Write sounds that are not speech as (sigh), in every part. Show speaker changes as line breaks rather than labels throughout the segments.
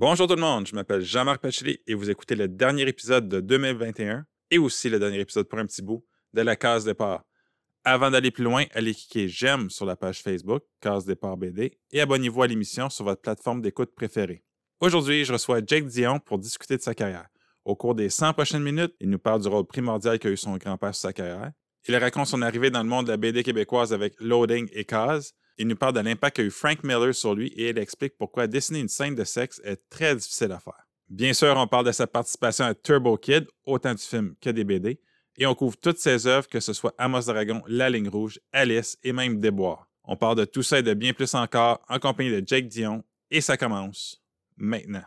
Bonjour tout le monde, je m'appelle Jean-Marc Pacheli et vous écoutez le dernier épisode de 2021 et aussi le dernier épisode pour un petit bout de la case départ. Avant d'aller plus loin, allez cliquer j'aime sur la page Facebook, Case Départ BD, et abonnez-vous à l'émission sur votre plateforme d'écoute préférée. Aujourd'hui, je reçois Jake Dion pour discuter de sa carrière. Au cours des 100 prochaines minutes, il nous parle du rôle primordial qu'a eu son grand-père sur sa carrière. Il raconte son arrivée dans le monde de la BD québécoise avec Loading et Case. Il nous parle de l'impact qu'a eu Frank Miller sur lui et il explique pourquoi dessiner une scène de sexe est très difficile à faire. Bien sûr, on parle de sa participation à Turbo Kid, autant du film que des BD, et on couvre toutes ses œuvres, que ce soit Amos Dragon, La Ligne Rouge, Alice et même Déboire. On parle de tout ça et de bien plus encore en compagnie de Jake Dion, et ça commence maintenant.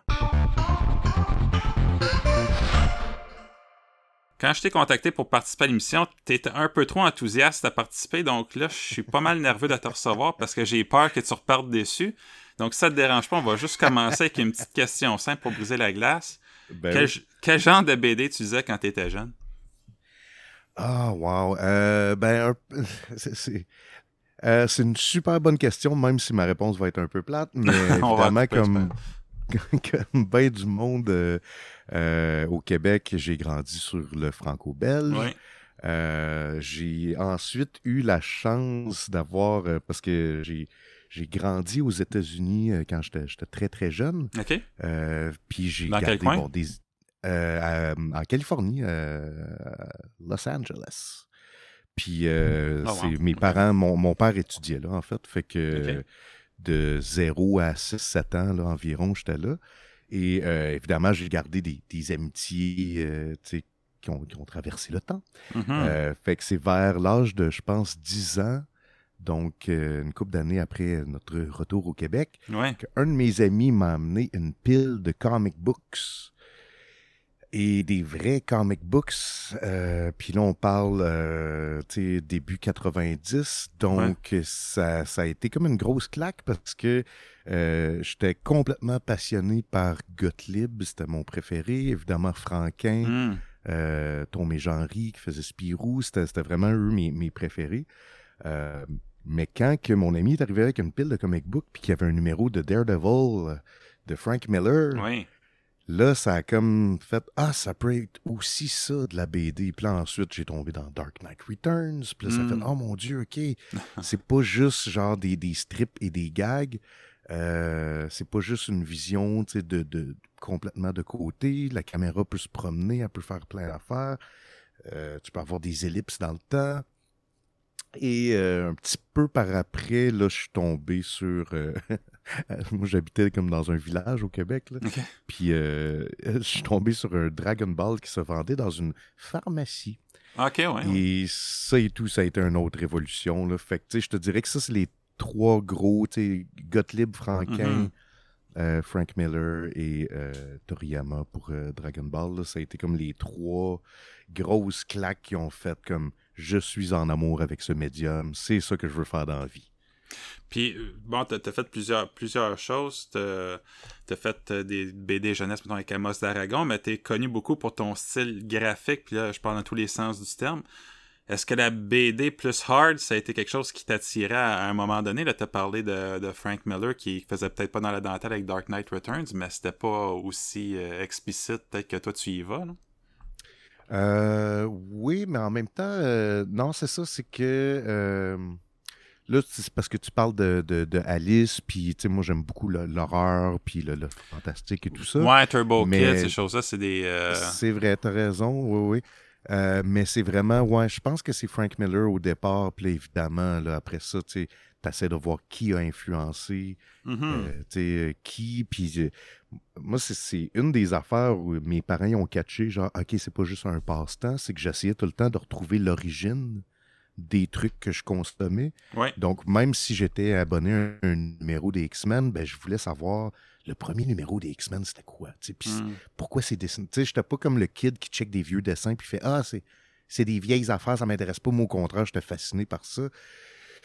Quand je t'ai contacté pour participer à l'émission, tu étais un peu trop enthousiaste à participer, donc là, je suis pas mal nerveux de te recevoir parce que j'ai peur que tu repartes déçu. Donc, si ça te dérange pas, on va juste commencer avec une petite question simple pour briser la glace.
Ben
quel,
oui.
quel genre de BD tu lisais quand tu étais jeune?
Ah, wow. Euh, ben, (laughs) c'est- euh, c'est une super bonne question, même si ma réponse va être un peu plate, mais (laughs) évidemment, comme, comme (laughs) ben du monde euh, euh, au Québec, j'ai grandi sur le franco-belge.
Oui.
Euh, j'ai ensuite eu la chance d'avoir, euh, parce que j'ai j'ai grandi aux États-Unis euh, quand j'étais j'étais très, très jeune.
OK?
Puis j'ai
Dans
gardé
quel coin?
bon, des, à- en Californie, euh, Los Angeles. Puis euh,
Oh, wow.
c'est mes parents, mon, mon père étudiait là, en fait. Fait que
Ok.
De 0 à 6-7 ans là, environ, j'étais là. Et euh, évidemment, j'ai gardé des, des amitiés euh, qui, ont, qui ont traversé le temps.
Mhm.
Euh, fait que c'est vers l'âge de, je pense, 10 ans, donc une couple d'années après notre retour au Québec,
Ouais.
un de mes amis m'a amené une pile de comic books. Et des vrais comic books. Euh, Puis là, on parle, euh, tu sais, début 90. Donc, ça, ça a été comme une grosse claque parce que euh, j'étais complètement passionné par Gottlieb. C'était mon préféré. Évidemment, Franquin, euh, Tom et Jean-Ry qui faisait Spirou. C'était vraiment eux mes, mes préférés. Euh, mais quand que mon ami est arrivé avec une pile de comic book puis qu'il y avait un numéro de Daredevil euh, de Frank Miller,
Oui.
Là, ça a comme fait Ah, ça peut être aussi ça de la BD. Puis là, ensuite, j'ai tombé dans Dark Knight Returns. Puis là, ça
Mm.
fait Oh mon Dieu, OK. (laughs) c'est pas juste genre des, des strips et des gags. Euh, c'est pas juste une vision de, complètement de côté. La caméra peut se promener, elle peut faire plein d'affaires. Euh, tu peux avoir des ellipses dans le temps. Et euh, un petit peu par après, là, je suis tombé sur. (laughs) euh, moi, j'habitais comme dans un village au Québec. Là. Puis euh, je suis tombé sur un Dragon Ball qui se vendait dans une pharmacie.
OK, ouais.
Et ça et tout, ça a été une autre révolution. Là. Fait que, je te dirais que ça, c'est les trois gros, tu sais, Gottlieb, Franquin,
Mhm.
euh, Frank Miller et euh, Toriyama pour euh, Dragon Ball. là. Ça a été comme les trois grosses claques qui ont fait comme je suis en amour avec ce médium, c'est ça que je veux faire dans la vie.
Puis, euh, bon, t'as as fait plusieurs, choses. T'as as fait euh, des BD jeunesse, mettons, avec Amos d'Aragon, mais t'es connu beaucoup pour ton style graphique. Puis là, je parle dans tous les sens du terme. Est-ce que la BD plus hard, ça a été quelque chose qui t'attirait à, un moment donné? Là, t'as parlé de, Frank Miller qui faisait peut-être pas dans la dentelle avec Dark Knight Returns, mais c'était pas aussi euh, explicite peut-être que toi tu y vas. Là?
Euh, oui, mais en même temps, non, c'est ça, c'est que là, c'est parce que tu parles de, de, de Alice, puis tu sais, moi j'aime beaucoup l'horreur, puis le, le fantastique et tout ça.
Ouais, Turbo
mais-
Kid, ces choses-là, c'est des. euh,
C'est vrai, t'as raison, oui, oui. Euh, mais c'est vraiment, ouais, je pense que c'est Frank Miller au départ, puis évidemment, là, après ça, tu sais, t'essaies de voir qui a influencé, tu sais, euh, qui, puis moi, c'est- une des affaires où mes parents ont catché, genre, OK, c'est pas juste un passe-temps, c'est que j'essayais tout le temps de retrouver l'origine des trucs que je consommais.
Ouais.
Donc, même si j'étais abonné à un, un numéro des X-Men, ben, je voulais savoir le premier numéro des X-Men, c'était quoi, puis
Hmm.
pourquoi c'est dessiné? Tu sais, j'étais pas comme le kid qui check des vieux dessins puis fait Ah, c'est, c'est des vieilles affaires, ça m'intéresse pas. Moi, au contraire, j'étais fasciné par ça.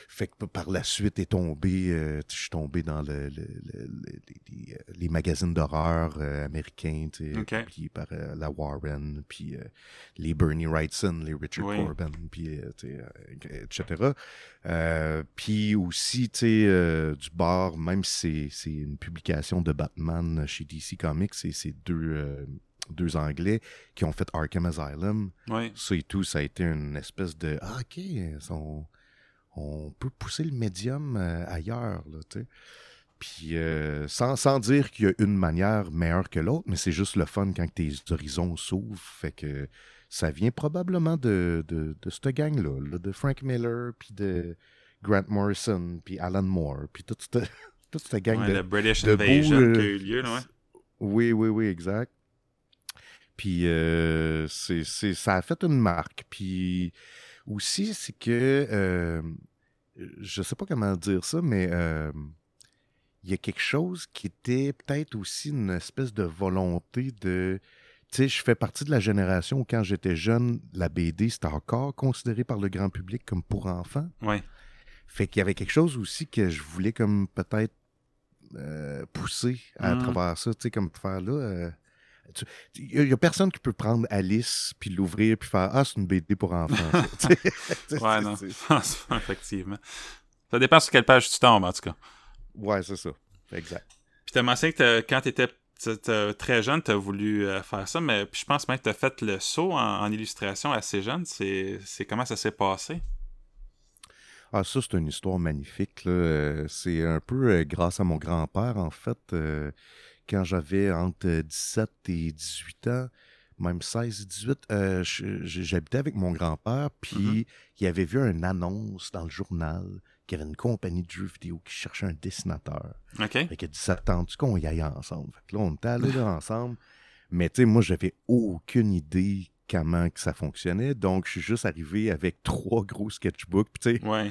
Fait que par la suite est tombé, euh, je suis tombé dans le, le- le- le- les, magazines d'horreur euh, américains, tu sais,
Ok.
publiés par euh, la Warren, puis euh, les Bernie Wrightson, les Richard
Oui.
Corbin, puis euh, euh, etc. Euh, puis aussi, tu sais, euh, du bord, même si c'est- une publication de Batman chez DC Comics, c'est c'est deux, euh, deux Anglais qui ont fait Arkham Asylum
Oui.
ça et tout, ça a été une espèce de Ah, ok, on, on peut pousser le médium euh, ailleurs, là, tu sais. Puis euh, sans, sans dire qu'il y a une manière meilleure que l'autre, mais c'est juste le fun quand tes horizons s'ouvrent. Fait que ça vient probablement de, de, de cette gang-là, là, de Frank Miller, puis de Grant Morrison, puis Alan Moore, puis toute cette, (laughs) toute cette gang
Ouais,
de,
le British
de beaux,
Invasion
euh,
qui a eu lieu, là, ouais.
oui, oui, oui, exact. Puis euh, c'est, c'est- ça a fait une marque. Puis aussi, c'est que euh, je sais pas comment dire ça, mais euh, il y a quelque chose qui était peut-être aussi une espèce de volonté de. Tu sais, je fais partie de la génération où quand j'étais jeune, la BD, c'était encore considéré par le grand public comme pour enfants.
Ouais.
Fait qu'il y avait quelque chose aussi que je voulais comme peut-être euh, pousser à
Mhm.
travers ça, tu sais, comme faire là. euh, Il n'y a, personne qui peut prendre Alice, puis l'ouvrir, puis faire Ah, c'est une BD pour enfants. (laughs) (laughs)
Ouais, non. (laughs) Effectivement. Ça dépend sur quelle page tu tombes, en tout cas.
Ouais, c'est ça. Exact.
Puis t'as mentionné que quand t'étais très jeune, t'as voulu euh, faire ça, mais puis je pense même que t'as fait le saut en, en illustration assez jeune. C'est comment ça s'est passé?
Ah, ça, c'est une histoire magnifique. Euh, C'est un peu euh, grâce à mon grand-père, en fait. euh, quand j'avais entre 17 et 18 ans, même 16 et 18, euh, j'habitais avec mon grand-père, puis il avait vu une annonce dans le journal qu'il y avait une compagnie de jeux vidéo qui cherchait un dessinateur.
OK?
Fait qu'il a dit, ça te tente qu'on y aille ensemble? Fait que là, on était allés (laughs) là ensemble. Mais tu sais, moi, j'avais aucune idée comment que ça fonctionnait. Donc, je suis juste arrivé avec trois gros sketchbooks. Puis tu sais,
Ouais.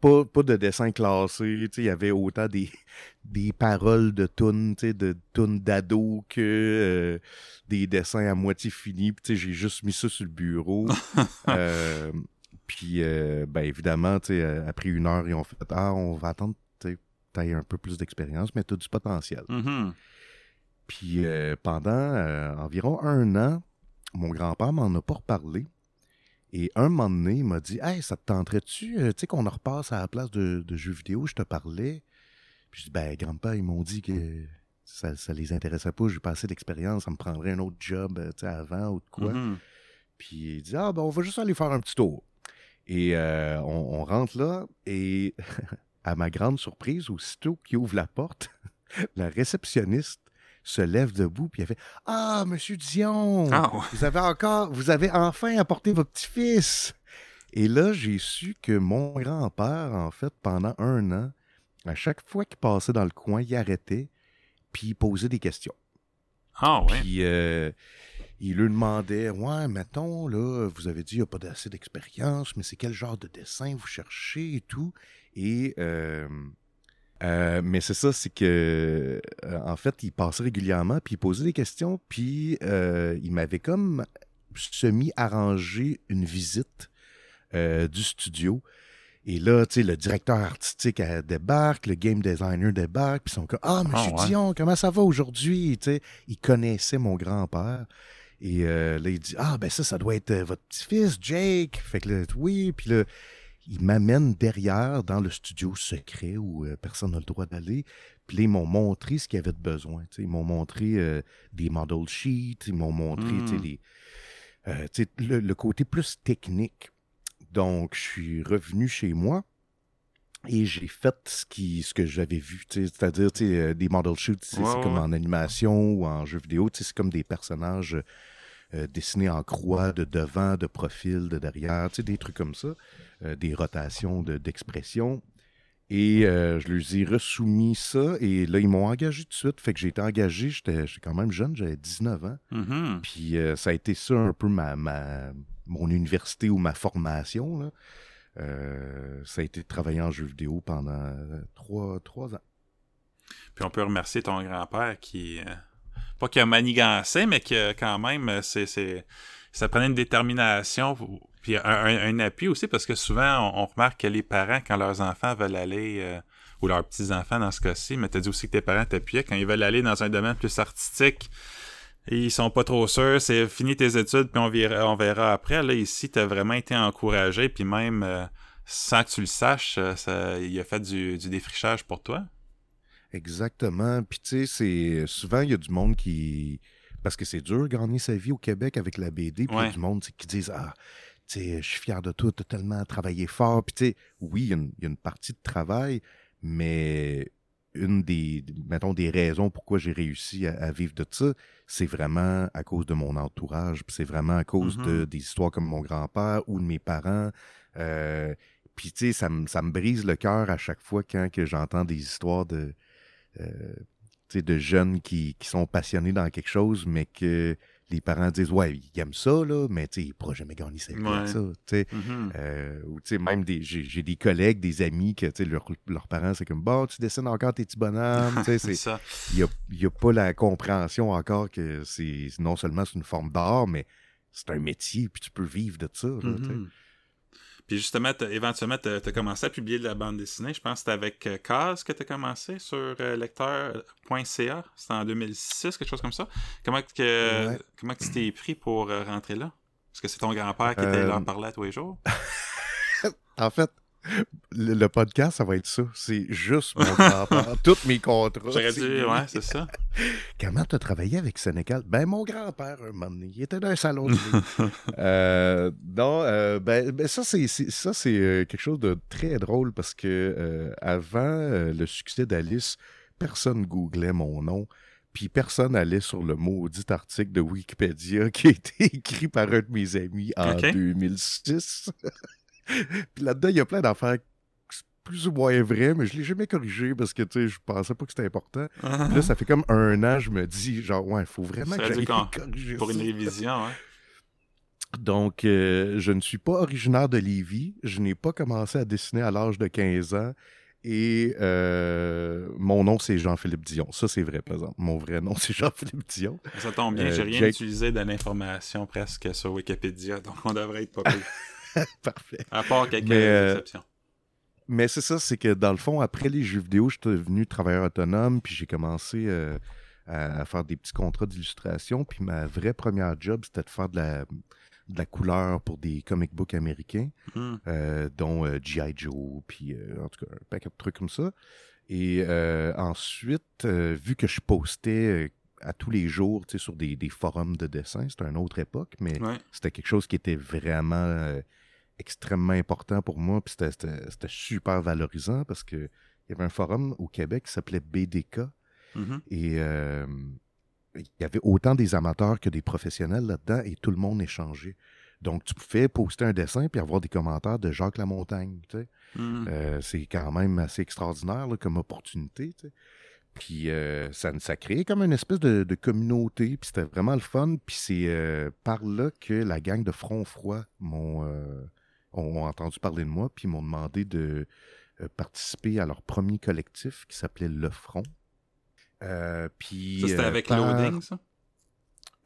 Pas, pas de dessin classé. Il y avait autant des, (laughs) des paroles de tunes, de tunes d'ado que euh, des dessins à moitié finis. J'ai juste mis ça sur le bureau. (laughs) Euh, puis, euh, ben évidemment, après une heure, ils ont fait Ah, on va attendre tu sais, que tu un peu plus d'expérience, mais tu as du potentiel.
Mhm.
Puis pendant environ un an, mon grand-père m'en a pas reparlé. Et un moment donné, il m'a dit Hey, ça te tenterait-tu, euh, tu sais, qu'on en repasse à la place de, de jeux vidéo, je te parlais. Puis je dis Ben, grand-père, ils m'ont dit que ça, ça les intéressait pas, j'ai pas assez d'expérience, ça me prendrait un autre job, euh, tu sais, avant ou de quoi.
Mhm.
Puis il dit Ah, ben, on va juste aller faire un petit tour. Et euh, on, on rentre là, et (laughs) à ma grande surprise, aussitôt qu'il ouvre la porte, (laughs) la réceptionniste se lève debout, puis elle fait Ah, monsieur Dion,
ouais.
vous avez encore, vous avez enfin apporté votre petit-fils. Et là, j'ai su que mon grand-père, en fait, pendant un an, à chaque fois qu'il passait dans le coin, il arrêtait, puis il posait des questions.
Ah, ouais.
Puis euh, il lui demandait Ouais, mettons, là, vous avez dit qu'il n'y a pas assez d'expérience, mais c'est quel genre de dessin vous cherchez et tout. Et. euh, euh, mais c'est ça, c'est que euh, en fait, il passait régulièrement, puis il posait des questions, puis euh, il m'avait comme semi-arrangé une visite euh, du studio. Et là, tu sais, le directeur artistique elle, débarque, le game designer débarque, puis ils sont comme Ah, monsieur
ouais.
Dion, comment ça va aujourd'hui? Tu sais, il connaissait mon grand-père. Et euh, là, il dit Ah, ben ça, ça doit être votre petit-fils, Jake. Fait que là, oui, puis là, il m'amène derrière dans le studio secret où euh, personne n'a le droit d'aller. Puis là, ils m'ont montré ce qu'il y avait de besoin. Ils m'ont montré euh, des model sheets, ils m'ont montré
Mm.
les, euh, le, le côté plus technique. Donc, je suis revenu chez moi et j'ai fait ce, qui, ce que j'avais vu. C'est-à-dire des model sheets,
Ouais,
c'est
ouais,
comme en animation ou en jeu vidéo. C'est comme des personnages dessinés en croix de devant, de profil, de derrière, des trucs comme ça, euh, des rotations de- d'expression. et euh, je leur ai resoumis ça et là, ils m'ont engagé tout de suite. Fait que j'ai été engagé, j'étais quand même jeune, j'avais 19 ans.
Mhm.
Puis euh, ça a été ça un peu ma, ma- mon université ou ma formation. là. Euh, ça a été de travailler en jeu vidéo pendant trois, trois ans.
Puis on peut remercier ton grand-père qui. pas qu'il a manigancé, mais que quand même, c'est. Ça prenait une détermination, puis un, appui aussi, parce que souvent, on, remarque que les parents, quand leurs enfants veulent aller, euh, ou leurs petits-enfants dans ce cas-ci, mais tu as dit aussi que tes parents t'appuyaient, quand ils veulent aller dans un domaine plus artistique, ils sont pas trop sûrs, c'est fini tes études, puis on verra, on verra après. Là, ici, tu as vraiment été encouragé, puis même euh, sans que tu le saches, euh, ça, il a fait du, du défrichage pour toi.
Exactement. Puis tu sais, c'est souvent il y a du monde qui parce que c'est dur de gagner sa vie au Québec avec la BD, puis a du monde qui disent ah, tu sais, je suis fier de toi, tu as tellement travaillé fort. Puis tu sais, oui, il y, a une partie de travail, mais une des mettons des raisons pourquoi j'ai réussi à, vivre de ça, c'est vraiment à cause de mon entourage, c'est vraiment à cause de mm-hmm. des histoires comme mon grand-père ou de mes parents. Euh, puis tu sais, ça me brise le cœur à chaque fois quand que j'entends des histoires de euh, de jeunes qui, sont passionnés dans quelque chose, mais que les parents disent Ouais, ils aiment ça, là, mais ils ne pourront jamais gagner sa vie avec ça. Mm-hmm. Euh, ou même des, j'ai, des collègues, des amis que leurs parents, c'est comme Bon, tu dessines encore tes petits bonhommes. (laughs) Il n'y a, pas la compréhension encore que c'est non seulement c'est une forme d'art, mais c'est un métier, puis tu peux vivre de ça.
Puis justement, éventuellement, tu as, commencé à publier de la bande dessinée. Je pense que c'était avec euh, Caz que tu as commencé sur euh, lecteur.ca. C'était en 2006, quelque chose comme ça. Comment, que, comment tu t'es pris pour euh, rentrer là? Est-ce que c'est ton grand-père qui était là en parlait tous les jours? (laughs)
en fait, le, podcast, ça va être ça. C'est juste mon (laughs) grand-père. Tous mes contrats.
J'aurais dit, ouais, c'est ça. (laughs)
Comment tu as travaillé avec Sénégal? Ben, mon grand-père, un moment donné, il était dans un salon de (laughs) euh, non, euh, ben, ben, ça, c'est, ça, c'est euh, quelque chose de très drôle parce que avant le succès d'Alice, personne googlait mon nom. Puis personne allait sur le maudit article de Wikipédia qui a été écrit par un de mes amis en 2006. (laughs) Puis là-dedans, il y a plein d'affaires plus ou moins vraies, mais je l'ai jamais corrigé parce que, tu sais, je pensais pas que c'était important. Là, ça fait comme un an, je me dis, genre, ouais, il faut vraiment que j'aille corriger
Pour une révision, hein.
Donc, euh, je ne suis pas originaire de Lévis. Je n'ai pas commencé à dessiner à l'âge de 15 ans. Et euh, mon nom, c'est Jean-Philippe Dion. Ça, c'est vrai, par exemple. Mon vrai nom, (laughs) c'est Jean-Philippe Dion.
Ça tombe bien, j'ai euh, rien utilisé de l'information presque sur Wikipédia, donc on devrait être pas pire. (laughs) (laughs)
Parfait.
À part quelques mais, euh, exceptions.
Mais c'est ça, c'est que dans le fond, après les jeux vidéo, je suis devenu travailleur autonome, puis j'ai commencé euh, à, faire des petits contrats d'illustration. Puis ma vraie première job, c'était de faire de la, de la couleur pour des comic books américains, hmm. euh, dont G.I. Joe, puis en tout cas un paquet de trucs comme ça. Et ensuite, vu que je postais à tous les jours sur des, des forums de dessin, c'était une autre époque, mais c'était quelque chose qui était vraiment extrêmement important pour moi, puis c'était super valorisant parce qu'il y avait un forum au Québec qui s'appelait BDK. Mm-hmm. Et euh, il y avait autant des amateurs que des professionnels là-dedans et tout le monde échangeait. Donc, tu pouvais poster un dessin puis avoir des commentaires de Jacques Lamontagne. Tu mm-hmm. euh, c'est quand même assez extraordinaire comme opportunité. Puis euh, ça, ça créait comme une espèce de, communauté, puis c'était vraiment le fun. Puis c'est par là que la gang de Front Froid m'ont ont entendu parler de moi, puis m'ont demandé de euh, participer à leur premier collectif qui s'appelait Le Front. Euh, puis,
ça, c'était euh, avec Loading, ça?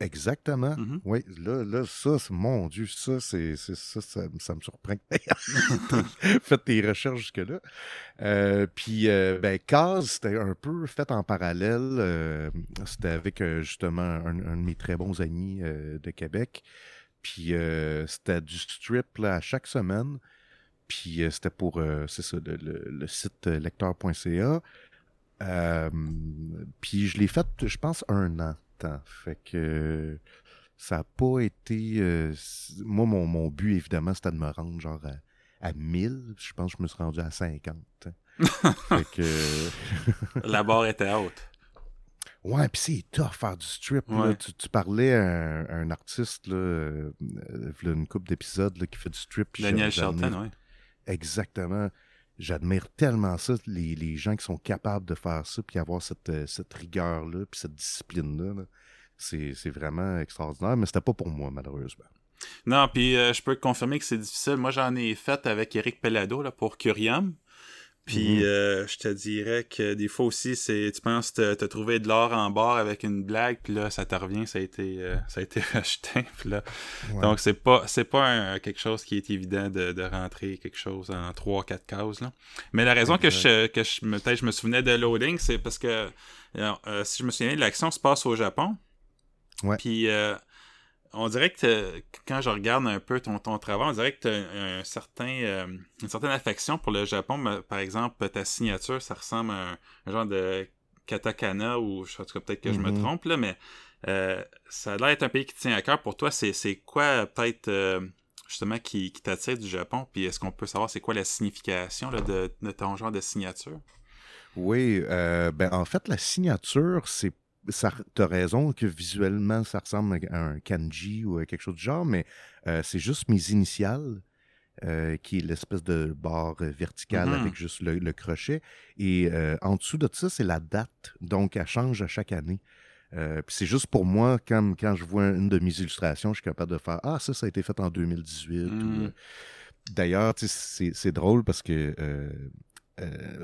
Exactement. Mm-hmm. Oui, là, là, ça, mon Dieu, ça, c'est, ça, ça, me surprend. (laughs) Faites tes recherches jusque-là. puis, ben, Caz, c'était un peu fait en parallèle. c'était avec justement un, un, de mes très bons amis de Québec. Puis euh, c'était du strip à chaque semaine. Puis euh, c'était pour, euh, c'est ça, le, site lecteur.ca. puis je l'ai fait, je pense, un an temps. Fait que ça n'a pas été. moi, mon, but, évidemment, c'était de me rendre genre à, 1000. Je pense que je me suis rendu à 50. (laughs) fait que.
La barre était haute.
Ouais, puis c'est tough faire du strip. Tu, parlais à un, artiste, là, euh, une couple d'épisodes qui fait du strip.
Daniel Charlton, oui.
Exactement. J'admire tellement ça, les, gens qui sont capables de faire ça, puis avoir cette, euh, cette rigueur-là, puis cette discipline-là. c'est vraiment extraordinaire, mais c'était pas pour moi, malheureusement.
Non, puis euh, je peux confirmer que c'est difficile. Moi, j'en ai fait avec Eric Pellado là, pour Curium. Puis
Mhm.
euh, je te dirais que des fois aussi, c'est tu penses te, te trouver de l'or en barre avec une blague, puis là, ça te revient, ça a été, euh, ça a été (laughs) rejeté. Là,
Ouais.
Donc, c'est pas c'est pas un- quelque chose qui est évident de, de rentrer quelque chose en 3-4 cases. Là. Mais la raison que je, que je me, peut-être je me souvenais de loading, c'est parce que alors, euh, si je me souviens, l'action se passe au Japon.
Ouais.
Puis euh, on dirait que quand je regarde un peu ton, ton travail, on dirait que tu as un certain, euh, une certaine affection pour le Japon. Mais, Par exemple, ta signature, ça ressemble à un, un genre de katakana ou je en tout cas peut-être que je me
Mhm.
trompe là, mais euh, ça a l'air d'être un pays qui tient à cœur. Pour toi, c'est c'est quoi peut-être euh, justement qui, qui t'attire du Japon? Puis est-ce qu'on peut savoir c'est quoi la signification là, de, de ton genre de signature?
Oui, euh, ben en fait, la signature, c'est. Ça, t'as raison que visuellement, ça ressemble à un kanji ou à quelque chose du genre, mais euh, c'est juste mes initiales, euh, qui est l'espèce de barre euh, verticale
Mhm.
avec juste le, le crochet. Et euh, en dessous de ça, c'est la date. Donc, elle change à chaque année. Puis c'est juste pour moi, quand, quand je vois une de mes illustrations, je suis capable de faire Ah, ça, ça a été fait en 2018. ou,
Mm.
D'ailleurs, c'est c'est drôle parce que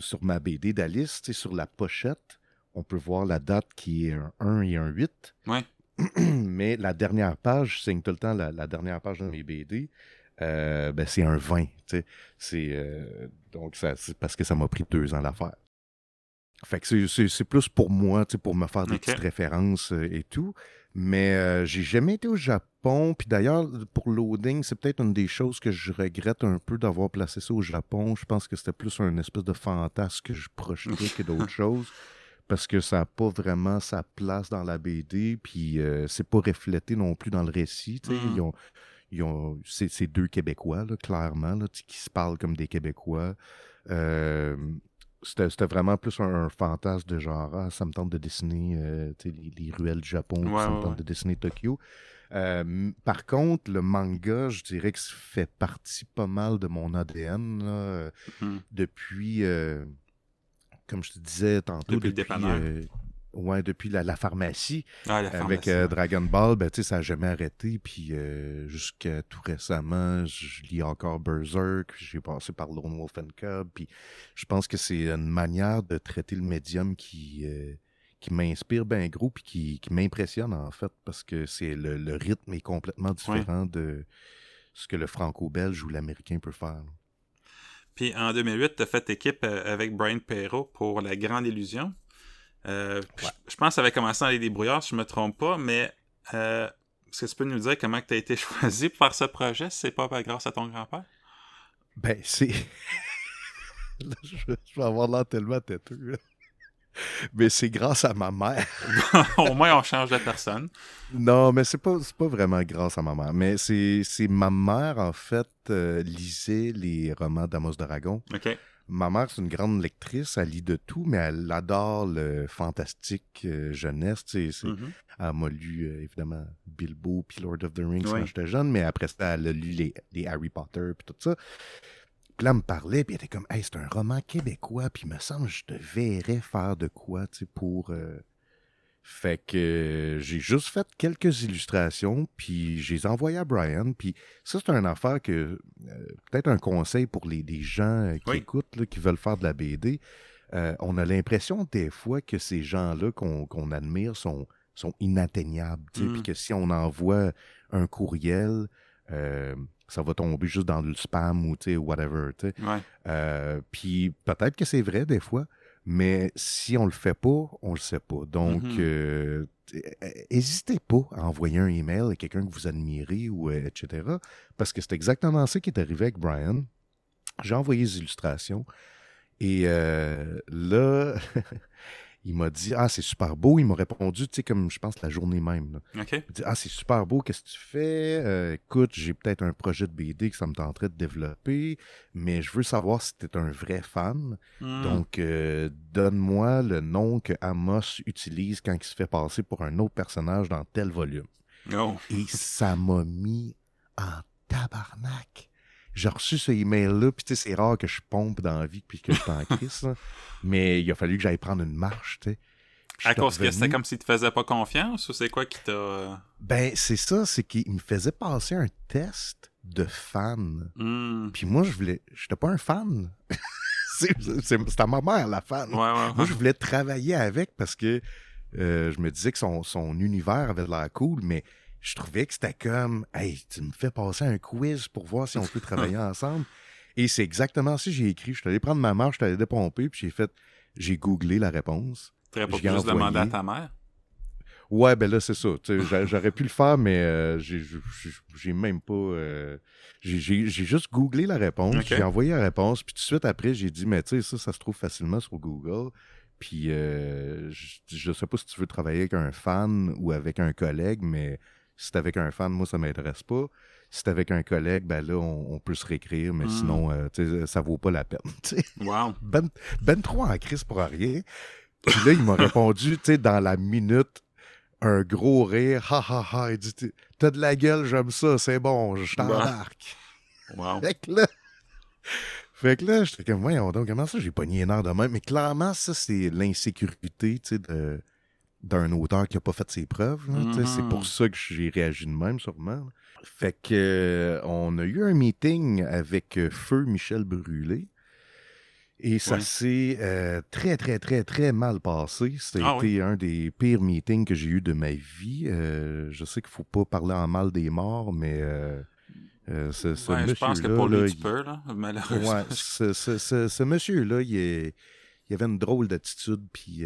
sur ma BD d'Alice, sur la pochette, on peut voir la date qui est un 1 et un 8.
Ouais. (clears throat)
Mais la dernière page, je signe tout le temps la, la dernière page de mes BD, euh, ben, c'est un 20. tu sais. C'est, euh, donc, ça- c'est parce que ça m'a pris deux ans à la faire. Fait que c'est- plus pour moi, pour me faire des petites références euh, et tout. Mais euh, j'ai jamais été au Japon. Puis d'ailleurs, pour loading, c'est peut-être une des choses que je regrette un peu d'avoir placé ça au Japon. Je pense que c'était plus un espèce de fantasme que je projetais que d'autres (laughs) choses. Parce que ça n'a pas vraiment sa place dans la BD. Puis euh, c'est pas reflété non plus dans le récit.
Mhm.
Ils ont, ils ont, c'est, deux Québécois, là, clairement, là, qui se parlent comme des Québécois. Euh, c'était, vraiment plus un, un fantasme de genre, ah, ça me tente de dessiner euh, les, les ruelles du Japon,
Ouais,
ça me tente
ouais.
de dessiner Tokyo. Euh, par contre, le manga, je dirais que ça fait partie pas mal de mon ADN là,
Mhm.
depuis, euh, comme je te disais tantôt,
Depuis le dépanneur.
euh, ouais, depuis la, la pharmacie.
Ah, la
Avec euh. Dragon Ball, ben, ça n'a jamais arrêté. Puis euh, jusqu'à tout récemment, je lis encore Berserk. J'ai passé par Lone Wolf and Cub. Puis je pense que c'est une manière de traiter le médium qui, euh, qui m'inspire bien gros. Puis qui, qui m'impressionne, en fait. Parce que c'est le, le rythme est complètement différent de ce que le franco-belge ou l'américain peut faire. là.
Puis en 2008, tu as fait équipe euh, avec Brian Perrault pour La Grande Illusion. Euh,
Ouais.
je, pense que ça avait commencé dans les débrouillards, si je me trompe pas, mais euh, est-ce que tu peux nous dire comment tu as été (laughs) choisi pour faire ce projet si c'est pas grâce à ton grand-père?
Ben, c'est. (laughs) Je vais avoir l'air tellement têteux. Mais c'est grâce à ma mère. (laughs)
Au moins, on change de personne.
Non, mais c'est pas, pas vraiment grâce à ma mère. Mais c'est, ma mère, en fait, euh, lisait les romans d'Amos d'Aragon.
OK.
Ma mère, c'est une grande lectrice. Elle lit de tout, mais elle adore le fantastique euh, jeunesse. Tu sais,
Mhm.
Elle m'a lu, euh, évidemment, Bilbo puis Lord of the Rings
Oui.
quand j'étais jeune, mais après ça, elle a lu les, les Harry Potter puis tout ça. Puis là, elle me parlait, puis elle était comme, hey, c'est un roman québécois, puis il me semble que je te verrais faire de quoi, tu sais, pour. euh, Fait que euh, j'ai juste fait quelques illustrations, puis je les ai envoyées à Brian, puis ça, c'est une affaire que. euh, Peut-être un conseil pour les, les gens qui
Oui.
écoutent, là, qui veulent faire de la BD. Euh, on a l'impression des fois que ces gens-là qu'on qu'on admire sont, sont inatteignables. tu sais,
Mm.
Puis que si on envoie un courriel, euh, ça va tomber juste dans le spam ou whatever. tu sais.
Ouais.
Euh, puis peut-être que c'est vrai des fois, mais si on le fait pas, on le sait pas. Donc,
Mhm.
euh, n'hésitez pas à envoyer un email à quelqu'un que vous admirez ou euh, etc. Parce que c'est exactement ça qui est arrivé avec Brian. J'ai envoyé les illustrations et euh, là, (laughs) il m'a dit Ah, c'est super beau. Il m'a répondu, tu sais, comme je pense la journée même. là.
OK.
Il dit Ah, c'est super beau, qu'est-ce que tu fais? Euh, Écoute, j'ai peut-être un projet de BD que ça me tenterait de développer, mais je veux savoir si tu es un vrai fan.
Hmm.
Donc, euh, donne-moi le nom que Amos utilise quand il se fait passer pour un autre personnage dans tel volume.
Oh.
Et ça m'a mis en tabarnak. J'ai reçu ce email-là, puis tu sais, c'est rare que je pompe dans la vie puis que je t'en (laughs) crisse, là. mais il a fallu que j'aille prendre une marche, tu sais.
À cause que c'était comme s'il te faisait pas confiance ou c'est quoi qui t'a. euh,
Ben, c'est ça, c'est qu'il me faisait passer un test de fan.
hmm.
Puis moi, je voulais. J'étais pas un fan. (laughs) c'est à ma mère, la fan. Moi, je voulais travailler avec parce que euh, je me disais que son, son univers avait l'air cool, mais je trouvais que c'était comme Hey, tu me fais passer un quiz pour voir si on peut travailler (laughs) ensemble. Et c'est exactement ça que j'ai écrit. Je suis allé prendre ma marche, je suis allé dépomper, puis j'ai fait j'ai googlé la réponse.
Tu pas pu juste demander à ta mère?
Ouais, ben là, c'est ça. (laughs) J'aurais pu le faire, mais euh, j'ai même pas. Euh, j'ai juste googlé la réponse, j'ai envoyé la réponse, puis tout de suite après, j'ai dit, mais tu sais, ça, ça se trouve facilement sur Google. Puis euh, je, sais pas si tu veux travailler avec un fan ou avec un collègue, mais si c'est avec un fan, moi, ça m'intéresse pas. Si c'est avec un collègue, ben là, on, peut se réécrire, mais hmm. sinon, sais, ça vaut pas la peine. (laughs)
Wow.
Ben, ben trop en crise pour rien. Puis là, il m'a répondu, tu sais, dans la minute un gros rire. Ha ha ha. Il dit T'as de la gueule, j'aime ça, c'est bon, je t'embarque. (laughs)
Wow.
Fait que là. Fait que là, j'étais comme, voyons donc, comment ça, j'ai pas nié de même? Mais clairement, ça, c'est l'insécurité, tu sais, de, d'un auteur qui a pas fait ses preuves. C'est pour mm-hmm. ça que j'ai réagi de même, sûrement. Fait que, euh, on a eu un meeting avec euh, Feu Michel Brûlé. Et ça s'est euh, très, très, très, très mal passé. C'était ah un des pires meetings que j'ai eu de ma vie. Je sais qu'il ne faut pas parler en mal des morts, mais ce,
ouais, Je pense que pour lui, tu peux, là, (laughs) malheureusement.
Ouais, ce, ce monsieur-là, il, il, avait une drôle d'attitude, puis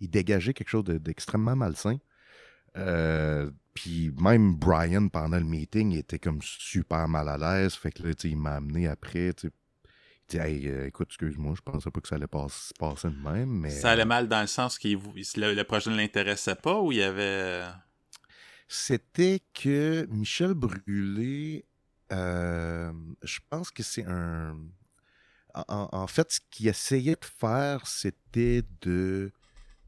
il dégageait quelque chose d'extrêmement malsain. puis même Brian, pendant le meeting, il était comme super mal à l'aise. Fait que là, il m'a amené après dit euh, écoute, excuse-moi, je pensais pas que ça allait passer, de même. Mais...
Ça allait mal dans le sens que le, projet ne l'intéressait pas ou il y avait.
C'était que Michel Brûlé, euh, je pense que c'est un. En, fait, ce qu'il essayait de faire, c'était de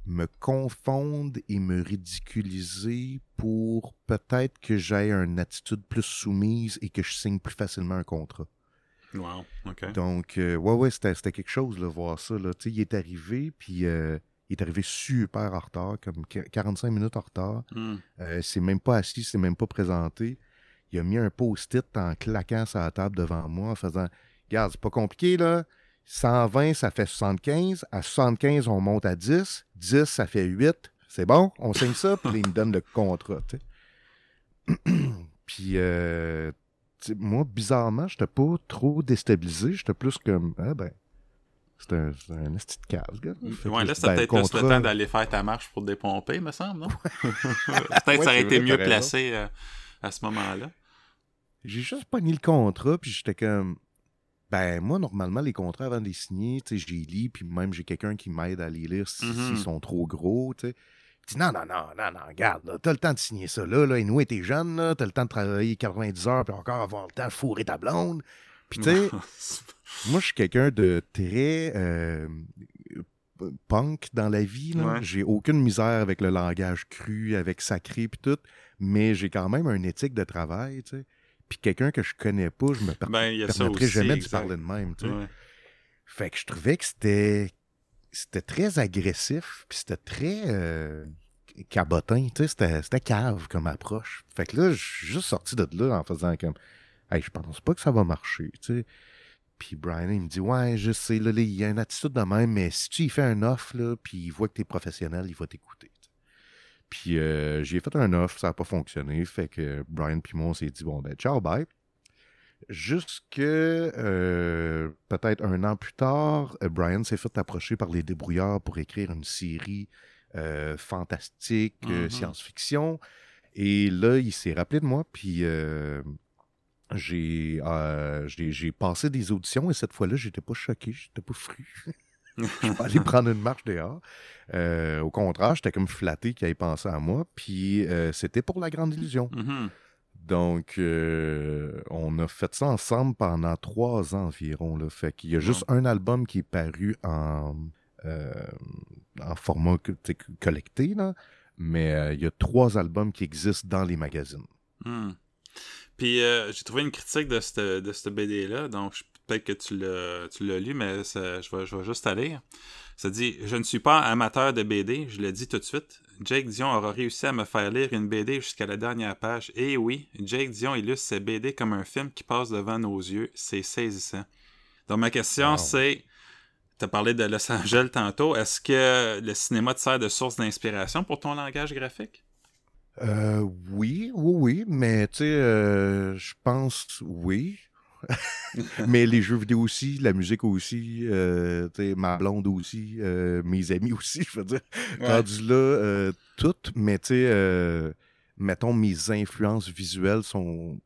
me confondre et me ridiculiser pour peut-être que j'aie une attitude plus soumise et que je signe plus facilement un contrat.
Wow, OK.
Donc, euh, ouais, ouais, c'était quelque chose, de voir ça. Là. Il est arrivé, puis euh, il est arrivé super en retard, comme 45 minutes en retard. Hmm. Euh, c'est même pas assis, c'est même pas présenté. Il a mis un post-it en claquant sa table devant moi, en faisant Regarde, c'est pas compliqué, là. 120, ça fait 75. À 75, on monte à 10. 10, ça fait 8. C'est bon, on signe ça, puis il me donne le contrat. (clears throat) puis, moi, moi, bizarrement, j'étais pas trop déstabilisé. J'étais plus comme, ah ben, c'est un, un esti de cave, gars.
Ouais, là, c'était ben, peut-être le temps d'aller faire ta marche pour dépomper, me semble, non? (laughs) peut-être que ça aurait été mieux placé euh, à ce moment-là.
J'ai juste pas mis le contrat, puis j'étais comme, ben, moi, normalement, les contrats avant de les signer, tu sais, je les lis, puis même j'ai quelqu'un qui m'aide à les lire s'ils mm-hmm. sont trop gros, tu sais. Il dit non, non, non, non, non, regarde, t'as le temps de signer ça là, là et nous, t'es jeune, là, t'as le temps de travailler 90 heures, puis encore avoir le temps de fourrer ta blonde. Puis tu sais, (laughs) moi, je suis quelqu'un de très euh, punk dans la vie. Là. J'ai aucune misère avec le langage cru, avec sacré, puis tout, mais j'ai quand même une éthique de travail, tu sais. Puis quelqu'un que je connais pas, je me ben, permettrai jamais de parler de même, tu sais. Fait que je trouvais que c'était c'était très agressif, puis c'était très euh, cabotin, tu sais, c'était cave comme approche. Fait que là, je suis juste sorti de là en faisant comme, hey, je pense pas que ça va marcher, tu sais. Puis Brian, il me dit, ouais, je sais, là, il y a une attitude de même, mais si tu y fais un offre, là, puis il voit que tu es professionnel, il va t'écouter. Puis euh, j'ai fait un offre, ça n'a pas fonctionné. Fait que Brian puis moi, on s'est dit, bon, ben, ciao, bye. Jusque euh, peut-être un an plus tard, euh, Brian s'est fait approcher par les débrouillards pour écrire une série euh, fantastique, mm-hmm. science-fiction. Et là, il s'est rappelé de moi, puis j'ai, j'ai passé des auditions et cette fois-là, j'étais pas choqué, j'étais pas fru. (laughs) je suis pas allé prendre une marche dehors. au contraire, j'étais comme flatté qu'il ait pensé à moi. Puis c'était pour la grande illusion.
Mm-hmm.
Donc, euh, on a fait ça ensemble pendant trois ans environ. Là. Fait qu'il y a juste un album qui est paru en, euh, en format collecté, là, mais euh, il y a trois albums qui existent dans les magazines.
Hmm. Puis, j'ai trouvé une critique de cette, de BD-là, donc peut-être que tu l'as lu, mais je, vais, je vais juste aller. Ça dit Je ne suis pas amateur de BD, je le dis tout de suite. Jake Dion aura réussi à me faire lire une BD jusqu'à la dernière page. Et oui, Jake Dion illustre ses BD comme un film qui passe devant nos yeux. C'est saisissant. Donc, ma question,
Wow.
c'est tu as parlé de Los Angeles tantôt. Est-ce que le cinéma te sert de source d'inspiration pour ton langage graphique?
Euh, oui, oui, oui, mais tu sais, euh, je pense oui. (laughs) mais les jeux vidéo aussi, la musique aussi, euh, ma blonde aussi, euh, mes amis aussi, (laughs) je veux dire. Rendu là, euh, toutes, mais tu sais, mettons, mes influences visuelles sont.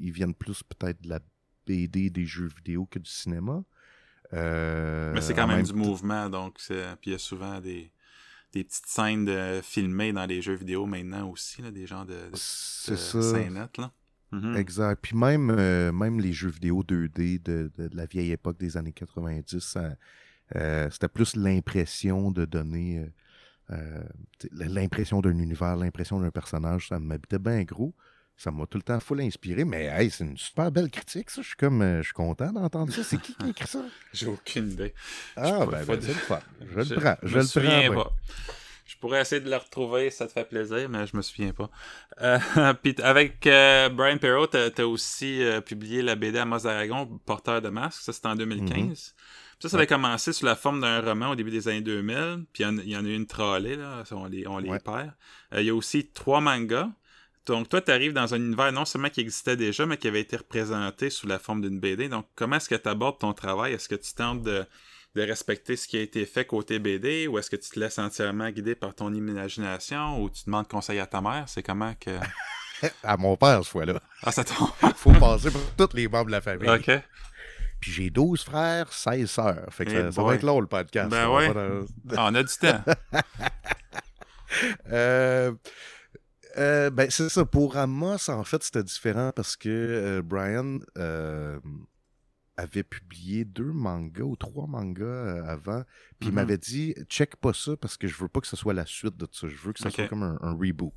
Ils viennent plus peut-être de la BD, des jeux vidéo que du cinéma.
Mais c'est quand même,
même
du mouvement, donc puis il y a souvent des, des petites scènes de, filmées dans les jeux vidéo maintenant aussi, là, des genres de, de euh, Mhm.
Exact. Puis même, euh, même les jeux vidéo 2D de, de- de la vieille époque des années 90, ça, euh, c'était plus l'impression de donner euh, l'impression d'un univers, l'impression d'un personnage. Ça m'habitait bien gros. Ça m'a tout le temps full inspiré. Mais hey, c'est une super belle critique, ça. Je suis comme je suis content d'entendre ça. C'est qui qui a écrit ça? (laughs)
J'ai aucune idée.
Ah,
pourrais
ben, ben,
dire.
c'est le fun. Je
Je
le prends.
me
Je le prends.
pas. Je pourrais essayer de le retrouver, ça te fait plaisir, mais je me souviens pas. Euh, (laughs) puis avec euh, Brian Perrault, t'as as aussi euh, publié la BD Amos d'Aragon, Porteur de masque, ça c'était en 2015.
Mhm.
Puis Ça, ça avait commencé sous la forme d'un roman au début des années 2000, puis il y en- il y, en a eu une trollée, là, on les, on les
Ouais.
perd. Il y a aussi trois mangas. Donc toi, tu arrives dans un univers non seulement qui existait déjà, mais qui avait été représenté sous la forme d'une BD. Donc comment est-ce que tu abordes ton travail? Est-ce que tu tentes de de respecter ce qui a été fait côté BD ou est-ce que tu te laisses entièrement guider par ton imagination ou tu demandes conseil à ta mère? C'est comment que. (laughs)
À mon père, ce fois-là.
Ah, ça tombe. (laughs)
faut passer pour tous les membres de la famille.
ok.
Puis j'ai 12 frères, 16 sœurs. Fait que
Eh
ça, va être long, le podcast.
Ben ouais.
dans-
Ah, on a du temps. (laughs)
Euh, euh, ben, c'est ça. Pour Amos, en fait, c'était différent parce que euh, Brian euh, avait publié deux mangas ou trois mangas euh, avant. Puis il
Mhm.
m'avait dit check pas ça parce que je veux pas que ce soit la suite de ça. Je veux que ce
Ok.
soit comme un, un reboot.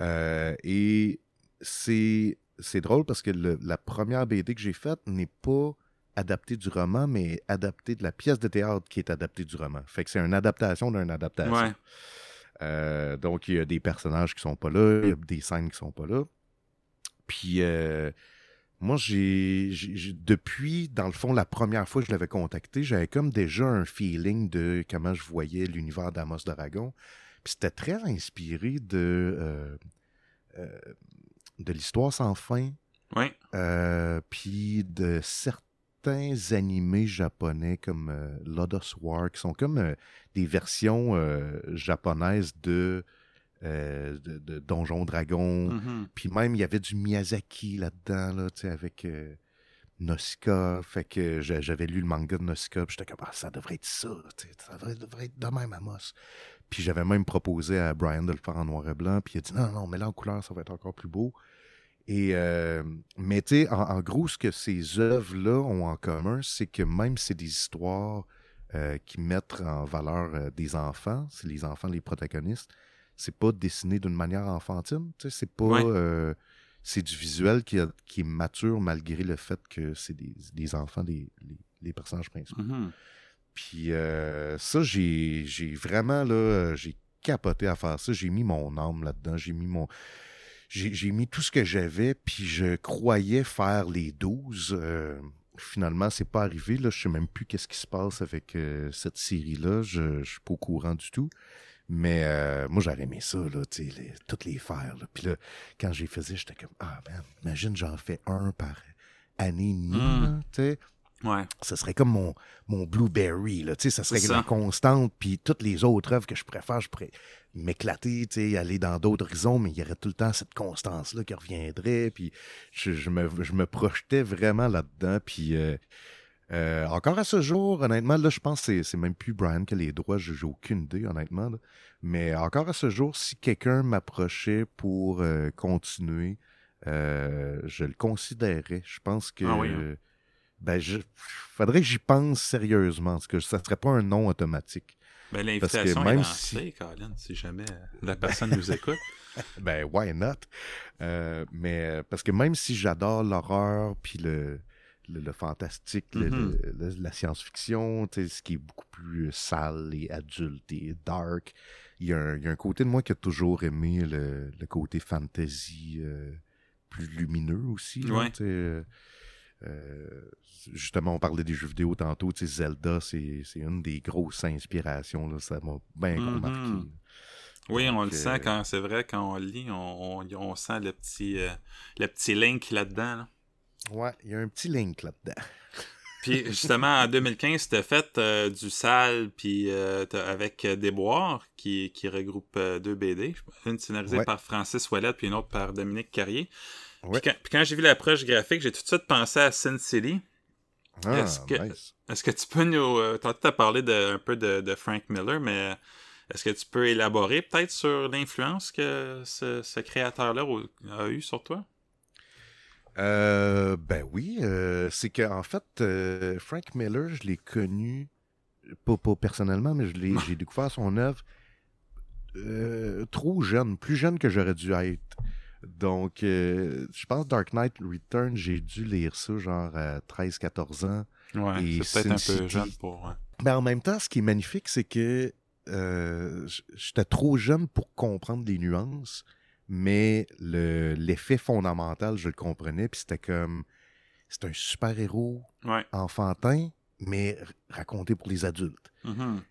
Euh, et c'est c'est drôle parce que le- la première BD que j'ai faite n'est pas adaptée du roman, mais adaptée de la pièce de théâtre qui est adaptée du roman. Fait que c'est une adaptation d'une adaptation.
Ouais.
Euh, donc, il y a des personnages qui sont pas là, il y a des scènes qui sont pas là. Puis, euh, moi, j'ai, depuis, dans le fond, la première fois que je l'avais contacté, j'avais comme déjà un feeling de comment je voyais l'univers d'Amos d'Aragon. Puis c'était très inspiré de, euh, euh, de l'histoire sans fin,
Ouais.
euh, puis de certains animés japonais comme Lodos War, qui sont comme des versions japonaises de, euh, de, de Donjon Dragon.
Mhm.
Puis même, il y avait du Miyazaki là-dedans, là, tu sais, avec euh. Fait que j'a- j'avais lu le manga de Nausicaa, puis j'étais comme, ah, ça devrait être ça, ça devrait, devrait être de même Amos. Puis j'avais même proposé à Brian de le faire en noir et blanc, puis il a dit, non, non, mais là, en couleur, ça va être encore plus beau. Et, euh, mais tu sais, en, en gros, ce que ces œuvres-là ont en commun, c'est que même si c'est des histoires euh, qui mettent en valeur euh, des enfants, c'est les enfants les protagonistes, c'est pas dessiné d'une manière enfantine, tu sais, c'est pas...
Ouais.
euh, c'est du visuel qui, a- qui est mature malgré le fait que c'est des, des enfants, des, les, les personnages principaux.
Mhm.
Puis euh, ça, j'ai vraiment, là, j'ai capoté à faire ça. J'ai mis mon âme là-dedans. J'ai mis mon... J'ai j'ai mis tout ce que j'avais, puis je croyais faire les 12. Euh, finalement, c'est pas arrivé. Là. Je sais même plus qu'est-ce qui se passe avec euh, cette série-là. Je, je suis pas au courant du tout. Mais euh, moi, j'aurais aimé ça, là, tu sais, les- toutes les faire. là. Puis là, quand j'ai faisais, j'étais comme, ah, man, imagine, j'en fais un par année et demie,
Mm.
tu sais
Ouais.
ça serait comme mon, mon Blueberry, là, tu sais, ça serait
C'est
la
ça.
constante, puis toutes les autres œuvres que je préfère, je pourrais m'éclater, tu sais, aller dans d'autres horizons, mais il y aurait tout le temps cette constance-là qui reviendrait, puis je, je me, je me projetais vraiment là-dedans, puis euh, euh, encore à ce jour, honnêtement, là, je pense que c'est- c'est même plus Brian qui a les droits, j'ai j'ai aucune idée, honnêtement, là. mais encore à ce jour, si quelqu'un m'approchait pour euh, continuer, euh, je le considérais. Je pense que...
Ah oui, hein.
ben, je, faudrait que j'y pense sérieusement, parce que ça serait pas un nom automatique.
Ben, l'invitation est lancée, Colin, si jamais la personne nous écoute. (laughs)
Ben, why not? Euh, mais parce que même si j'adore l'horreur, puis le, le, le fantastique,
Mhm.
le- le- la science-fiction, ce qui est beaucoup plus sale et adulte et dark, il y, a un, il y a un côté de moi qui a toujours aimé le, le côté fantasy euh, plus lumineux aussi.
Ouais.
euh, euh, justement, on parlait des jeux vidéo tantôt. Zelda, c'est une des grosses inspirations. Là, ça m'a bien remarqué.
Oui, on le sent quand c'est vrai, quand on lit, on, on- on sent le petit, euh, le petit link là-dedans. là.
Ouais, il y a un petit link là-dedans. (laughs)
Puis justement, en 2015, t'as fait euh, du sale puis euh, avec euh, Déboire, qui, qui regroupe deux BD. Une scénarisée
Ouais.
par Francis Ouellet, puis une autre par Dominique Carrier.
Ouais.
Puis, quand, j'ai vu l'approche graphique, j'ai tout de suite pensé à Sin City.
Ah,
Est-ce que-
nice.
Que tu peux nous... Tantôt, t'as parlé de, un peu de, de Frank Miller, mais est-ce que tu peux élaborer peut-être sur l'influence que ce, ce créateur-là a eu sur toi?
Euh, ben oui, euh, c'est que en fait, euh, Frank Miller, je l'ai connu, pas, pas personnellement, mais je l'ai, j'ai découvert son œuvre trop jeune, plus jeune que j'aurais dû être. Donc, je pense Dark Knight Return, j'ai dû lire ça genre à 13-14 ans.
Ouais, c'est peut-être un peu jeune pour... ouais.
Mais en même temps, ce qui est magnifique, c'est que j'étais trop jeune pour comprendre les nuances, mais le, l'effet fondamental, je le comprenais, puis c'était comme, c'est un super-héros
Ouais.
enfantin, mais raconté pour les adultes.
Mhm.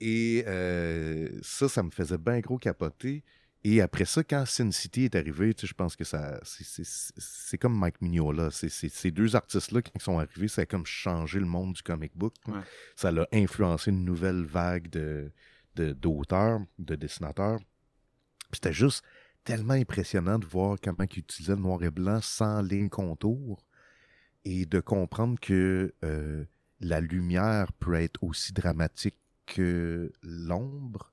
Et euh, ça, ça me faisait bien gros capoter. Et après ça, quand Sin City est arrivé, tu sais, je pense que ça c'est- c'est c'est comme Mike Mignola. C'est- c'est- Ces deux artistes-là, quand ils sont arrivés, ça a comme changé le monde du comic book.
Ouais.
Ça a influencé une nouvelle vague de de- d'auteurs, de, dessinateurs. Puis C'était juste tellement impressionnant de voir comment ils utilisaient le noir et blanc sans ligne contour et de comprendre que euh, la lumière peut être aussi dramatique que l'ombre.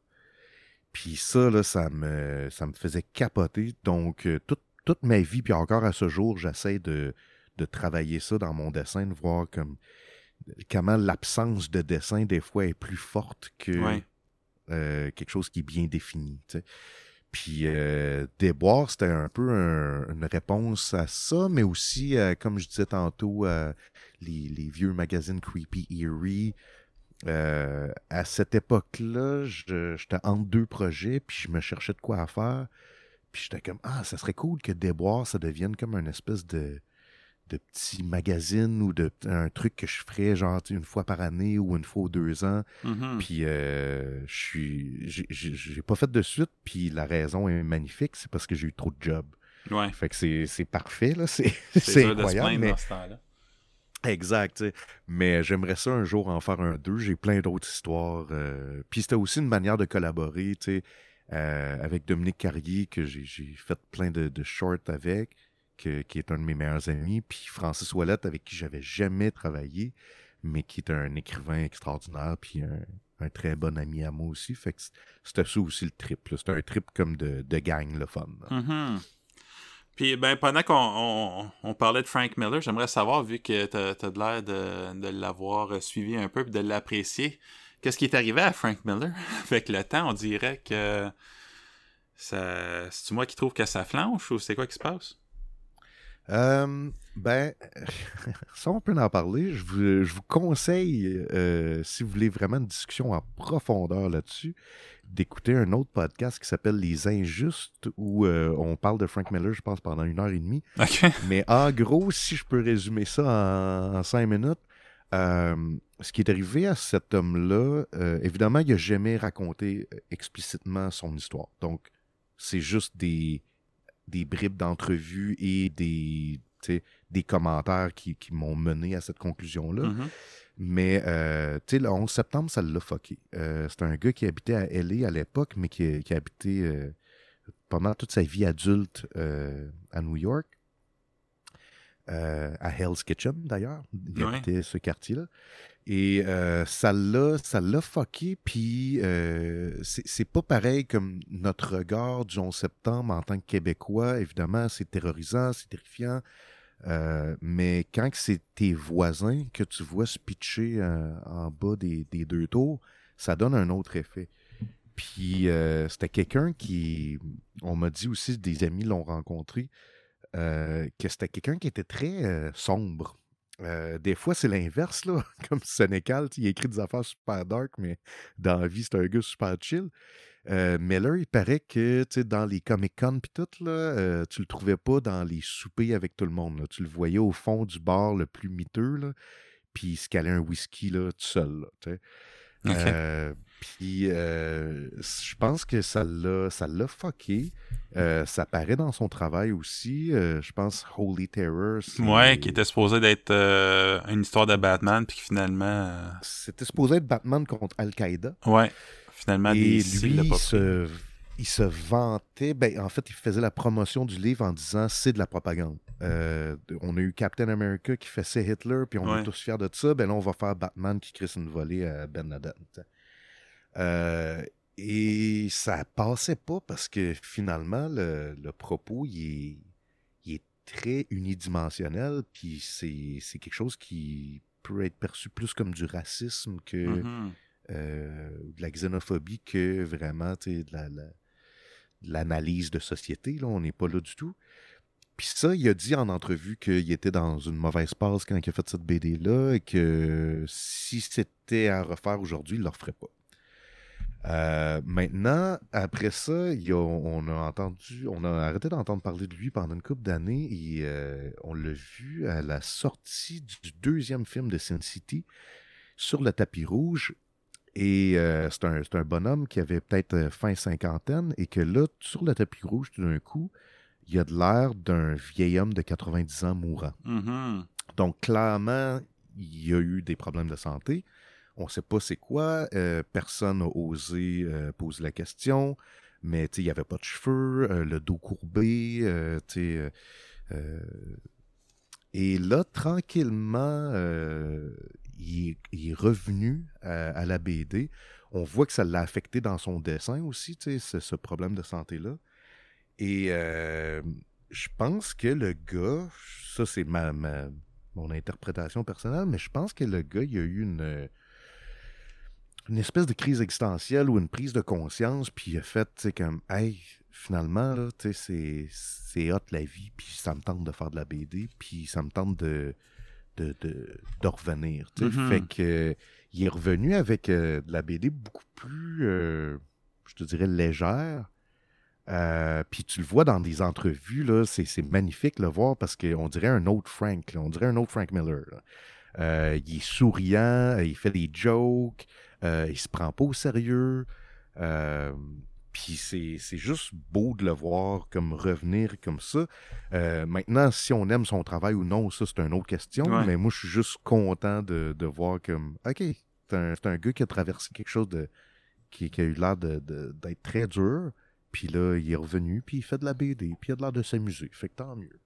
Puis ça, là, ça me, ça me faisait capoter. Donc, euh, toute, toute ma vie, puis encore à ce jour, j'essaie de, de travailler ça dans mon dessin, de voir comme comment l'absence de dessin, des fois, est plus forte que
Ouais.
euh, quelque chose qui est bien défini. Puis euh, Déboire, c'était un peu un- une réponse à ça, mais aussi, euh, comme je disais tantôt, euh, les, vieux magazines Creepy Eerie. Euh, à cette époque-là, j'étais entre deux projets, puis je me cherchais de quoi faire. Puis j'étais comme, ah, ça serait cool que Déboire, ça devienne comme une espèce de, de petit magazine ou de un truc que je ferais genre une fois par année ou une fois ou deux ans.
Mhm.
Puis euh, je suis, j'ai- pas fait de suite. Puis la raison est magnifique, c'est parce que j'ai eu trop de jobs.
Ouais.
Fait que c'est c'est parfait là, c'est (laughs) incroyable. Mais
dans ce temps-là.
exact. Mais j'aimerais ça un jour en faire un deux. J'ai plein d'autres histoires. euh, Puis c'était aussi une manière de collaborer, tu sais, euh, avec Dominique Carrier que j'ai j'ai fait plein de, de shorts avec. Qui est un de mes meilleurs amis, puis Francis Ouellette, avec qui j'avais jamais travaillé, mais qui est un écrivain extraordinaire, puis un, très bon ami à moi aussi. Fait que c'était ça aussi le trip. C'était un trip comme de, gang, le fun.
Mhm. Puis, ben, pendant qu'on on, on parlait de Frank Miller, j'aimerais savoir, vu que tu as, l'air de, de l'avoir suivi un peu et de l'apprécier, qu'est-ce qui est arrivé à Frank Miller? (laughs) Avec le temps, on dirait que ça. C'est-tu moi qui trouve que ça flanche ou c'est quoi qui se passe?
Euh, ben, (laughs) ça, on peut en parler. Je vous, je vous conseille, euh, si vous voulez vraiment une discussion en profondeur là-dessus, d'écouter un autre podcast qui s'appelle Les Injustes, où euh, on parle de Frank Miller, je pense, pendant une heure et demie. (laughs) Mais en gros, si je peux résumer ça en, en cinq minutes, ce qui est arrivé à cet homme-là, évidemment, il n'a jamais raconté explicitement son histoire. Donc, c'est juste des, des bribes d'entrevues et des, des commentaires qui, qui m'ont mené à cette conclusion-là.
Mhm.
Mais, euh, tu sais, le 11 septembre, ça l'a fucké. Euh, c'est un gars qui habitait à L.A. à l'époque, mais qui, qui a habité euh, pendant toute sa vie adulte euh, à New York. Euh, à Hell's Kitchen, d'ailleurs. Il
Ouais.
habitait ce quartier-là. Et euh, ça l'a ça l'a fucké, puis euh, c'est pas pareil comme notre regard du 11 septembre en tant que Québécois. Évidemment, c'est terrorisant, c'est terrifiant. Mais quand c'est tes voisins que tu vois se pitcher en bas des, des deux tours, ça donne un autre effet. Puis c'était quelqu'un qui, on m'a dit aussi, des amis l'ont rencontré, que c'était quelqu'un qui était très euh, sombre. Euh, des fois, c'est l'inverse, là. (laughs) Comme Sénécal, il écrit des affaires super dark, mais dans la vie, c'est un gars super chill. Euh, Miller, il paraît que dans les Comic-Con puis tout, là, euh, tu le trouvais pas dans les soupers avec tout le monde. Tu le voyais au fond du bar le plus miteux, là, puis il se calait un whisky là, tout seul. Là, euh, puis je pense que ça l'a, ça l'a fucké. ça paraît dans son travail aussi. je pense Holy Terror.
Ouais, qui était supposé d'être une histoire de Batman, puis finalement.
C'était supposé être Batman contre Al-Qaïda.
Ouais. Finalement,
Et lui, il se, il se, vantait, ben, en fait, il faisait la promotion du livre en disant c'est de la propagande. Euh, on a eu Captain America qui fait c'est Hitler, puis on est tous fiers de ça. Ben là, on va faire Batman qui crée une volée à Ben Laden. Euh, et ça passait pas parce que finalement, le, propos, il est, très unidimensionnel, puis c'est quelque chose qui peut être perçu plus comme du racisme que. Mm-hmm. Euh, de la xénophobie que vraiment de l'analyse de société. Là, on n'est pas là du tout. Puis ça, il a dit en entrevue qu'il était dans une mauvaise passe quand il a fait cette BD-là et que si c'était à refaire aujourd'hui, il ne le referait pas. Euh, maintenant, après ça, on a entendu, on a arrêté d'entendre parler de lui pendant une couple d'années et euh, on l'a vu à la sortie du deuxième film de Sin City sur le tapis rouge et euh, c'est un, bonhomme qui avait peut-être fin cinquantaine et que là, sur le tapis rouge, tout d'un coup, il a de l'air d'un vieil homme de 90 ans mourant.
Mm-hmm.
Donc, clairement, il y a eu des problèmes de santé. On ne sait pas c'est quoi. Euh, personne n'a osé poser la question. Mais il n'y avait pas de cheveux, le dos courbé. et là, tranquillement, il est, revenu à, la BD. On voit que ça l'a affecté dans son dessin aussi, ce, ce problème de santé-là. Et euh, je pense que le gars, ça c'est ma, mon interprétation personnelle, mais je pense que le gars, il a eu une, une espèce de crise existentielle ou une prise de conscience, puis il a fait, tu sais, comme, hey, finalement, là, tu sais, c'est hot la vie, puis ça me tente de faire de la BD, puis ça me tente de, de, revenir. Mm-hmm. Fait que il est revenu avec euh, de la BD beaucoup plus, euh, je te dirais, légère. Euh, puis tu le vois dans des entrevues, là, c'est, magnifique de le voir parce qu'on dirait un autre Frank, on dirait un autre Frank Miller. il est souriant, il fait des jokes, il se prend pas au sérieux. Puis c'est juste beau de le voir comme revenir comme ça. Euh, maintenant, si on aime son travail ou non, ça c'est une autre question. Mais moi, je suis juste content de, voir comme OK, c'est un, un, gars qui a traversé quelque chose de qui, a eu l'air d'être de, très dur. Puis là, il est revenu, puis il fait de la BD, puis il a l'air de s'amuser. Fait que tant mieux.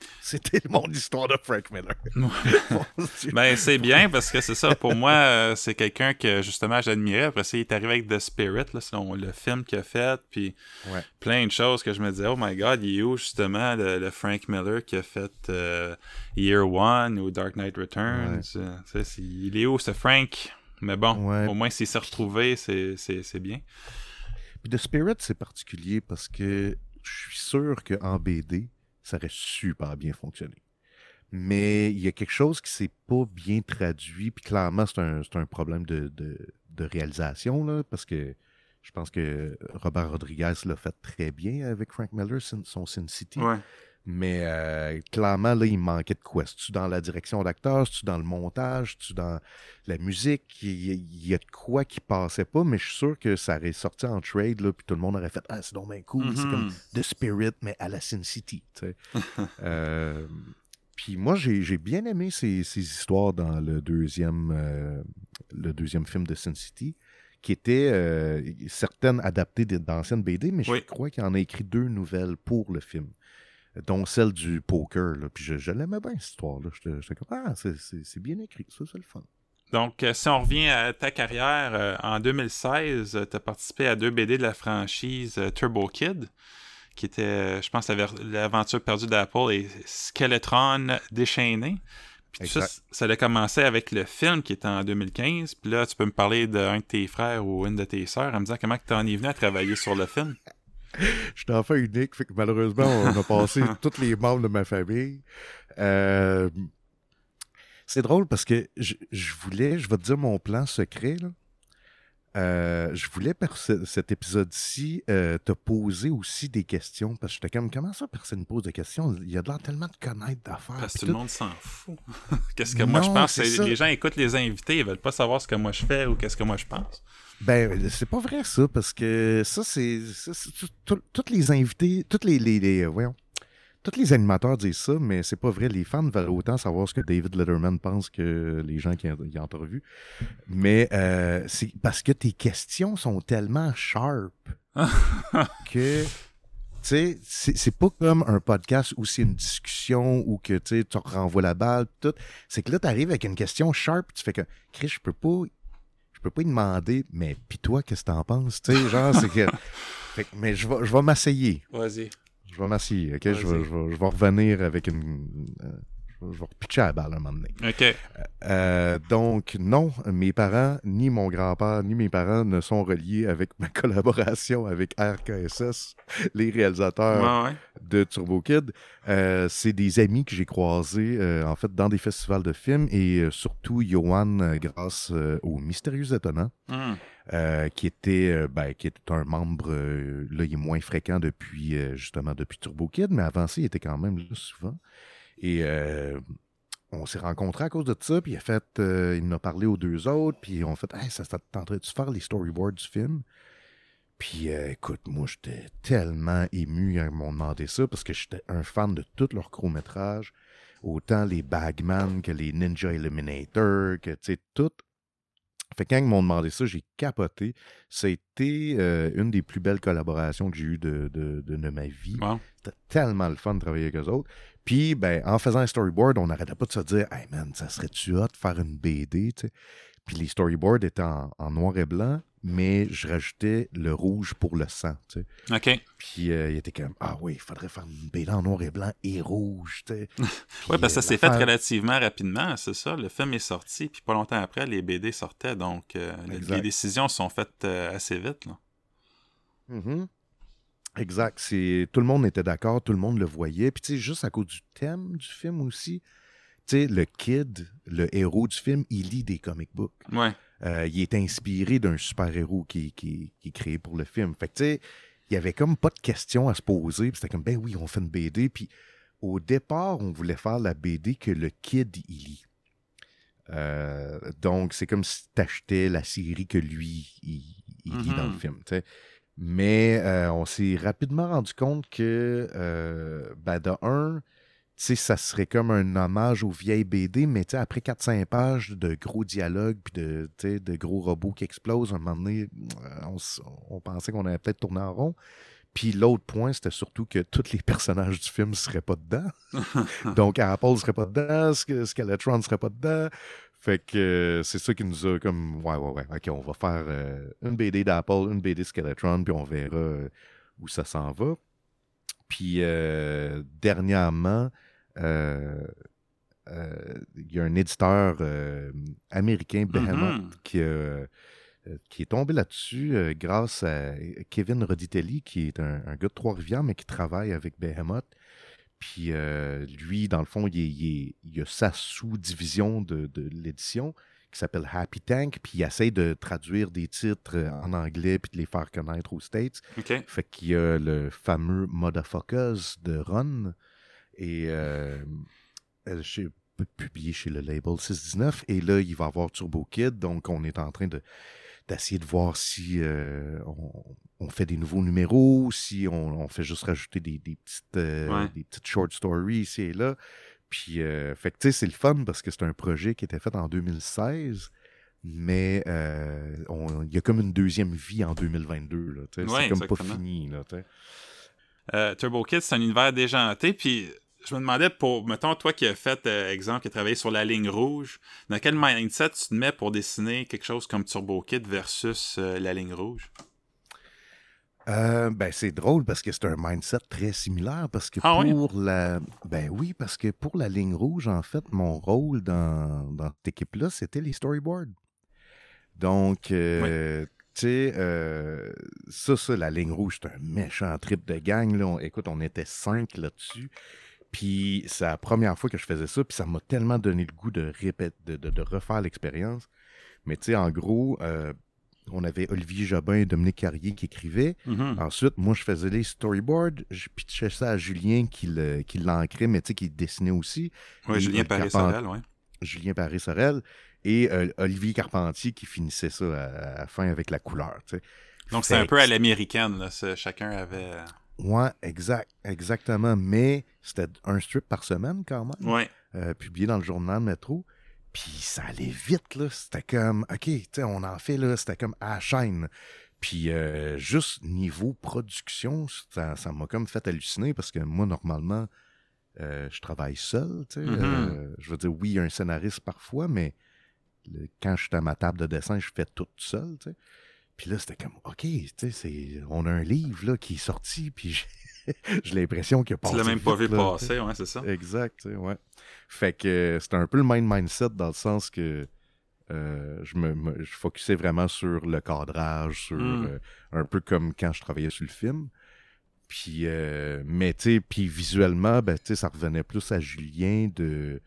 (laughs) C'était mon histoire de Frank Miller. (laughs) (laughs)
ben, c'est bien parce que c'est ça. Pour moi, euh, c'est quelqu'un que justement j'admirais. Après ça, il est arrivé avec The Spirit, là, selon le film qu'il a fait. Puis plein de choses que je me disais, oh my god, il est où justement le, Frank Miller qui a fait euh, Year One ou Dark Knight Returns? Euh, Il est où ce Frank? Mais bon, au moins s'il s'est retrouvé, c'est bien.
Puis The Spirit, c'est particulier parce que je suis sûr qu'en BD, ça aurait super bien fonctionné. Mais il y a quelque chose qui s'est pas bien traduit, puis clairement, c'est un, problème de, réalisation, parce que je pense que Robert Rodriguez l'a fait très bien avec Frank Miller, son Sin City. Mais euh, clairement, là, il manquait de quoi? tu dans la direction d'acteur? tu dans le montage? tu dans la musique? Il y, a de quoi qui passait pas, mais je suis sûr que ça aurait sorti en trade, là, puis tout le monde aurait fait Ah, c'est donc bien cool. C'est comme mm-hmm. The Spirit, mais à la Sin City. (laughs) euh, puis moi, j'ai bien aimé ces, histoires dans le deuxième, euh, le deuxième film de Sin City qui étaient euh, certaines adaptées d'anciennes BD, mais je crois qu'il en a écrit deux nouvelles pour le film dont celle du poker. Là. Puis je, l'aimais bien, cette histoire-là. J'étais comme, ah, c'est bien écrit, ça, c'est le fun.
Donc, euh, si on revient à ta carrière, euh, en 2016, tu as participé à deux BD de la franchise euh, Turbo Kid, qui était, je pense, l'aventure perdue d'Apple et Skeletron déchaîné. Puis ça, ça a commencé avec le film qui était en 2015. Puis là, tu peux me parler d'un de tes frères ou une de tes sœurs, à me dire comment tu en es venu à travailler sur le film. (laughs) (laughs)
Je suis enfant unique, fait que malheureusement, on a passé (laughs) tous les membres de ma famille. Euh, c'est drôle parce que je, voulais, je vais te dire mon plan secret. Euh, je voulais, par ce- cet épisode-ci, euh, te poser aussi des questions, parce que j'étais comme, comment ça, personne ne pose de questions? Il y a de l'air tellement de connaître d'affaires.
Parce que tout le monde s'en fout. (laughs) qu'est-ce que moi je pense? Les gens écoutent les invités, ils veulent pas savoir ce que moi je fais ou qu'est-ce que moi je pense.
Ben, c'est pas vrai ça, parce que ça, c'est. ça, c'est- tout- tout- Tous les invités, tous les, les, les- euh, voyons, tous les animateurs disent ça, mais c'est pas vrai. Les fans veulent autant savoir ce que David Letterman pense que les gens qui ont entrevu. Mais euh, c'est parce que tes questions sont tellement sharp (laughs) que. Tu sais, c'est pas comme un podcast où c'est une discussion ou que tu renvoies la balle, tout. C'est que là, tu arrives avec une question sharp, tu fais que, Chris, je peux pas je peux pas lui demander, mais pis toi, qu'est-ce que t'en penses? Tu sais, genre, c'est que. (laughs) Fait que- mais je vais, je vais m'asseyer.
Vas-y.
Je vais m'asseyer, OK? Je vais, je, vais, je vais revenir avec une. Euh, je vais- repitcher la balle un moment donné.
OK.
Euh, donc, non, mes parents, ni mon grand-père, ni mes parents ne sont reliés avec ma (laughs) collaboration avec RKSS, les réalisateurs
Ouais, ouais.
de Turbo Kid. Euh, c'est des amis que j'ai croisés, euh, en fait, dans des festivals de films et euh, surtout Johan, euh, grâce euh, au Mystérieux Étonnant,
Hmm.
euh, qui, était, euh, ben, qui était un membre, euh, là, il est moins fréquent depuis, euh, justement, depuis Turbo Kid, mais avant ça, il était quand même là souvent. Et euh, on s'est rencontrés à cause de ça, puis il a fait, euh, il en a parlé aux deux autres, puis on fait, hey, ça ça te tenterait-tu de faire les storyboards du film? Puis euh, écoute, moi, j'étais tellement ému quand ils m'ont demandé ça, parce que j'étais un fan de tous leurs courts-métrages, autant les Bagman que les Ninja Eliminator, que, tu sais, tout. Fait que quand ils m'ont demandé ça, j'ai capoté. Ça a été euh, une des plus belles collaborations que j'ai eues de, de, de- de ma vie.
Bon.
C'était tellement le fun de travailler avec eux autres. Puis, ben, en faisant un storyboard, on n'arrêtait pas de se dire, hey man, ça serait-tu hot de faire une BD. Puis les storyboards étaient en, en noir et blanc, mais je rajoutais le rouge pour le sang, tu sais.
OK.
Puis euh, il était comme, ah oui, il faudrait faire une BD en noir et blanc et rouge, tu sais. (laughs)
Oui, parce que ça
Puis,
s'est
euh,
fait relativement rapidement, c'est ça. Le film est sorti, puis pas longtemps après, les BD sortaient, donc euh, les- décisions sont faites euh, assez vite. Là.
Mhm. Exact. Tout le monde était d'accord, tout le monde le voyait. Puis tu sais, juste à cause du thème du film aussi, sais, le kid, le héros du film, il lit des comic books.
Ouais.
Euh, il est inspiré d'un super-héros qui, qui, qui est créé pour le film. Fait que tu sais, il y avait comme pas de questions à se poser. C'était comme, ben oui, on fait une BD. Puis au départ, on voulait faire la BD que le kid, il lit. Euh, donc, c'est comme si tu achetais la série que lui, il, il lit dans le
Mhm.
film. Mais euh, on s'est rapidement rendu compte que, ben, de un, sais, ça serait comme un hommage aux vieilles BD, mais tu sais, après 4-5 pages de gros dialogues puis de, de gros robots qui explosent, à un moment donné, euh, on, pensait qu'on allait peut-être tourner en rond. Puis l'autre point, c'était surtout que tous les personnages du film ne seraient pas dedans. (laughs) Donc Apple ne serait pas dedans, Sk- Skeletron ne serait pas dedans. Fait que euh, c'est ça qui nous a comme ouais ouais ouais ok on va faire euh, une BD d'Apple, une BD Skeletron puis on verra euh, où ça s'en va. Puis dernièrement il y a un éditeur euh, américain Behemoth
Mhm.
qui a euh, qui est tombé là-dessus euh, grâce à Kevin Roditelli, qui est un, un gars de Trois-Rivières, mais qui travaille avec Behemoth. Puis euh, lui, dans le fond, il, il il a sa sous-division de, de l'édition qui s'appelle Happy Tank, puis il essaie de traduire des titres euh, en anglais puis de les faire connaître aux States. Fait qu'il y a le fameux Motherfuckers de Ron, et euh, euh, chez- publié chez le label 619. Et là, il va y avoir Turbo Kid, donc on est en train de d'essayer de voir si euh, on, on fait des nouveaux numéros, si on, on fait juste rajouter des, des petites, euh,
Ouais.
des petites short stories ici et là. Puis, euh, fait que tu sais, c'est le fun parce que c'est un projet qui était fait en 2016, mais il y a comme une deuxième vie en 2022. Là, tu sais,
Ouais,
c'est comme pas fini. Là,
Turbo Kid, c'est un univers déjanté, puis je me demandais pour, mettons, toi qui as fait, euh, exemple, qui a travaillé sur la ligne rouge, dans quel mindset tu te mets pour dessiner quelque chose comme Turbo Kid versus euh, la ligne rouge?
Euh, ben, c'est drôle parce que c'est un mindset très similaire parce que
Ah oui?
pour la ben oui parce que pour la ligne rouge en fait mon rôle dans, dans cette équipe là c'était les storyboards donc tu sais euh, ça ça la ligne rouge c'est un méchant trip de gang là On- écoute on était cinq là-dessus puis c'est la première fois que je faisais ça puis ça m'a tellement donné le goût de répéter de, de- de refaire l'expérience mais tu sais en gros euh, on avait Olivier Jobin et Dominique Carrier qui écrivaient.
Mhm.
Ensuite, moi, je faisais les storyboards. Je pitchais ça à Julien qui l'ancrait, mais tu sais, qui dessinait aussi. Et
Julien
le
Paré-Sorel, ouais.
Julien Paré-Sorel. Et euh, Olivier Carpentier qui finissait ça à, à la fin avec la couleur. tu sais.
Donc, c'est un peu à l'américaine, Chacun avait...
Ouais, exact, exactement. Mais c'était un strip par semaine quand même,
Ouais.
euh, publié dans le journal Métro. Puis ça allait vite, là. C'était comme, OK, tu sais, on en fait, là. C'était comme à la chaîne. Puis euh, juste niveau production, ça ça m'a comme fait halluciner parce que moi, normalement, euh, je travaille seul, tu sais.
Mhm.
Euh, je veux dire, oui, il y a un scénariste parfois, mais le- quand je suis à ma table de dessin, je fais tout seul, tu sais. Puis là, c'était comme, OK, tu c'est- on a un livre là, qui est sorti, puis (laughs) j'ai l'impression qu'il a
Tu
passé
l'as même pas vu
tu
passer, ouais, c'est ça.
Exact, tu ouais. Fait que euh, c'était un peu le mind mindset dans le sens que euh, je me, me- je focusais vraiment sur le cadrage, sur
Mm.
euh, un peu comme quand je travaillais sur le film. Puis, euh, mais tu puis visuellement, ben, tu ça revenait plus à Julien de.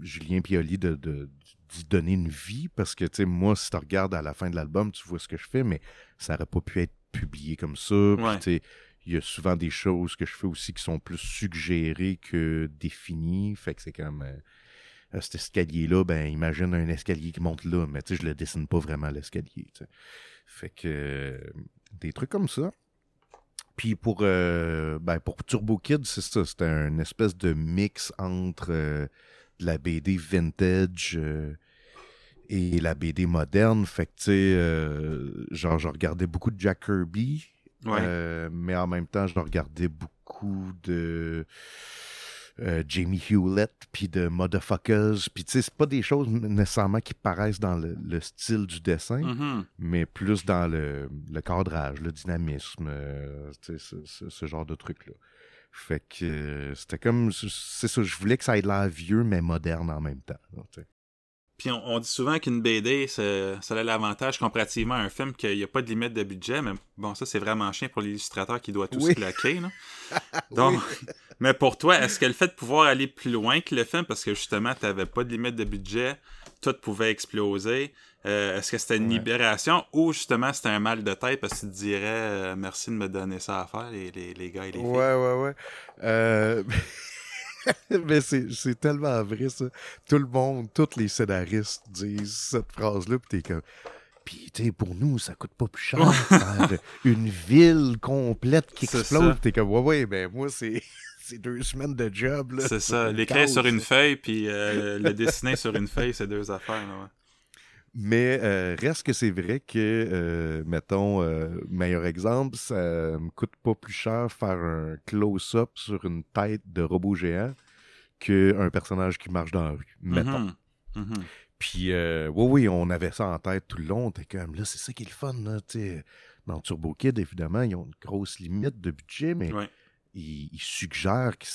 Julien Pioli de, de- d'y donner une vie parce que, tu sais, moi, si tu regardes à la fin de l'album, tu vois ce que je fais, mais ça aurait pas pu être publié comme ça.
Ouais.
tu sais, il y a souvent des choses que je fais aussi qui sont plus suggérées que définies. Fait que c'est comme. euh, euh, cet escalier-là, ben, imagine un escalier qui monte là, mais tu sais, je le dessine pas vraiment l'escalier. Fait que. euh, des trucs comme ça. Puis pour, euh, ben, pour Turbo Kid, c'est ça. C'était une espèce de mix entre euh, de la BD vintage euh, et la BD moderne. Fait que, tu sais, euh, genre, je regardais beaucoup de Jack Kirby.
Ouais.
euh, mais en même temps, je regardais beaucoup de Jamie Hewlett, puis de Motherfuckers. Puis, tu sais, c'est pas des choses nécessairement qui paraissent dans le, le style du dessin,
Mhm.
mais plus dans le, le cadrage, le dynamisme, tu sais, ce, ce- ce genre de truc-là. Fait que euh, c'était comme, c'est ça, je voulais que ça ait l'air vieux, mais moderne en même temps.
Puis on, on dit souvent qu'une BD, ça, ça a l'avantage comparativement à un film qu'il n'y a pas de limite de budget, mais bon, ça c'est vraiment chien pour l'illustrateur qui doit tout
Oui.
se claquer. là. (laughs) Donc, (laughs) mais pour toi, est-ce que le fait de pouvoir aller plus loin que le film, parce que justement, tu n'avais pas de limite de budget, tout pouvait exploser, euh, est-ce que c'était une
Ouais.
libération ou justement c'était un mal de tête parce que tu te dirais euh, merci de me donner ça à faire, les, les, les gars et les filles?
Ouais, ouais, ouais. Euh, (laughs) Mais c'est tellement vrai, ça. Tout le monde, tous les scénaristes disent cette phrase-là, puis t'es comme. Puis, tu sais, pour nous, ça coûte pas plus cher faire une ville complète qui explose. T'es comme, ouais, ouais, ben moi, c'est (laughs) c'est deux semaines de job.
C'est ça, l'écrire sur une feuille puis euh, le (laughs) dessiner sur une feuille, c'est deux affaires. Là, ouais.
Mais euh, reste que c'est vrai que, euh, mettons, euh, meilleur exemple, ça me coûte pas plus cher faire un close-up sur une tête de robot géant qu'un personnage qui marche dans la rue, mettons.
Mhm. Mhm.
Puis, euh, oui, oui, on avait ça en tête tout le long. T'es comme, là, c'est ça qui est le fun, là. Dans Turbo Kid, évidemment, ils ont une grosse limite de budget, mais
Ouais.
Ils suggèrent qu'il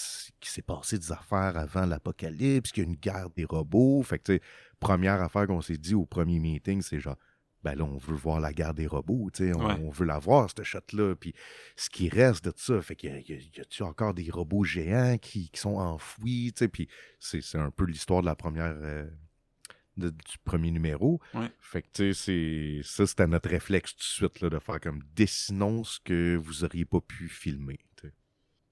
s'est passé des affaires avant l'apocalypse, qu'il y a une guerre des robots. Fait que, tu sais, première affaire qu'on s'est dit au premier meeting, c'est genre, ben là, on veut voir la guerre des robots, tu sais, on,
Ouais.
on veut la voir, cette shot-là. Puis, ce qui reste de ça, fait qu'il y a, il y a- il y a-tu encore des robots géants qui, qui sont enfouis, tu sais, puis c'est c'est un peu l'histoire de la première. euh, de- du premier numéro.
Ouais.
Fait que, tu sais, c'est- ça, c'était notre réflexe tout de suite, là, de faire comme dessinons ce que vous auriez pas pu filmer.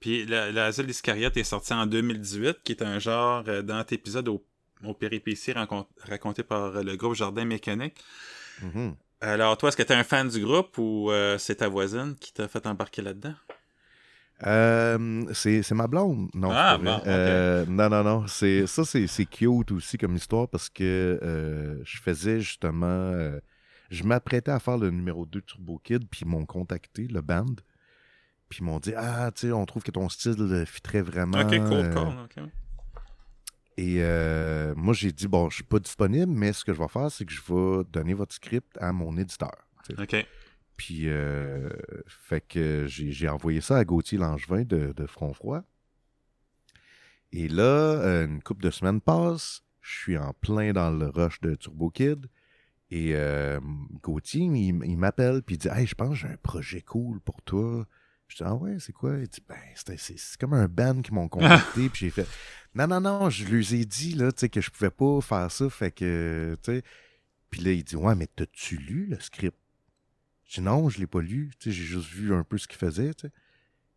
Puis la- d'Iscariote est sorti en 2018, qui est un genre euh, épisode au, au péripéties raconté par euh, le groupe Jardin Mécanique.
Mhm.
Alors, toi, est-ce que tu es un fan du groupe ou euh, c'est ta voisine qui t'a fait embarquer là-dedans?
Euh, c'est ma blonde. Non,
Ah, bon.
Euh, non, non, non. Ça, c'est, cute aussi comme histoire parce que je faisais justement. je m'apprêtais à faire le numéro 2 de Turbo Kid, puis ils m'ont contacté, le band. Puis ils m'ont dit Ah, tu sais, on trouve que ton style euh, fitterait vraiment.
ok, cool,
euh,
cool.
Et euh, moi, j'ai dit Bon, je suis pas disponible, mais ce que je vais faire, c'est que je vais donner votre script à mon éditeur.
Ok.
Puis, euh, fait que j'ai envoyé ça à Gauthier Langevin de, de Front Froid. Et là, une couple de semaines passent. Je suis en plein dans le rush de Turbo Kid. Et euh, Gauthier, il, il m'appelle puis il dit Hey, je pense que j'ai un projet cool pour toi. Je dis Ah ouais, c'est quoi Il dit Ben, c'est- comme un band qui m'ont contacté. (laughs) puis j'ai fait Non, non, non, je leur ai dit là, tu sais, que je pouvais pas faire ça. Fait que, tu sais. Puis là, il dit Ouais, mais t'as-tu lu le script Je dis Non, je l'ai pas lu. Tu sais, j'ai juste vu un peu ce qu'il faisait. Tu sais.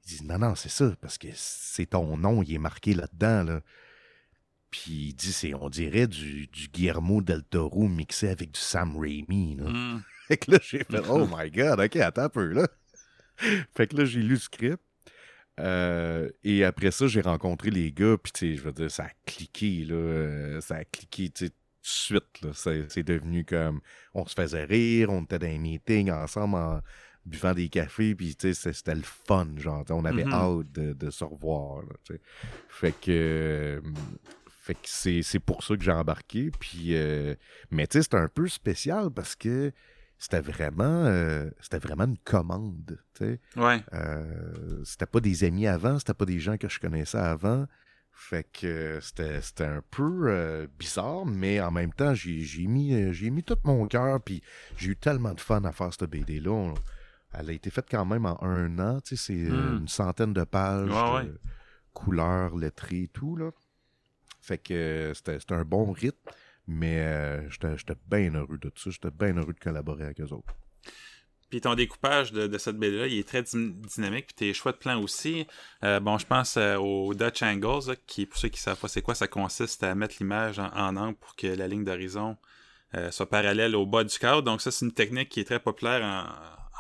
Il dit Non, non, c'est ça, parce que c'est ton nom, il est marqué là-dedans. Là. Puis il dit c'est, On dirait du, du Guillermo del Toro mixé avec du Sam Raimi. Là.
Hmm. (laughs)
Fait que là, j'ai fait Oh my god, ok, attends un peu là. (laughs) fait que là, j'ai lu le script. Euh, et après ça, j'ai rencontré les gars, puis tu sais, je veux dire, ça a cliqué, là. euh, ça a cliqué, tu sais, tout de suite, là. C'est c'est devenu comme. On se faisait rire, on était dans un meeting ensemble en buvant des cafés, puis tu sais, c'est- c'était le fun, genre. On avait
Mhm.
hâte de, de se revoir, là. Fait que. euh, fait que c'est c'est pour ça que j'ai embarqué, puis. mais tu sais, c'était un peu spécial parce que c'était vraiment, euh, c'était vraiment une commande, tu sais.
Ouais.
Euh, c'était pas des amis avant, c'était pas des gens que je connaissais avant. Fait que c'était un peu euh, bizarre, mais en même temps, j'ai mis, euh, j'ai mis tout mon cœur, puis j'ai eu tellement de fun à faire cette BD-là. Elle a été faite quand même en un an, tu sais, c'est euh,
Mm.
une centaine de pages,
Ouais, ouais.
de couleurs, lettrées et tout, là. Fait que c'était c'était un bon rythme, mais euh, j'étais bien heureux de ça, j'étais bien heureux de collaborer avec eux autres.
Puis ton découpage de, cette BD-là, il est très dy- dynamique. Puis tes choix de plans aussi. Euh, bon, je pense euh, au Dutch Angles, qui, pour ceux qui savent pas c'est quoi, ça consiste à mettre l'image en, angle pour que la ligne d'horizon euh, soit parallèle au bas du cadre. Donc ça, c'est une technique qui est très populaire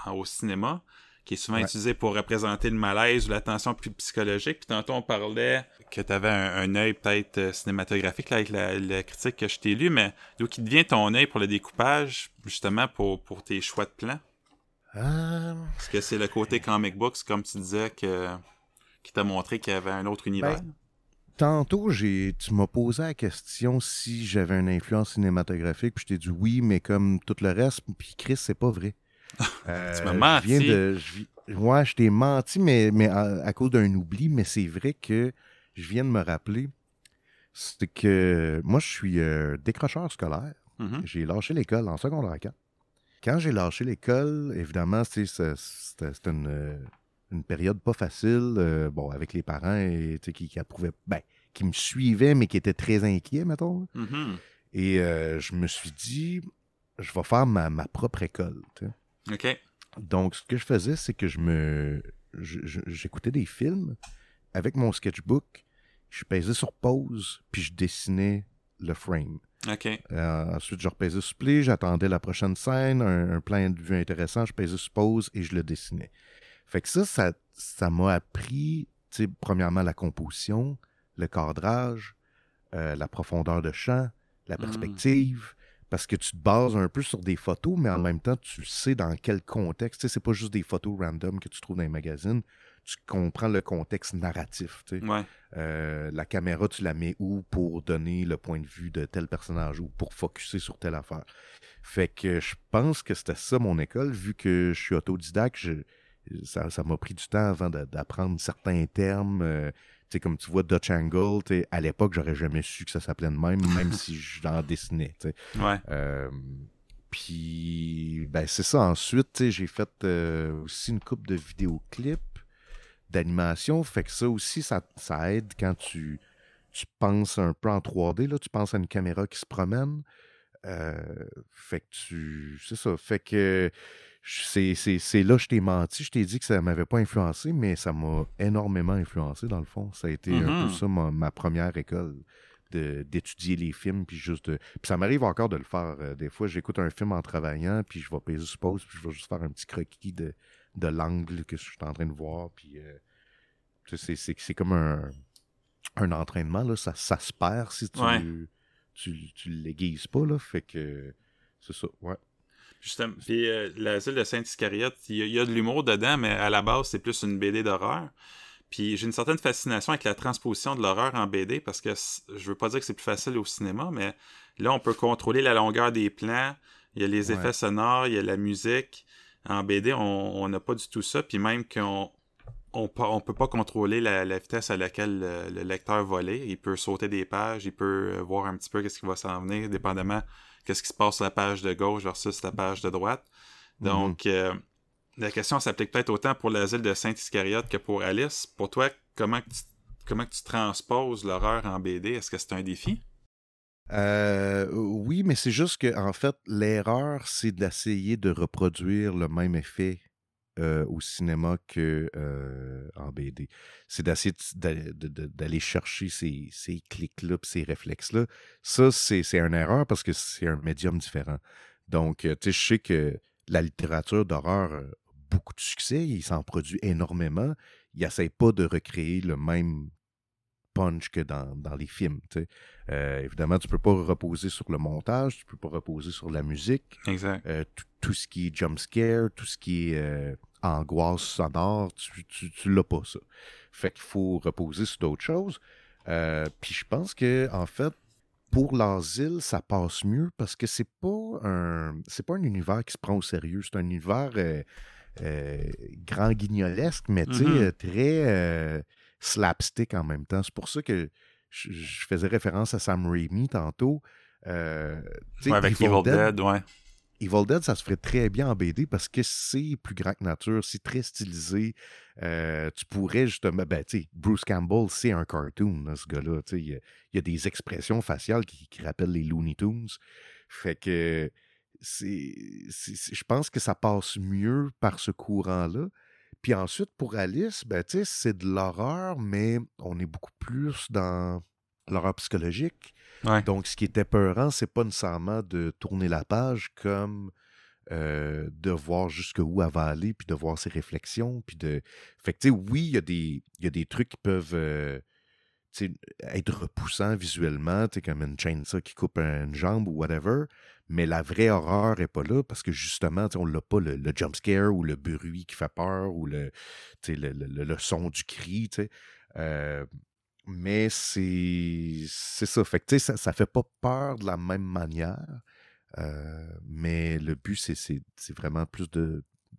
en- au cinéma, qui est souvent
Ouais.
utilisée pour représenter le malaise ou la tension plus psychologique. Puis tantôt, on parlait que tu avais un, un œil peut-être euh, cinématographique là, avec la, la critique que je t'ai lue, mais d'où qui devient ton œil pour le découpage, justement, pour, pour tes choix de plans?
Euh,
Est-ce que c'est le côté comic books, comme tu disais, que, qui t'a montré qu'il y avait un autre univers?
Ben, Tantôt, j'ai, tu m'as posé la question si j'avais une influence cinématographique, puis je t'ai dit oui, mais comme tout le reste, puis Chris, c'est pas vrai. Euh,
Tu m'as menti.
je viens de- je ouais, je t'ai menti, mais, mais à, à cause d'un oubli, mais c'est vrai que je viens de me rappeler, c'est que moi, je suis euh, décrocheur scolaire.
Mhm.
J'ai lâché l'école en secondaire 4. Quand j'ai lâché l'école, évidemment, c'était une, euh, une période pas facile, euh, bon, avec les parents et, qui, qui approuvaient, ben, qui me suivaient, mais qui étaient très inquiets, mettons.
Mhm.
Et euh, je me suis dit, je vais faire ma, ma propre école.
OK.
Donc, ce que je faisais, c'est que je me. J'écoutais des films avec mon sketchbook, je pesais sur pause, puis je dessinais le frame.
OK.
Euh, ensuite, je repaisais sur play, j'attendais la prochaine scène, un, un plan de vue intéressant, je pesais sur pause et je le dessinais. Fait que ça, ça ça m'a appris, premièrement, la composition, le cadrage, euh, la profondeur de champ, la
Mm.
perspective, parce que tu te bases un peu sur des photos, mais en même temps, tu sais dans quel contexte. Tu sais, c'est pas juste des photos random que tu trouves dans les magazines. Tu comprends le contexte narratif. tu sais.
Ouais.
Euh, la caméra, tu la mets où pour donner le point de vue de tel personnage ou pour focuser sur telle affaire. Fait que je pense que c'était ça mon école, vu que je suis autodidacte, je- ça ça m'a pris du temps avant d'apprendre certains termes. euh, sais, comme tu vois Dutch Angle, tu sais, à l'époque, j'aurais jamais su que ça s'appelait de même, même (laughs) si j'en dessinais. tu sais.
Ouais.
Euh, puis, ben, c'est ça. Ensuite, tu sais, j'ai fait euh, aussi une coupe de vidéoclips, d'animation. Fait que ça aussi, ça, ça aide quand tu, tu penses un peu en 3D. Là, tu penses à une caméra qui se promène. Euh, fait que tu. C'est ça. Fait que c'est, là que je t'ai menti. Je t'ai dit que ça m'avait pas influencé, mais ça m'a énormément influencé, dans le fond. Ça a été un peu ça, ma, ma première école. d'étudier les films, puis juste de... Puis ça m'arrive encore de le faire. Euh, des fois, j'écoute un film en travaillant, puis je vais payer sur pause, puis je vais juste faire un petit croquis de, de l'angle que je suis en train de voir, puis... euh, tu sais, c'est, c'est, c'est comme un, un entraînement, là. Ça, ça se perd si tu,
Ouais.
tu, tu l'aiguises pas, là. Fait que... C'est ça, ouais.
Justement. Puis euh, l'asile de Saint-Iscariote, il y, a- il y a de l'humour dedans, mais à la base, c'est plus une BD d'horreur. Puis j'ai une certaine fascination avec la transposition de l'horreur en BD parce que je veux pas dire que c'est plus facile au cinéma, mais là, on peut contrôler la longueur des plans, il y a les
Ouais.
effets sonores, il y a la musique. En BD, on n'a pas du tout ça. Puis même qu'on on, peut pas contrôler la, la vitesse à laquelle le, le lecteur va lire. Il peut sauter des pages, il peut euh, voir un petit peu qu'est-ce qui va s'en venir, dépendamment qu'est-ce qui se passe sur la page de gauche versus la page de droite. Donc, euh, la question s'applique peut-être autant pour l'asile de Saint-Iscariote que pour Alice. Pour toi, comment tu, comment tu transposes l'horreur en BD? Est-ce que c'est un défi?
Euh, oui, mais c'est juste que en fait, l'erreur, c'est d'essayer de reproduire le même effet euh, au cinéma que euh, en BD. C'est d'aller chercher ces, ces clics-là, ces réflexes-là. Ça, c'est une erreur parce que c'est un médium différent. Donc, tu sais, je sais que la littérature d'horreur a beaucoup de succès, il s'en produit énormément. Il n'essaie pas de recréer le même punch que dans, dans les films. Euh, évidemment, tu ne peux pas reposer sur le montage, tu ne peux pas reposer sur la musique.
Exact.
Euh, tout ce qui est jump scare, tout ce qui est euh, angoisse sonore, tu, tu, l'as pas, ça. Fait qu'il faut reposer sur d'autres choses. Puis je pense que, en fait, pour l'asile, ça passe mieux parce que c'est pas un c'est pas un univers qui se prend au sérieux. C'est un univers grand guignolesque, mais tu sais, mm-hmm. très slapstick en même temps. C'est pour ça que je, faisais référence à Sam Raimi tantôt. Euh,
avec Evil, Dead, ouais.
Evil Dead, ça se ferait très bien en BD parce que c'est plus grand que nature, c'est très stylisé. Euh, tu pourrais justement, ben, tu Bruce Campbell, c'est un cartoon, ce gars-là. Il y, a des expressions faciales qui, qui, rappellent les Looney Tunes. Fait que c'est, je pense que ça passe mieux par ce courant-là. Puis ensuite, pour Alice, ben, c'est de l'horreur, mais on est beaucoup plus dans l'horreur psychologique. Donc, ce qui était peurant, c'est pas nécessairement de tourner la page comme euh, de voir jusqu'où elle va aller, puis de voir ses réflexions. Puis de... Fait que, oui, il y, a des, y a des trucs qui peuvent euh, être repoussants visuellement, comme une chainsaw qui coupe une jambe ou whatever. Mais la vraie horreur n'est pas là parce que justement, on n'a pas le, le, jump scare ou le bruit qui fait peur ou le, le, le, son du cri. Euh, mais c'est ça. Fait que, ça ne fait pas peur de la même manière. Euh, mais le but, c'est vraiment plus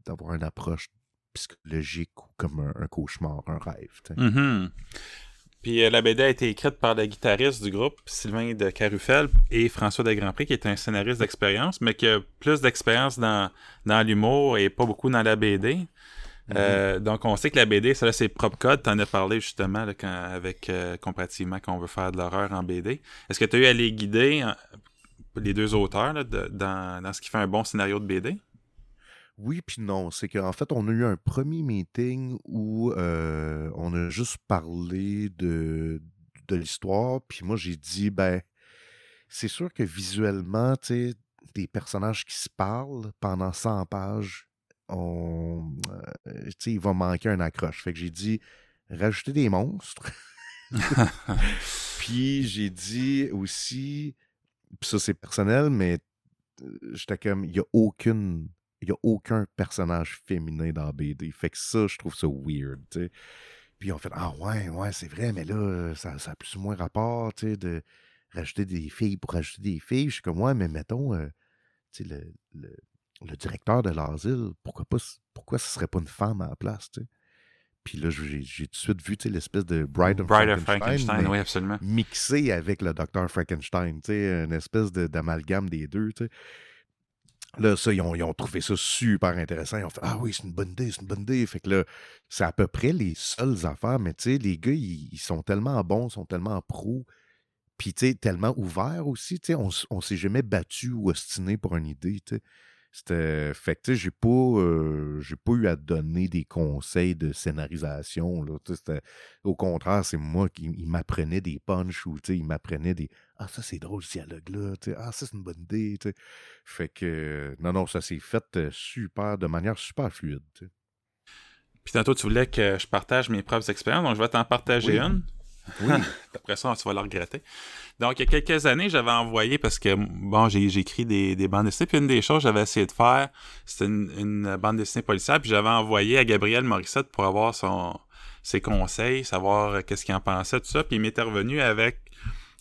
d'avoir une approche psychologique ou comme un, cauchemar, un rêve.
Mm-hmm. Puis euh, la BD a été écrite par le guitariste du groupe, Sylvain de Carufel, et François de Grandpré, qui est un scénariste d'expérience, mais qui a plus d'expérience dans, dans l'humour et pas beaucoup dans la BD. Euh, donc, on sait que la BD, ça, c'est propre code. Tu en as parlé justement là, quand, avec euh, comparativement qu'on veut faire de l'horreur en BD. Est-ce que tu as eu à les guider, les deux auteurs, là, dans, dans ce qui fait un bon scénario de BD?
Oui, puis non. C'est qu'en fait, on a eu un premier meeting où euh, on a juste parlé de, l'histoire. Puis moi, j'ai dit, ben, c'est sûr que visuellement, tu sais, des personnages qui se parlent pendant 100 pages, on, euh, il va manquer un accroche. Fait que j'ai dit, rajouter des monstres. (laughs) puis j'ai dit aussi, puis ça c'est personnel, mais euh, j'étais comme, il n'y a aucune il n'y a aucun personnage féminin dans BD. Fait que ça, je trouve ça weird, tu sais. Puis on fait Ah ouais, ouais, c'est vrai, mais là, ça, ça, a plus ou moins rapport, tu sais, de rajouter des filles pour rajouter des filles. Je suis comme Ouais, mais mettons, euh, tu sais, le, le, le, directeur de l'asile, pourquoi pas pourquoi ce serait pas une femme à la place, tu sais? Puis là, j'ai tout de suite vu l'espèce de Bride of Bride Frankenstein, Frankenstein
oui, absolument.
mixé avec le docteur Frankenstein, tu sais, une espèce d'amalgame des deux, tu sais. Là, ça, ils ont, trouvé ça super intéressant. Ils ont fait Ah oui, c'est une bonne idée, c'est une bonne idée. Fait que là, c'est à peu près les seules affaires, mais les gars, ils, sont tellement bons, sont tellement pros, puis tu tellement ouverts aussi. Tu on, on s'est jamais battu ou ostiné pour une idée. C'était. Fait que, tu sais, j'ai pas, euh, j'ai pas eu à donner des conseils de scénarisation. Là. Au contraire, c'est moi qui m'apprenait des punchs ou, tu sais, il m'apprenait des. Ah, ça, c'est drôle, ce dialogue-là. Ah, ça, c'est une bonne idée. Fait que. Non, non, ça s'est fait euh, super, de manière super fluide.
Puis tantôt, tu voulais que je partage mes propres expériences, donc je vais t'en partager une. Oui. (laughs) Après ça, tu vas le regretter. Donc, il y a quelques années, j'avais envoyé, parce que, bon, j'ai écrit des, des, bandes dessinées, puis une des choses que j'avais essayé de faire, c'était une, bande dessinée policière, puis j'avais envoyé à Gabriel Morissette pour avoir son, ses conseils, savoir euh, qu'est-ce qu'il en pensait, tout ça, puis il m'était revenu avec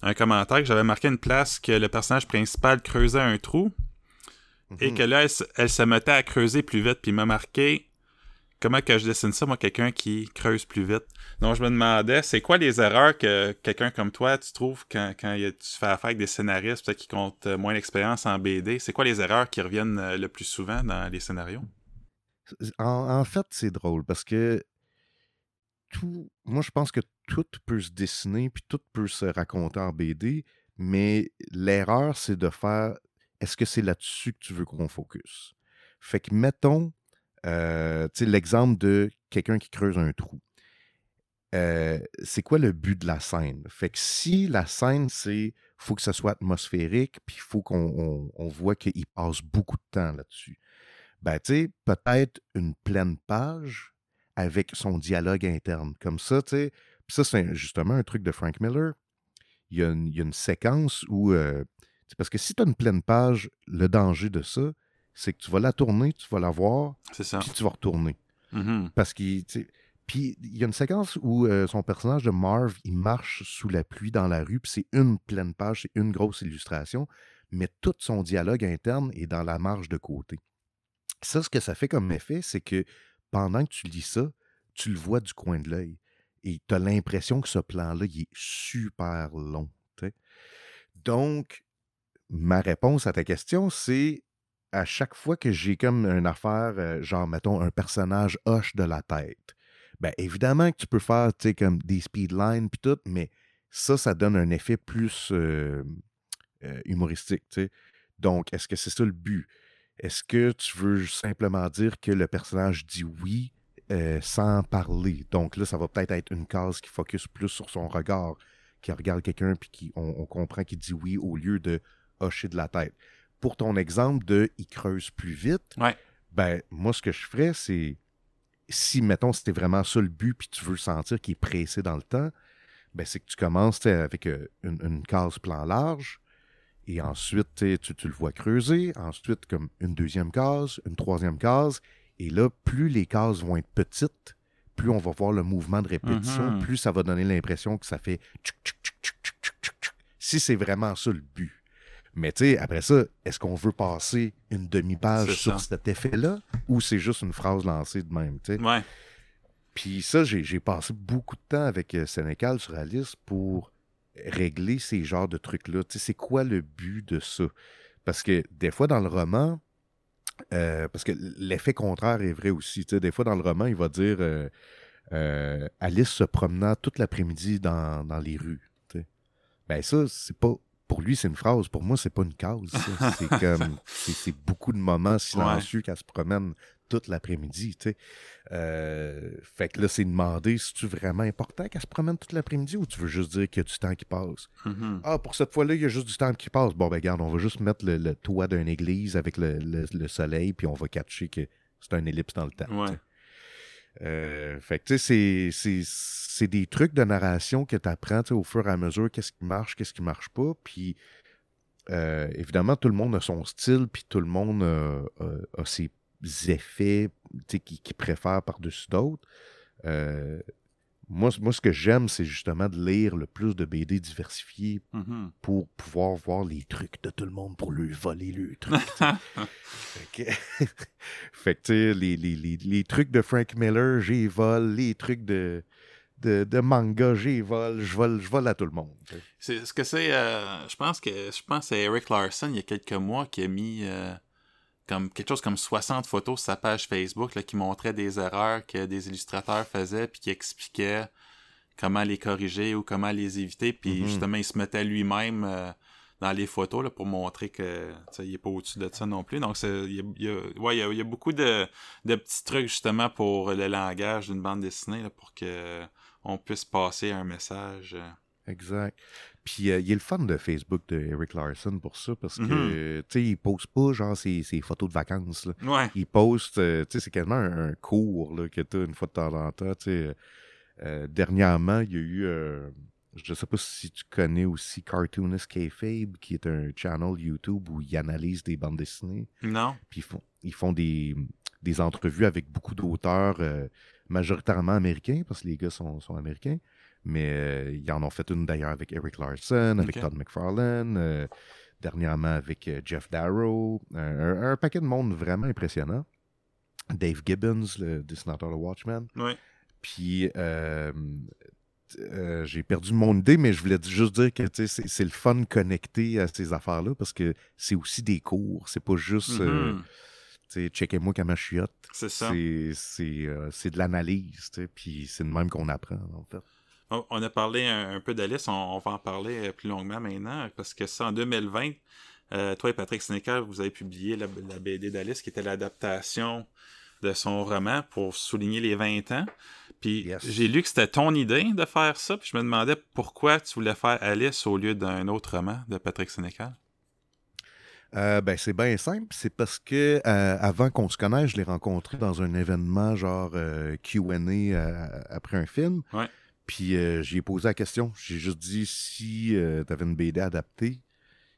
un commentaire que j'avais marqué une place que le personnage principal creusait un trou, et mhm. que là, elle, elle, se mettait à creuser plus vite, puis il m'a marqué comment que je dessine ça, moi, quelqu'un qui creuse plus vite? Donc, je me demandais, c'est quoi les erreurs que quelqu'un comme toi, tu trouves quand, quand tu fais affaire avec des scénaristes peut-être qui comptent euh, moins d'expérience en BD? C'est quoi les erreurs qui reviennent euh, le plus souvent dans les scénarios?
En, fait, c'est drôle parce que tout, moi, je pense que tout peut se dessiner puis tout peut se raconter en BD, mais l'erreur, c'est de faire est-ce que c'est là-dessus que tu veux qu'on focus? Fait que mettons, euh, l'exemple de quelqu'un qui creuse un trou. Euh, c'est quoi le but de la scène? Fait que si la scène, c'est faut que ça soit atmosphérique, puis il faut qu'on on, voit qu'il passe beaucoup de temps là-dessus. Ben, tu peut-être une pleine page avec son dialogue interne. Comme ça, tu ça, c'est justement un truc de Frank Miller. Il y a une, séquence où. Euh, parce que si tu as une pleine page, le danger de ça, c'est que tu vas la tourner, tu vas la voir, puis tu vas retourner.
Mm-hmm.
Parce qu'il. Puis il y a une séquence où euh, son personnage de Marv, il marche sous la pluie dans la rue, puis c'est une pleine page, c'est une grosse illustration, mais tout son dialogue interne est dans la marge de côté. Ça, ce que ça fait comme effet, c'est que pendant que tu lis ça, tu le vois du coin de l'œil. Et tu as l'impression que ce plan-là, il est super long. Donc, ma réponse à ta question, c'est à chaque fois que j'ai comme une affaire, euh, genre, mettons, un personnage hoche de la tête, ben évidemment que tu peux faire, tu sais, comme des speedlines puis tout, mais ça, ça donne un effet plus euh, euh, humoristique, tu sais. Donc, est-ce que c'est ça le but? Est-ce que tu veux simplement dire que le personnage dit oui sans parler? Donc là, ça va peut-être être une case qui focus plus sur son regard, qui regarde quelqu'un puis qui, on, comprend qu'il dit oui au lieu de hocher de la tête. Pour ton exemple de il creuse plus vite, ben moi, ce que je ferais, c'est si, mettons, c'était vraiment ça le but, puis tu veux sentir qu'il est pressé dans le temps, ben, c'est que tu commences avec euh, une, case plan large, et ensuite, tu, tu, le vois creuser, ensuite, comme une deuxième case, une troisième case, et là, plus les cases vont être petites, plus on va voir le mouvement de répétition, mm-hmm. plus ça va donner l'impression que ça fait si c'est vraiment ça le but. Mais tu sais, après ça, est-ce qu'on veut passer une demi-page sur cet effet-là ou c'est juste une phrase lancée de même, tu sais?
Ouais.
Puis ça, j'ai passé beaucoup de temps avec euh, Sénécal sur Alice pour régler ces genres de trucs-là. Tu sais, c'est quoi le but de ça? Parce que des fois, dans le roman, euh, parce que l'effet contraire est vrai aussi. Tu sais, des fois, dans le roman, il va dire euh, Alice se promenant toute l'après-midi dans, dans, les rues. Tu sais. Ben ça, c'est pas pour lui, c'est une phrase. Pour moi, c'est pas une cause. (laughs) C'est comme, c'est beaucoup de moments silencieux qu'elle se promène toute l'après-midi. Tu sais. Euh, fait que là, c'est demandé si tu vraiment important qu'elle se promène toute l'après-midi ou tu veux juste dire qu'il y a du temps qui passe?
Mm-hmm.
Ah, pour cette fois-là, il y a juste du temps qui passe. Bon, ben, regarde, on va juste mettre le, toit d'une église avec le, soleil, puis on va catcher que c'est un ellipse dans le temps. Euh, fait que, tu sais, c'est des trucs de narration que tu apprends au fur et à mesure, qu'est-ce qui marche, qu'est-ce qui marche pas. Puis, euh, évidemment, tout le monde a son style, puis tout le monde a, ses effets qu'il qui préfère par-dessus d'autres. Euh, moi, moi, ce que j'aime, c'est justement de lire le plus de BD diversifiés
mm-hmm.
pour pouvoir voir les trucs de tout le monde pour lui voler le truc. (laughs) (laughs) fait que, tu les, les, les, les, trucs de Frank Miller, j'y vole. Les trucs de, de, de manga, j'y vole. Je vole, je vole à tout le monde.
C'est ce que c'est. Euh, je pense que je pense c'est Eric Larson, il y a quelques mois, qui a mis. Euh, comme quelque chose comme 60 photos sur sa page Facebook là, qui montraient des erreurs que des illustrateurs faisaient puis qui expliquaient comment les corriger ou comment les éviter. Puis mhm. justement, il se mettait lui-même euh, dans les photos là, pour montrer que il n'est pas au-dessus de ça non plus. Donc il y a, ouais, y a, beaucoup de, de, petits trucs justement pour le langage d'une bande dessinée là, pour que on puisse passer un message. Euh.
Exact. Puis euh, il est le fan de Facebook de Eric Larson pour ça, parce que, mm-hmm. tu sais, il poste pas, genre, ses, photos de vacances, là.
Ouais.
Il poste, euh, tu sais, c'est quasiment un, cours, là, que t'as une fois de temps en temps, tu sais. Euh, dernièrement, il y a eu, je sais pas si tu connais aussi Cartoonist Kayfabe, qui est un channel YouTube où il analyse des bandes dessinées.
Non.
Puis ils font, ils font des, des entrevues avec beaucoup d'auteurs, majoritairement américains, parce que les gars sont, sont américains. Mais euh, ils en ont fait une d'ailleurs avec Eric Larson, avec Todd McFarlane, euh, dernièrement avec euh, Jeff Darrow. Un, paquet de monde vraiment impressionnant. Dave Gibbons, le dessinateur de Watchmen.
Oui.
Puis j'ai perdu mon idée, mais je voulais juste dire que c'est le fun connecté à ces affaires-là parce que c'est aussi des cours. C'est pas juste. Mm-hmm. checkez-moi comment je
C'est ça.
C'est de l'analyse, puis c'est de même qu'on apprend, en fait.
On, a parlé un, peu d'Alice, on, va en parler plus longuement maintenant, parce que c'est en 2020, toi et Patrick Sénécal, vous avez publié la, la BD d'Alice, qui était l'adaptation de son roman pour souligner les 20 ans. Puis j'ai lu que c'était ton idée de faire ça, puis je me demandais pourquoi tu voulais faire Alice au lieu d'un autre roman de Patrick Sénécal.
Euh, ben, c'est bien simple. C'est parce que euh, avant qu'on se connaisse, je l'ai rencontré dans un événement genre euh, QA après un film.
Ouais.
Puis j'ai posé la question. J'ai juste dit si tu avais une BD adaptée,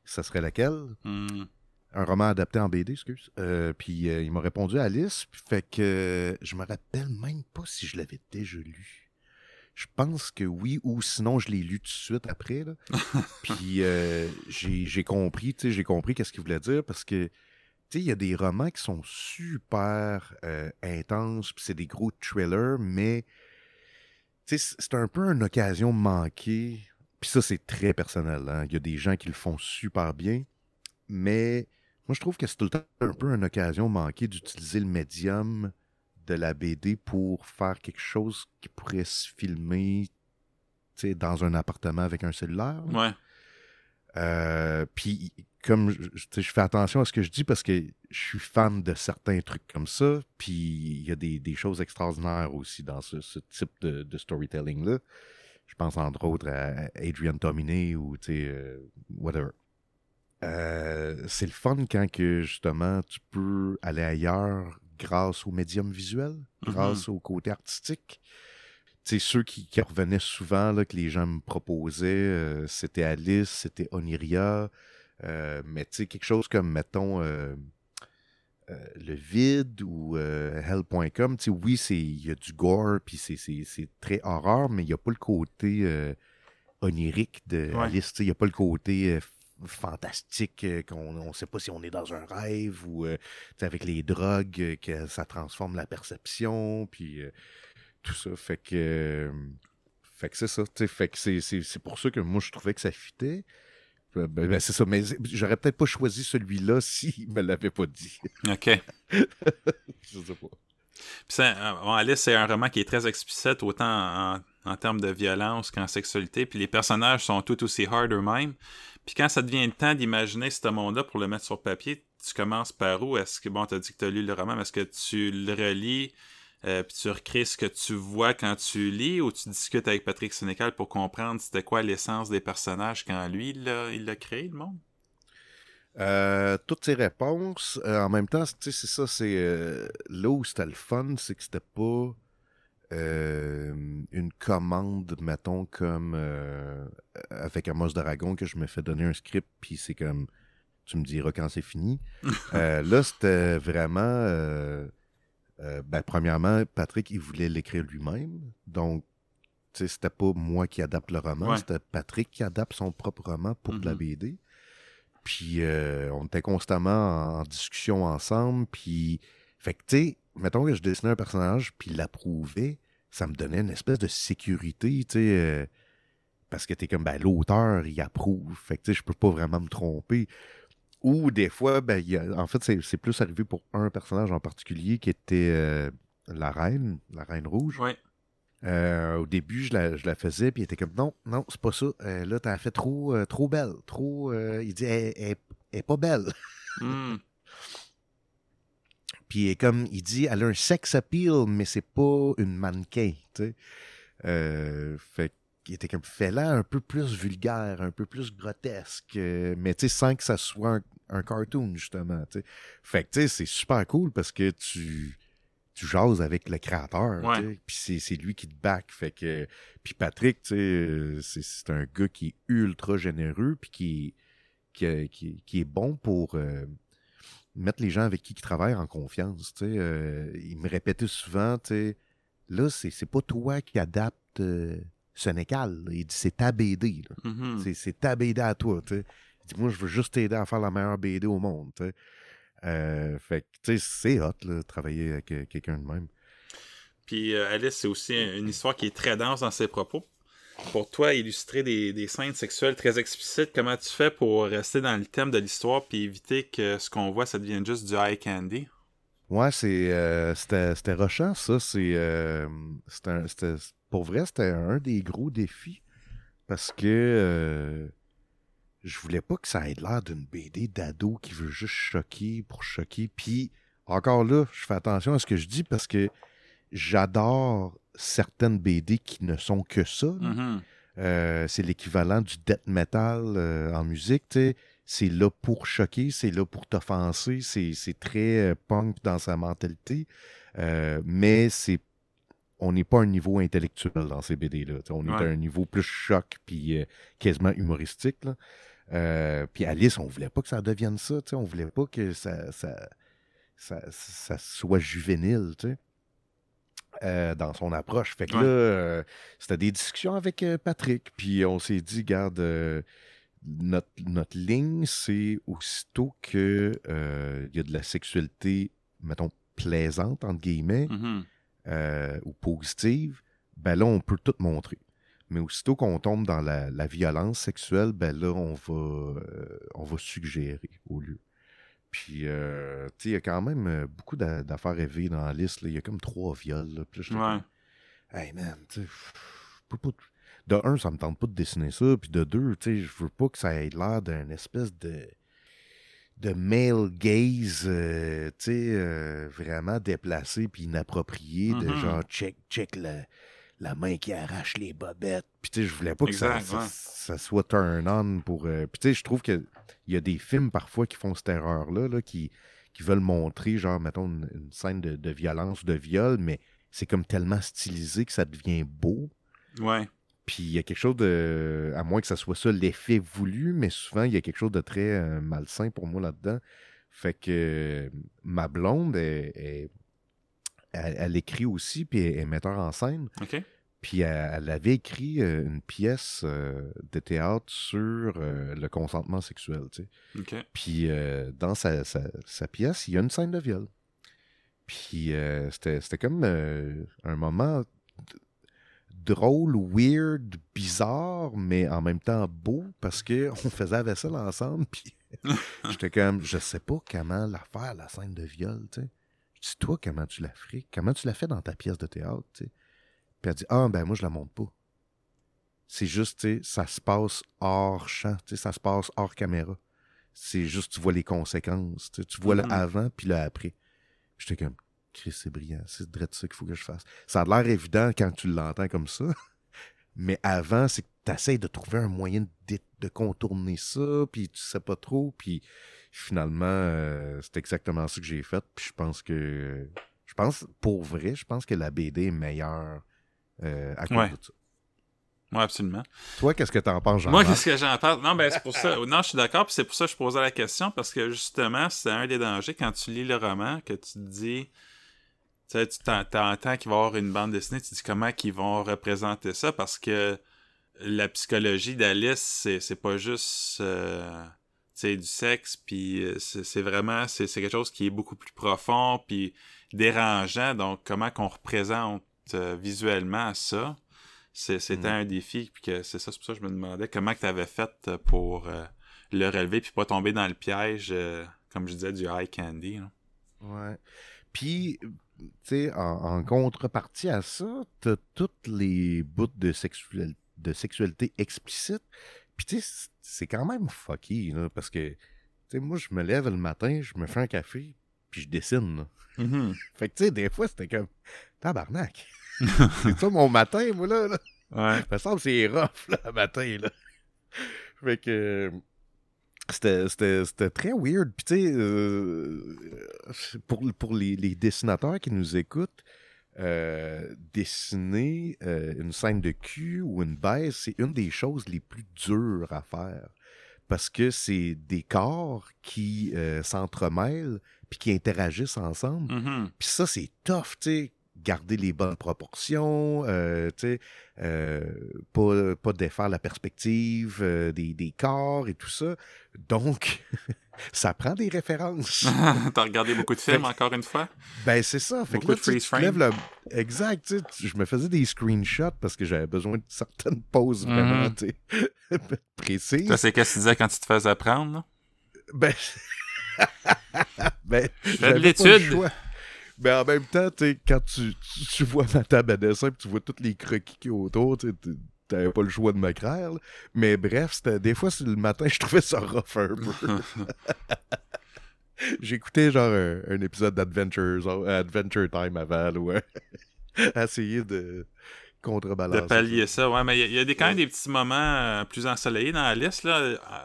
ça serait laquelle?
Hmm
un roman adapté en BD, excuse. Euh, puis euh, il m'a répondu Alice. Fait que je me rappelle même pas si je l'avais déjà lu. Je pense que oui, ou sinon je l'ai lu tout de suite après. Là. (laughs) puis euh, j'ai compris, tu sais, j'ai compris qu'est-ce qu'il voulait dire parce que tu sais, il y a des romans qui sont super intenses, puis c'est des gros thrillers, mais c'est un peu une occasion manquée. Puis ça, c'est très personnel. Hein. Il y a des gens qui le font super bien, mais moi, je trouve que c'est tout le temps un peu une occasion manquée d'utiliser le médium de la BD pour faire quelque chose qui pourrait se filmer dans un appartement avec un cellulaire.
Ouais.
Euh, puis, comme je, fais attention à ce que je dis parce que je suis fan de certains trucs comme ça, puis il y a des, choses extraordinaires aussi dans ce, type de, storytelling-là. Je pense entre autres à Adrian Tomine ou, tu sais, euh, whatever. Euh, c'est le fun quand que justement tu peux aller ailleurs grâce au médium visuel, mm-hmm. grâce au côté artistique. C'est ceux qui, revenaient souvent, là, que les gens me proposaient, euh, c'était Alice, c'était Oniria, mais tu sais, quelque chose comme, mettons, Le Vide ou Hell.com, tu sais, oui, il y a du gore, puis c'est très horreur, mais il n'y a pas le côté onirique de Alice, il n'y a pas le côté fantastique, euh, qu'on ne sait pas si on est dans un rêve ou euh, avec les drogues, euh, que ça transforme la perception, puis tout ça. Fait que, fait que c'est ça. Fait que c'est pour ça que moi, je trouvais que ça fitait. Ben, ben, c'est ça, mais j'aurais peut-être pas choisi celui-là (laughs) s'il me l'avait pas dit.
OK. (laughs)
je sais pas.
Puis Alice, c'est un roman qui est très explicite, autant en, en termes de violence qu'en sexualité. Puis les personnages sont tout aussi hard eux-mêmes. Puis quand ça devient le temps d'imaginer ce monde-là pour le mettre sur papier, tu commences par où? Est-ce que, bon, tu as dit que tu as lu le roman, mais est-ce que tu le relis, euh, puis tu recrées ce que tu vois quand tu lis, ou tu discutes avec Patrick Sénécal pour comprendre c'était quoi l'essence des personnages quand lui, il l'a créé, le monde?
Euh, toutes ces réponses, euh, en même temps, c'est ça, c'est là où c'était le fun, c'est que c'était pas euh, une commande, mettons, comme euh, avec Amos Dragon, que je me fais donner un script, puis c'est comme, tu me diras quand c'est fini. (laughs) Euh, là, c'était vraiment, ben, premièrement, Patrick, il voulait l'écrire lui-même, donc, tu sais, c'était pas moi qui adapte le roman, c'était Patrick qui adapte son propre roman pour la mm-hmm. BD. Puis, on était constamment en, discussion ensemble, puis, fait que, tu sais, mettons que je dessinais un personnage, puis il l'approuvait, ça me donnait une espèce de sécurité, tu sais, euh, parce que t'es comme, ben, l'auteur, il approuve. Fait que, tu sais, je peux pas vraiment me tromper. Ou des fois, ben, en fait, c'est plus arrivé pour un personnage en particulier qui était euh, la reine, la reine rouge.
Ouais.
Euh, au début, je la, je la faisais, puis il était comme, non, non, c'est pas ça. là, t'as fait trop, trop belle. Trop, il dit, elle, est pas belle.
Hmm. (laughs)
Puis comme il dit, elle a un sex appeal, mais c'est pas une mannequin, tu sais. Euh, fait qu'il était comme fait là un peu plus vulgaire, un peu plus grotesque, euh, mais tu sais, sans que ça soit un, cartoon, justement, tu sais. Fait que tu sais, c'est super cool parce que tu tu jases avec le créateur, puis c'est lui qui te back. Fait que, puis Patrick, tu sais, euh, c'est un gars qui est ultra généreux, puis qui, qui, qui, est bon pour mettre les gens avec qui ils travaillent en confiance. Tu sais, euh, il me répétait souvent, tu sais, là, c'est pas toi qui adapte euh, Sénécal. Il dit, c'est ta BD.
Mm-hmm.
C'est ta BD à toi. Il dit, moi, je veux juste t'aider à faire la meilleure BD au monde. Tu sais. Euh, fait tu sais, c'est hot, là, travailler avec quelqu'un de même.
Puis Alice, c'est aussi une histoire qui est très dense dans ses propos pour toi, illustrer des, scènes sexuelles très explicites, comment tu fais pour rester dans le thème de l'histoire puis éviter que ce qu'on voit, ça devienne juste du high candy?
Ouais, c'est, euh, c'était, rochant, ça. C'est, euh, c'était, pour vrai, c'était un des gros défis. Parce que euh, je voulais pas que ça ait l'air d'une BD d'ado qui veut juste choquer pour choquer. Puis, encore là, je fais attention à ce que je dis parce que j'adore certaines BD qui ne sont que ça.
Mhm.
Euh, c'est l'équivalent du death metal euh, en musique. C'est là pour choquer, c'est là pour t'offenser, c'est très euh, punk dans sa mentalité. Mais c'est on n'est pas à un niveau intellectuel dans ces BD-là. On est à un niveau plus choc puis euh, quasiment humoristique. Là. Euh, puis Alice, on voulait pas que ça devienne ça. On voulait pas que ça, ça, ça, ça soit juvénile. tu sais. euh, dans son approche. Fait que
Ouais.
là, euh, c'était des discussions avec euh, Patrick, puis on s'est dit, garde, notre, notre ligne, c'est aussitôt que euh, il y a de la sexualité, mettons, plaisante, entre guillemets,
Mhm.
Euh, ou positive, ben là, on peut tout montrer. Mais aussitôt qu'on tombe dans la, la violence sexuelle, ben là, on va, euh, on va suggérer au lieu. Puis, euh, tu sais, il y a quand même euh, beaucoup d'a- d'affaires rêvées dans la liste. là. Il y a comme trois viols. Là. Puis là,
Ouais.
Hey man, tu sais. De un, ça me tente pas de dessiner ça. Puis de deux, tu sais, je veux pas que ça ait l'air d'un espèce de de male gaze, euh, tu sais, euh, vraiment déplacé puis inapproprié, de
Mhm.
genre check, check la, la main qui arrache les bobettes. Puis tu sais, je voulais pas que ça, soit turn on pour. euh, Puis tu sais, je trouve que il y a des films parfois qui font cette erreur-là, là, qui, qui veulent montrer, genre, mettons, une, une scène de, de violence ou de viol, mais c'est comme tellement stylisé que ça devient beau.
Ouais.
Puis il y a quelque chose de. À moins que ça soit ça l'effet voulu, mais souvent il y a quelque chose de très euh, malsain pour moi là-dedans. Fait que euh, ma blonde, elle, elle- elle- elle écrit aussi, puis elle est metteur en scène.
OK.
Puis elle, avait écrit euh, une pièce de théâtre sur le consentement sexuel. tu sais.
OK.
Puis dans sa, sa- sa pièce, il y a une scène de viol. Puis c'était comme un moment drôle, weird, bizarre, mais en même temps beau parce que (laughs) on faisait la vaisselle ensemble. Puis (laughs) j'étais comme, je sais pas comment la faire, la scène de viol. tu sais. Je dis, toi, comment tu la ferais? Comment tu la fais dans ta pièce de théâtre? tu sais? Puis elle dit, ah, ben moi, je la monte pas. C'est juste, tu sais, ça se passe hors champ, tu sais, ça se passe hors caméra. C'est juste, tu vois les conséquences. Tu, vois
Mhm.
le avant puis le après. J'étais comme, Chris, c'est brillant. C'est de ça qu'il faut que je fasse. Ça a l'air évident quand tu l'entends comme ça. (laughs) Mais avant, c'est que tu essaies de trouver un moyen de, de contourner ça, puis tu sais pas trop. Puis finalement, euh, c'est exactement ça que j'ai fait. Puis je pense que. Je pense, pour vrai, je pense que la BD est meilleure euh, à cause
Ouais.
de ça.
Ouais, absolument.
Toi, qu'est-ce que t'en penses, jean
Moi, qu'est-ce que j'en parle? Non, ben, c'est pour ça. Non, je suis d'accord, puis c'est pour ça que je posais la question, parce que justement, c'est un des dangers quand tu lis le roman, que tu te dis. Tu sais, tu t'en- t'entends qu'il va y avoir une bande dessinée, tu dis comment qu'ils vont représenter ça, parce que la psychologie d'Alice, c'est c'est pas juste. euh, du sexe, puis euh, c'est c'est vraiment, c'est c'est quelque chose qui est beaucoup plus profond, puis dérangeant, donc comment qu'on représente euh, visuellement ça, c'était
Mm.
un défi, puis que c'est ça, c'est pour ça que je me demandais comment tu avais fait pour euh, le relever, puis pas tomber dans le piège, comme je disais, du high candy. là.
Ouais. Puis, tu sais, en, en contrepartie à ça, t'as toutes les bouts de, sexuel- de sexualité explicite. Puis, tu sais, c'est quand même fucky, là, parce que, tu sais, moi, je me lève le matin, je me fais un café, puis je dessine, là. (laughs) Fait que, tu sais, des fois, c'était comme, tabarnak. (laughs) c'est ça mon matin, moi, là. là.
Ouais.
Ça me semble c'est rough, là, le matin, là. Fait que. C'était, très weird. Puis, tu sais, euh, pour, pour les, les dessinateurs qui nous écoutent, euh, dessiner euh, une scène de cul ou une baisse, c'est une des choses les plus dures à faire. Parce que c'est des corps qui s'entremêlent puis qui interagissent ensemble.
Mhm.
Puis ça, c'est tough, tu sais. Garder les bonnes proportions, euh, tu euh, pas, pas défaire la perspective euh, des, des corps et tout ça. Donc, (laughs) ça prend des références. (laughs)
T'as regardé beaucoup de films, encore une fois?
ben, c'est ça. Fait
Beaucoup
que là,
de
tu
freeze
tu le... Exact, tu tu- je me faisais des screenshots parce que j'avais besoin de certaines pauses vraiment, tu sais, (laughs) précises.
Ça, c'est qu'est-ce que tu disais quand tu te faisais prendre, là?
Ben, ben
fais de l'étude.
Mais en même temps, quand tu, tu, vois ma table à dessin et tu vois tous les croquis qui autour, tu t'avais pas le choix de me craindre. Mais bref, c'était des fois, le matin, (laughs) je trouvais ça rough un peu. (laughs) J'écoutais genre un, épisode d'Adventures, Adventure Time avant, ou (laughs) essayer de contrebalancer.
De pallier ça, ouais, mais il y, a des, quand même des petits moments euh, plus ensoleillés dans la liste. Là.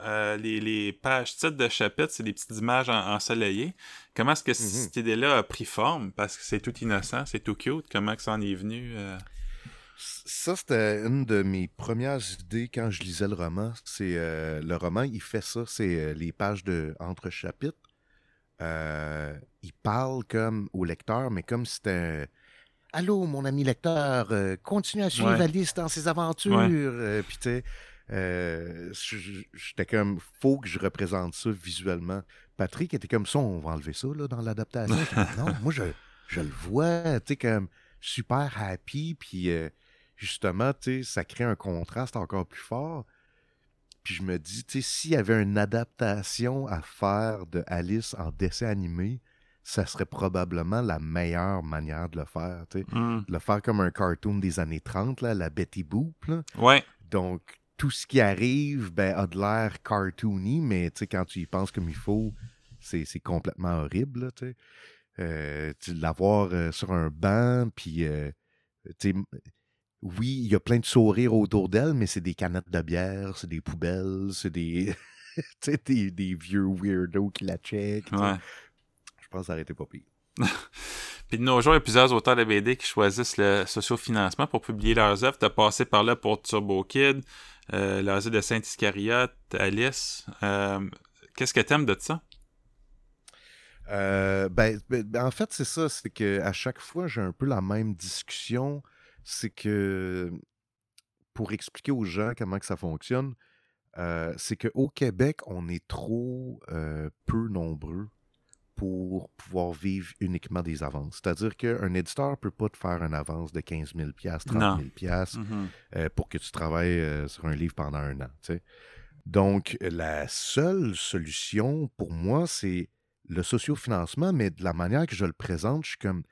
Euh, les, les, pages titres de chapitre, c'est des petites images ensoleillées. Comment est-ce que mm-hmm. cette idée-là a pris forme? Parce que c'est tout innocent, c'est tout cute. Comment que ça en est venu? Euh?
Ça, c'était une de mes premières idées quand je lisais le roman. C'est le roman, il fait ça, c'est les pages de entre chapitres. il parle comme au lecteur, mais comme c'était Allô, mon ami lecteur, euh, continue à suivre Alice dans ses aventures. Euh, puis, euh, j'étais comme, faut que je représente ça visuellement. Patrick était comme ça, on va enlever ça là, dans l'adaptation. non, moi, je, je le vois, tu sais, comme super happy. Puis, justement, tu sais, ça crée un contraste encore plus fort. Puis je me dis, tu sais, s'il y avait une adaptation à faire de Alice en dessin animé, ça serait probablement la meilleure manière de le faire. Hmm. De le faire comme un cartoon des années 30, là, la Betty Boop.
Ouais.
Donc, tout ce qui arrive ben, a de l'air cartoony, mais quand tu y penses comme il faut, c'est complètement horrible. Là, euh, L'avoir euh, sur un banc, puis. Euh, oui, il y a plein de sourires autour d'elle, mais c'est des canettes de bière, c'est des poubelles, c'est des, (laughs) des, des, vieux weirdos qui la checkent. Ouais pense que ça pas pire. (laughs)
Puis de nos jours, il y a plusieurs auteurs de BD qui choisissent le sociofinancement pour publier leurs œuvres. Tu as passé par là pour Turbo Kid, euh, l'Asie de Saint-Iscariote, Alice. Euh, qu'est-ce que tu aimes de ça?
Euh, ben, ben, ben, en fait, c'est ça. C'est qu'à chaque fois, j'ai un peu la même discussion. C'est que pour expliquer aux gens comment que ça fonctionne, c'est qu'au Québec, on est trop peu nombreux pour pouvoir vivre uniquement des avances. C'est-à-dire qu'un éditeur ne peut pas te faire une avance de 15 000 30 000 pour que tu travailles euh, sur un livre pendant un an. Donc, la seule solution pour moi, c'est le sociofinancement, mais de la manière que je le présente, je suis comme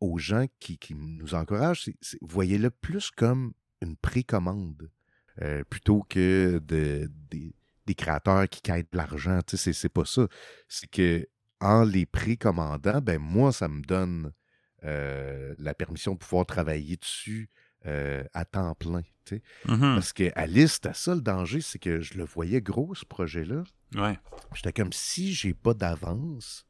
aux gens qui, nous encouragent, voyez-le plus comme une précommande euh, plutôt que de, des créateurs qui quittent de l'argent. Tu sais, c'est pas ça. C'est que en les précommandant, ben moi, ça me donne euh, la permission de pouvoir travailler dessus euh, à temps plein. Tu sais.
Mmh
Parce que Alice, c'était ça le danger, c'est que je le voyais gros, ce projet-là.
Ouais.
J'étais comme si j'ai pas d'avance.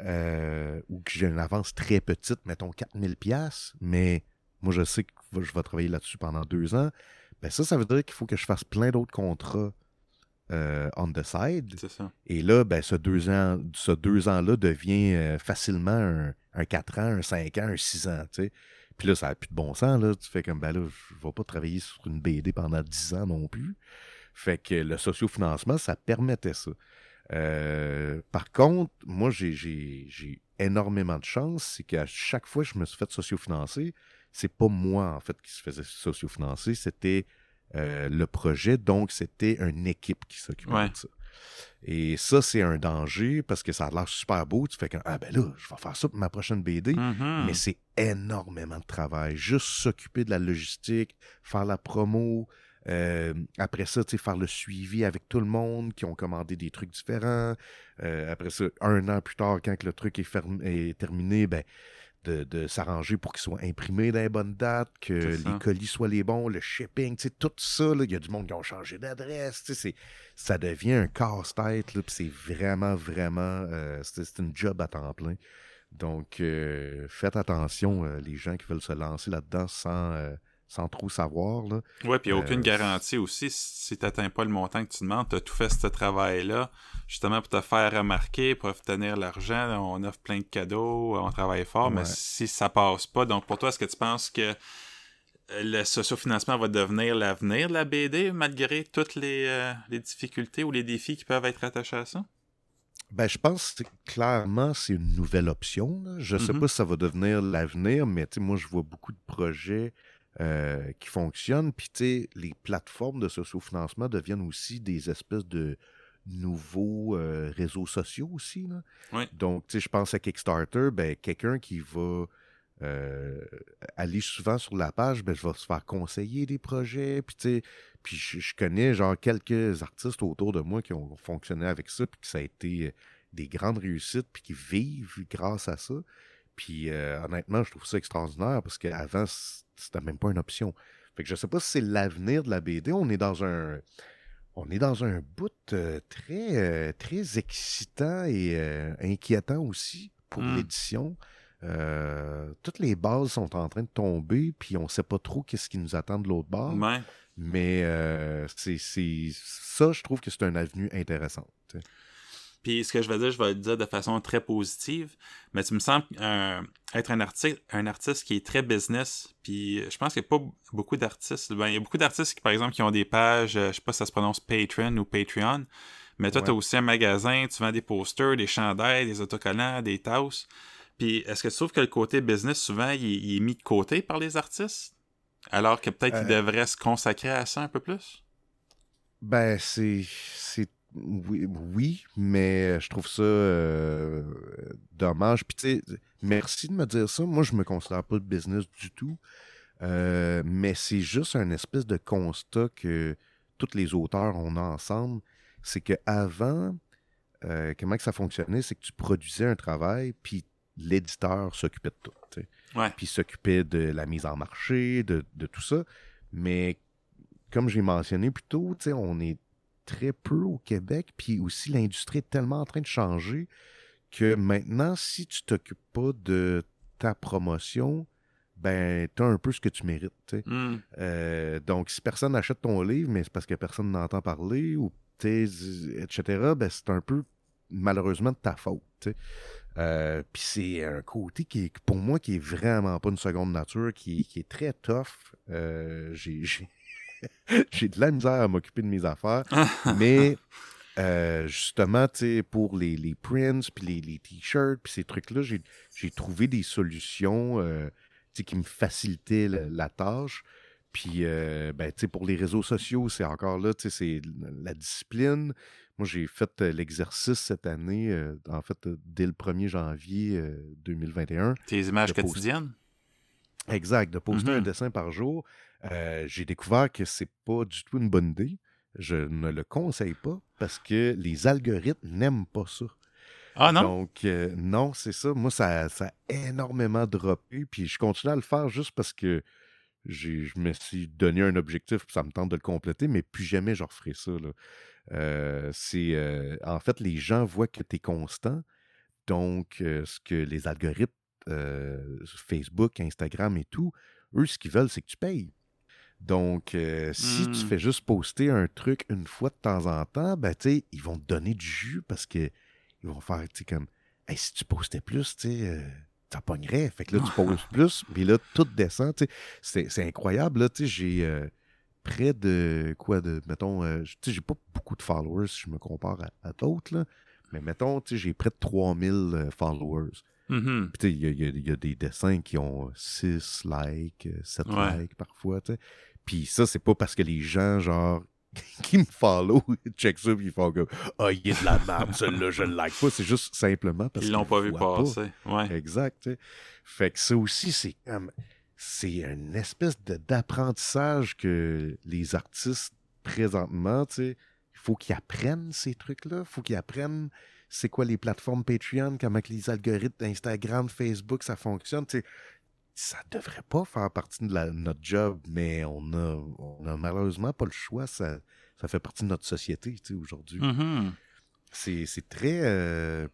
Euh, ou que j'ai une avance très petite, mettons 4000$, mais moi je sais que je vais travailler là-dessus pendant deux ans, ben ça, ça veut dire qu'il faut que je fasse plein d'autres contrats euh, on the side. Et là, ben, ce deux ans, ce deux ans-là devient euh, facilement un, un, 4 ans, un 5 ans, un 6 ans. Puis là, ça n'a plus de bon sens. Là. Tu fais comme, ben là, je ne vais pas travailler sur une BD pendant 10 ans non plus. Fait que le sociofinancement, ça permettait ça. Euh, par contre, moi, j'ai énormément de chance. C'est qu'à chaque fois que je me suis fait sociofinancer, c'est pas moi, en fait, qui se faisait sociofinancer. C'était euh, le projet. Donc, c'était une équipe qui s'occupait de ça. Et ça, c'est un danger parce que ça a l'air super beau. Tu fais que, ah ben là, je vais faire ça pour ma prochaine BD.
Mm-hmm.
Mais c'est énormément de travail. Juste s'occuper de la logistique, faire la promo. Euh, après ça, tu sais, faire le suivi avec tout le monde qui ont commandé des trucs différents. Euh, après ça, un an plus tard, quand le truc est, terminé, ben, de, s'arranger pour qu'ils soient imprimés dans les bonnes dates, que les colis soient les bons, le shipping, tout ça, il y a du monde qui ont changé d'adresse, ça devient un casse-tête, puis c'est vraiment, vraiment, euh, c'est une job à temps plein. Donc, euh, faites attention, euh, les gens qui veulent se lancer là-dedans sans sans trop savoir. Là.
Ouais, puis il n'y a aucune euh, garantie aussi si tu n'atteins pas le montant que tu demandes. Tu as tout fait ce travail-là, justement pour te faire remarquer, pour obtenir l'argent. On offre plein de cadeaux, on travaille fort, mais si ça passe pas, donc pour toi, est-ce que tu penses que le sociofinancement va devenir l'avenir de la BD malgré toutes les, euh, difficultés ou les défis qui peuvent être attachés à ça?
Ben, je pense que clairement, c'est une nouvelle option. Je ne sais mm-hmm. pas si ça va devenir l'avenir, mais moi, je vois beaucoup de projets euh, qui fonctionnent. Puis, tu sais, les plateformes de sociofinancement deviennent aussi des espèces de, nouveaux euh, réseaux sociaux aussi. Là. Donc, tu sais, je pense à Kickstarter, ben, quelqu'un qui va euh, aller souvent sur la page, ben, je vais se faire conseiller des projets. Puis, tu sais, puis je, je connais genre quelques artistes autour de moi qui ont fonctionné avec ça, puis que ça a été des grandes réussites, puis qui vivent grâce à ça. Puis euh, honnêtement, je trouve ça extraordinaire parce qu'avant, c'était même pas une option. Fait que je sais pas si c'est l'avenir de la BD. On est dans un. On est dans un bout euh, très, euh, très excitant et euh, inquiétant aussi pour
Mm.
l'édition. Toutes les bases sont en train de tomber, puis on sait pas trop qu'est-ce qui nous attend de l'autre bord.
Ouais.
Mais c'est ça, je trouve que c'est une avenue intéressante.
Puis ce que je vais dire, je vais le dire de façon très positive, mais tu me sembles euh, être un artiste, un artiste qui est très business. Puis je pense qu'il n'y a pas beaucoup d'artistes. Ben, il y a beaucoup d'artistes qui, par exemple, qui ont des pages, euh, je sais pas si ça se prononce Patreon ou Patreon, mais toi, tu as aussi un magasin, tu vends des posters, des chandails, des autocollants, des tasses. Puis est-ce que tu trouves que le côté business, souvent, il, il est mis de côté par les artistes? Alors que peut-être qu'ils
Euh.
devraient se consacrer à ça un peu plus?
Ben, c'est. Oui, oui, mais je trouve ça euh, dommage. Puis, tu sais, merci de me dire ça. Moi, je me considère pas de business du tout. Euh, mais c'est juste un espèce de constat que tous les auteurs ont ensemble. C'est qu'avant, euh, comment que ça fonctionnait, c'est que tu produisais un travail, puis l'éditeur s'occupait de tout.
Ouais.
Puis s'occupait de la mise en marché, de, de tout ça. Mais comme j'ai mentionné plus tôt, tu sais, on est très peu au Québec, puis aussi l'industrie est tellement en train de changer que maintenant, si tu t'occupes pas de ta promotion, ben, t'as un peu ce que tu mérites. tu.
Hmm.
Euh, donc, si personne n'achète ton livre, mais c'est parce que personne n'entend parler, ou t'es- etc., ben, c'est un peu malheureusement de ta faute. tu. Euh, Puis c'est un côté qui est, pour moi, qui est vraiment pas une seconde nature, qui, qui est très tough. Euh, j'ai, (laughs) j'ai, de la misère à m'occuper de mes affaires, (laughs) mais euh, justement, tu sais, pour les, les prints, puis les, les t-shirts, puis ces trucs-là, j'ai, trouvé des solutions euh, qui me facilitaient la, la tâche. Puis, euh, ben, tu sais, pour les réseaux sociaux, c'est encore là, tu sais, c'est la discipline. Moi, j'ai fait l'exercice cette année, euh, en fait, dès le 1er janvier euh, 2021.
Tes images quotidiennes?
Exact, de poster un dessin par jour. Euh, j'ai découvert que c'est pas du tout une bonne idée. Je ne le conseille pas parce que les algorithmes n'aiment pas ça.
Ah non?
Donc, euh, non, c'est ça. Moi, ça, ça a énormément droppé. Puis je continue à le faire juste parce que je me suis donné un objectif, puis ça me tente de le compléter, mais plus jamais je referai ça. là. Euh, c'est euh, en fait, les gens voient que tu es constant. Donc, ce que les algorithmes, Facebook, Instagram et tout, eux, ce qu'ils veulent, c'est que tu payes. Donc, euh, si tu
Hmm.
fais juste poster un truc une fois de temps en temps, ben, tu sais, ils vont te donner du jus parce que ils vont faire, tu sais, comme, Hey, si tu postais plus, tu sais, euh, ça pognerait. Fait que là, tu postes (laughs) plus, puis là, tout descend, tu sais. C'est- incroyable, là, tu sais, j'ai euh, près de, quoi, de, mettons, euh, tu sais, j'ai pas beaucoup de followers si je me compare à, à d'autres, là, mais mettons, tu sais, j'ai près de 3000 euh, Puis, sais, il y a, il y a- il y a des dessins qui ont 6 likes, euh, 7
Ouais.
likes parfois, tu sais. Puis ça, c'est pas parce que les gens, genre, (laughs) qui me follow, (laughs) check ça, puis ils font comme Ah, il est de la merde, celui-là, je le like pas. C'est juste simplement parce
Ils
qu'ils
l'ont pas vu
pas.
passer. Ouais.
Exact. tu sais. Fait que ça aussi, c'est comme. C'est une espèce d'apprentissage que les artistes, présentement, tu sais, il faut qu'ils apprennent ces trucs-là. Il faut qu'ils apprennent c'est quoi les plateformes Patreon, comment les algorithmes d'Instagram, Facebook, ça fonctionne. tu sais. Ça devrait pas faire partie de la- notre job, mais on a, on a malheureusement pas le choix. Ça, ça fait partie de notre société aujourd'hui
Mhm.
c'est très euh,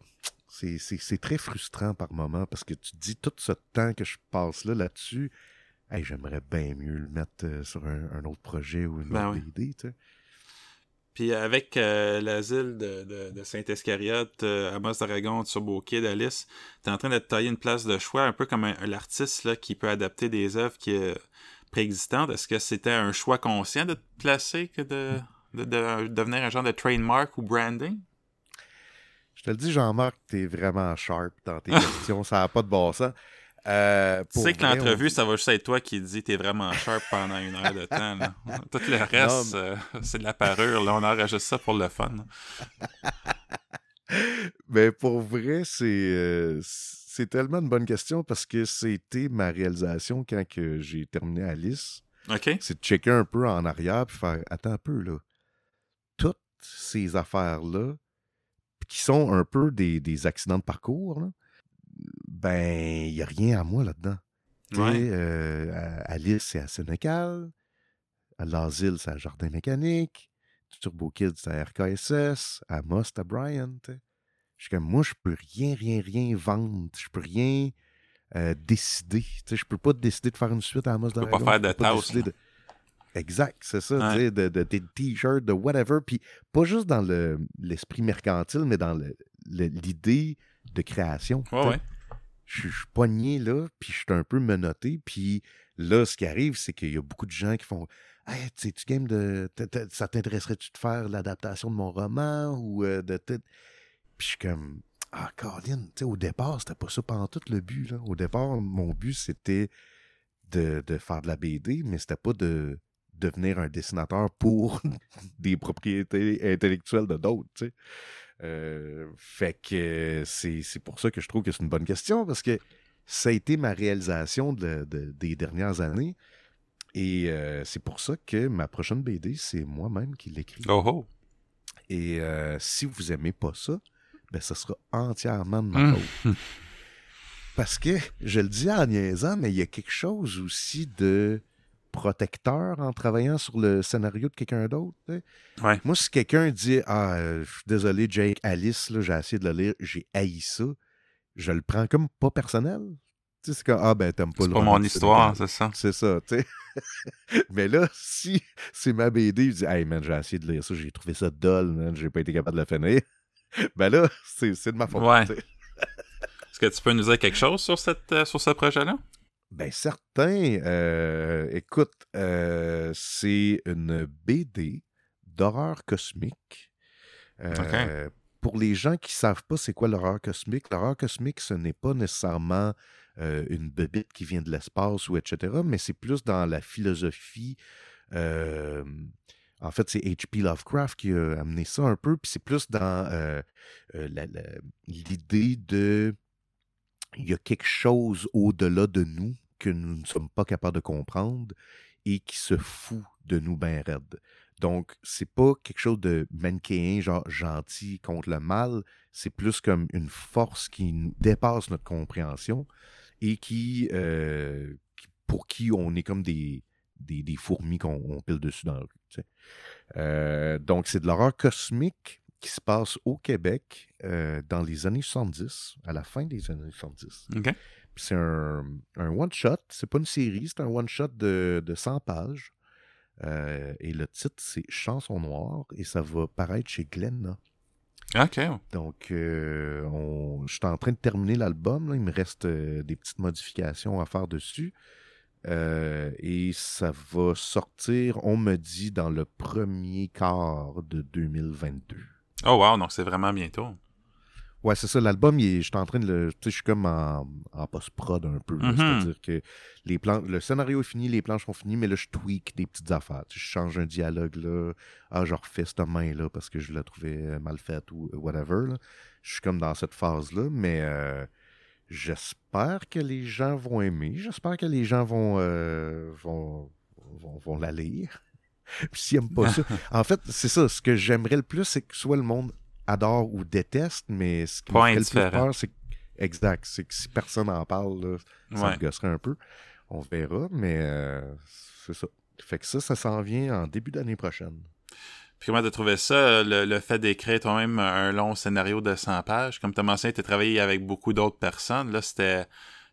c'est- très frustrant par moment parce que tu te dis tout ce temps que je passe là là-dessus hey, j'aimerais bien mieux le mettre euh, sur un, un autre projet ou une
Ben
autre idée tu sais.
Puis avec euh, l'asile de, de, de Saint-Escariote, euh, Amos d'Aragon, Turbo Kid, Alice, t'es en train de te tailler une place de choix, un peu comme un, un l'artiste là, qui peut adapter des œuvres qui euh, préexistantes. Est-ce que c'était un choix conscient de te placer que de, de, de devenir un genre de trademark ou branding?
je te le dis Jean-Marc t'es vraiment sharp dans tes (laughs) questions ça n'a pas de bon sens Euh,
tu sais que l'entrevue, ça va juste être toi qui dis t'es vraiment sharp pendant une heure de (laughs) temps. Là. Tout le reste, euh, c'est de la parure. Là, on enregistre ça pour le fun. (laughs)
Mais pour vrai, c'est euh, c'est tellement une bonne question parce que c'était ma réalisation quand j'ai terminé Alice. C'est de checker un peu en arrière puis faire Attends un peu, là. Toutes ces affaires-là, qui sont un peu des, des accidents de parcours, là, ben, il n'y a rien à moi là-dedans. Euh, Alice, c'est à Sénécal. À l'asile, c'est à Jardin Mécanique. Turbo Kids, c'est à RKSS. À Most, à Brian. Je suis comme, moi, je peux rien, rien, rien vendre. Je peux rien euh, décider. Je peux pas décider de faire une suite à Amos
Tu peux pas faire de tasse. De...
Exact, c'est ça. De, de, de t-shirts, de whatever. Puis pas juste dans l'esprit mercantile, mais dans l'idée de création.
Ouais, ouais
je suis poigné là, puis je suis un peu menotté. Puis là, ce qui arrive, c'est qu'il y a beaucoup de gens qui font Hey, tu game de. Ça t'intéresserait-tu de faire l'adaptation de mon roman ou euh, de. Puis je suis comme Ah, Colin, au départ, c'était pas ça pendant tout le but. Là. Au départ, mon but, c'était de, de, faire de la BD, mais c'était pas de devenir un dessinateur pour (laughs) des propriétés intellectuelles de d'autres. tu sais. Euh, fait que c'est pour ça que je trouve que c'est une bonne question parce que ça a été ma réalisation des dernières années. Et euh, c'est pour ça que ma prochaine BD, c'est moi-même qui l'écris.
Oh, oh.
Et euh, si vous aimez pas ça, ben ça sera entièrement de ma hum. faute. Parce que, je le dis en niaisant, mais il y a quelque chose aussi de protecteur en travaillant sur le scénario de quelqu'un d'autre. Moi, si quelqu'un dit Ah, je suis désolé, Jake Alice, j'ai essayé de le lire, j'ai haï ça, je le prends comme pas personnel. C'est comme Ah, ben, t'aimes pas
le C'est pas mon histoire, c'est ça.
C'est ça, tu sais. (laughs) Mais là, si c'est ma BD, je dis Hey, man, j'ai essayé de lire ça, j'ai trouvé ça dull, man, j'ai pas été capable de la finir. (laughs) ben là, c'est de ma faute.
Ouais. Est-ce que tu peux nous dire quelque chose sur, cette, euh, sur ce projet-là?
Ben certain. Euh, écoute, euh, c'est une BD d'horreur cosmique. Euh, pour les gens qui ne savent pas c'est quoi l'horreur cosmique, l'horreur cosmique, ce n'est pas nécessairement une bébite qui vient de l'espace ou etc., mais c'est plus dans la philosophie. en fait, c'est H.P. Lovecraft qui a amené ça un peu, puis c'est plus dans l'idée de il y a quelque chose au-delà de nous que nous ne sommes pas capables de comprendre et qui se fout de nous bien raides. Donc, c'est pas quelque chose de manichéen, genre gentil contre le mal, c'est plus comme une force qui dépasse notre compréhension et qui, euh, pour qui on est comme des, des, fourmis qu'on pile dessus dans la rue. Euh, donc, c'est de l'horreur cosmique qui se passe au Québec euh, dans les années 70, à la fin des années 70. C'est un, one-shot, c'est pas une série, c'est un one-shot de, 100 pages. Euh, et le titre, c'est Chanson noire, et ça va paraître chez Glenna.
OK.
Donc, euh, je suis en train de terminer l'album. Il me reste des petites modifications à faire dessus. et ça va sortir, on me dit, dans le premier quart de 2022.
Oh wow, donc c'est vraiment bientôt.
Ouais, c'est ça. L'album, je suis en train de le. Tu sais, je suis comme en, post-prod un peu. Mm-hmm. C'est-à-dire que les plans, le scénario est fini, les planches sont finies, mais là, je tweak des petites affaires. je change un dialogue là. Ah, je refais cette main-là parce que je la trouvais mal faite ou whatever. Je suis comme dans cette phase-là, mais euh, j'espère que les gens vont aimer. J'espère que les gens vont, euh, vont, vont, vont la lire. (laughs) Puis s'ils n'aiment pas ça. (laughs) En fait, c'est ça. Ce que j'aimerais le plus, c'est que soit le monde adore ou déteste, mais ce qui me fait le plus peur, c'est exact. C'est que si personne n'en parle, ça me gosserait un peu. On verra, mais euh, c'est ça. Fait que ça, ça s'en vient en début d'année prochaine.
Puis comment tu as trouvé ça, le, fait d'écrire toi-même un long scénario de 100 pages? Comme tu as mentionné, tu as travaillé avec beaucoup d'autres personnes. Là, c'était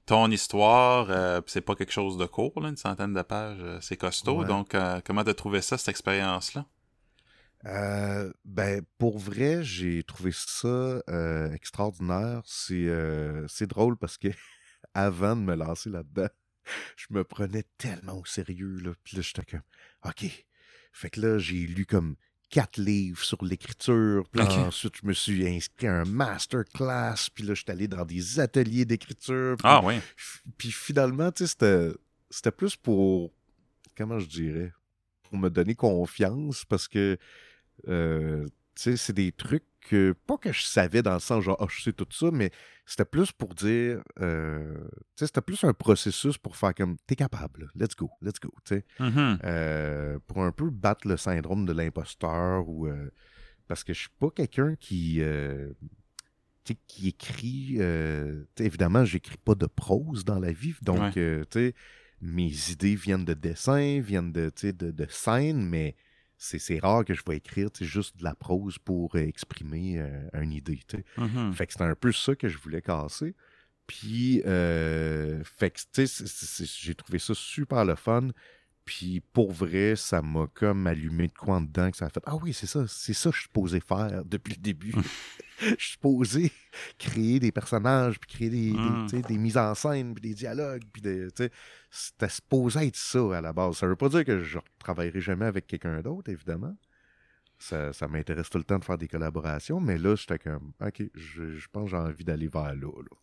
ton histoire, euh, c'est pas quelque chose de court, une centaine de pages, euh, c'est costaud. Donc, euh, comment t'as trouvé ça, cette expérience-là?
Ben, pour vrai, j'ai trouvé ça extraordinaire. C'est drôle parce que (laughs) avant de me lancer là-dedans, (laughs) je me prenais tellement au sérieux. Là. Puis là, j'étais comme, OK. Fait que là, j'ai lu comme quatre livres sur l'écriture. Puis ensuite, je me suis inscrit à un masterclass. Puis là, je suis allé dans des ateliers d'écriture. Puis,
Ah oui.
puis finalement, tu sais, c'était, c'était plus pour, comment je dirais, pour me donner confiance parce que, euh, c'est des trucs que, pas que je savais dans le sens genre, ah, je sais tout ça, mais c'était plus pour dire, euh, c'était plus un processus pour faire comme, t'es capable, let's go, let's go, tu sais.
Mhm.
Euh, pour un peu battre le syndrome de l'imposteur ou euh, parce que je suis pas quelqu'un qui qui écrit évidemment j'écris pas de prose dans la vie donc
Ouais.
tu sais, mes idées viennent de dessins viennent de de, de scènes mais c'est c'est rare que je vais écrire sais, juste de la prose pour euh, exprimer euh, une idée.
Mhm.
Fait que c'était un peu ça que je voulais casser. Puis, euh, fait que, tu sais, c'est- c'est- c'est- j'ai trouvé ça super le fun. Puis, pour vrai, ça m'a comme allumé de quoi en dedans que ça a fait Ah oui, c'est ça, c'est ça que je suis supposé faire depuis le début. (laughs) (laughs) je suis supposé créer des personnages, puis créer des, des,
Mm.
des mises en scène, puis des dialogues, puis des, c'était supposé être ça à la base. Ça veut pas dire que je ne travaillerai jamais avec quelqu'un d'autre, évidemment. Ça, ça m'intéresse tout le temps de faire des collaborations, mais là, j'étais comme, OK, je, je pense que j'ai envie d'aller vers là. là.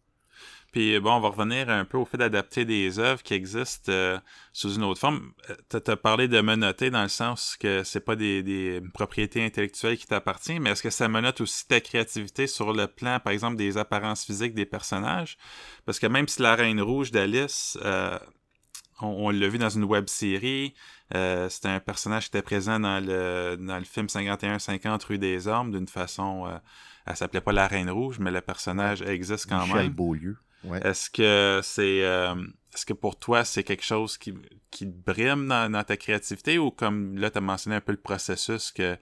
Puis bon, on va revenir un peu au fait d'adapter des œuvres qui existent euh, sous une autre forme. Tu as parlé de menotter dans le sens que c'est pas des, des propriétés intellectuelles qui t'appartiennent, mais est-ce que ça menotte aussi ta créativité sur le plan, par exemple, des apparences physiques des personnages? Parce que même si la Reine Rouge d'Alice, euh, on, on l'a vu dans une web série, euh, c'était un personnage qui était présent dans le, dans le film 51-50 Rue des Ormes d'une façon. euh, elle s'appelait pas la Reine Rouge, mais le personnage existe quand
Michel
même.
Beaulieu. Ouais.
Est-ce que c'est euh, est-ce que pour toi c'est quelque chose qui, qui te brime dans, dans ta créativité ou comme là tu as mentionné un peu le processus que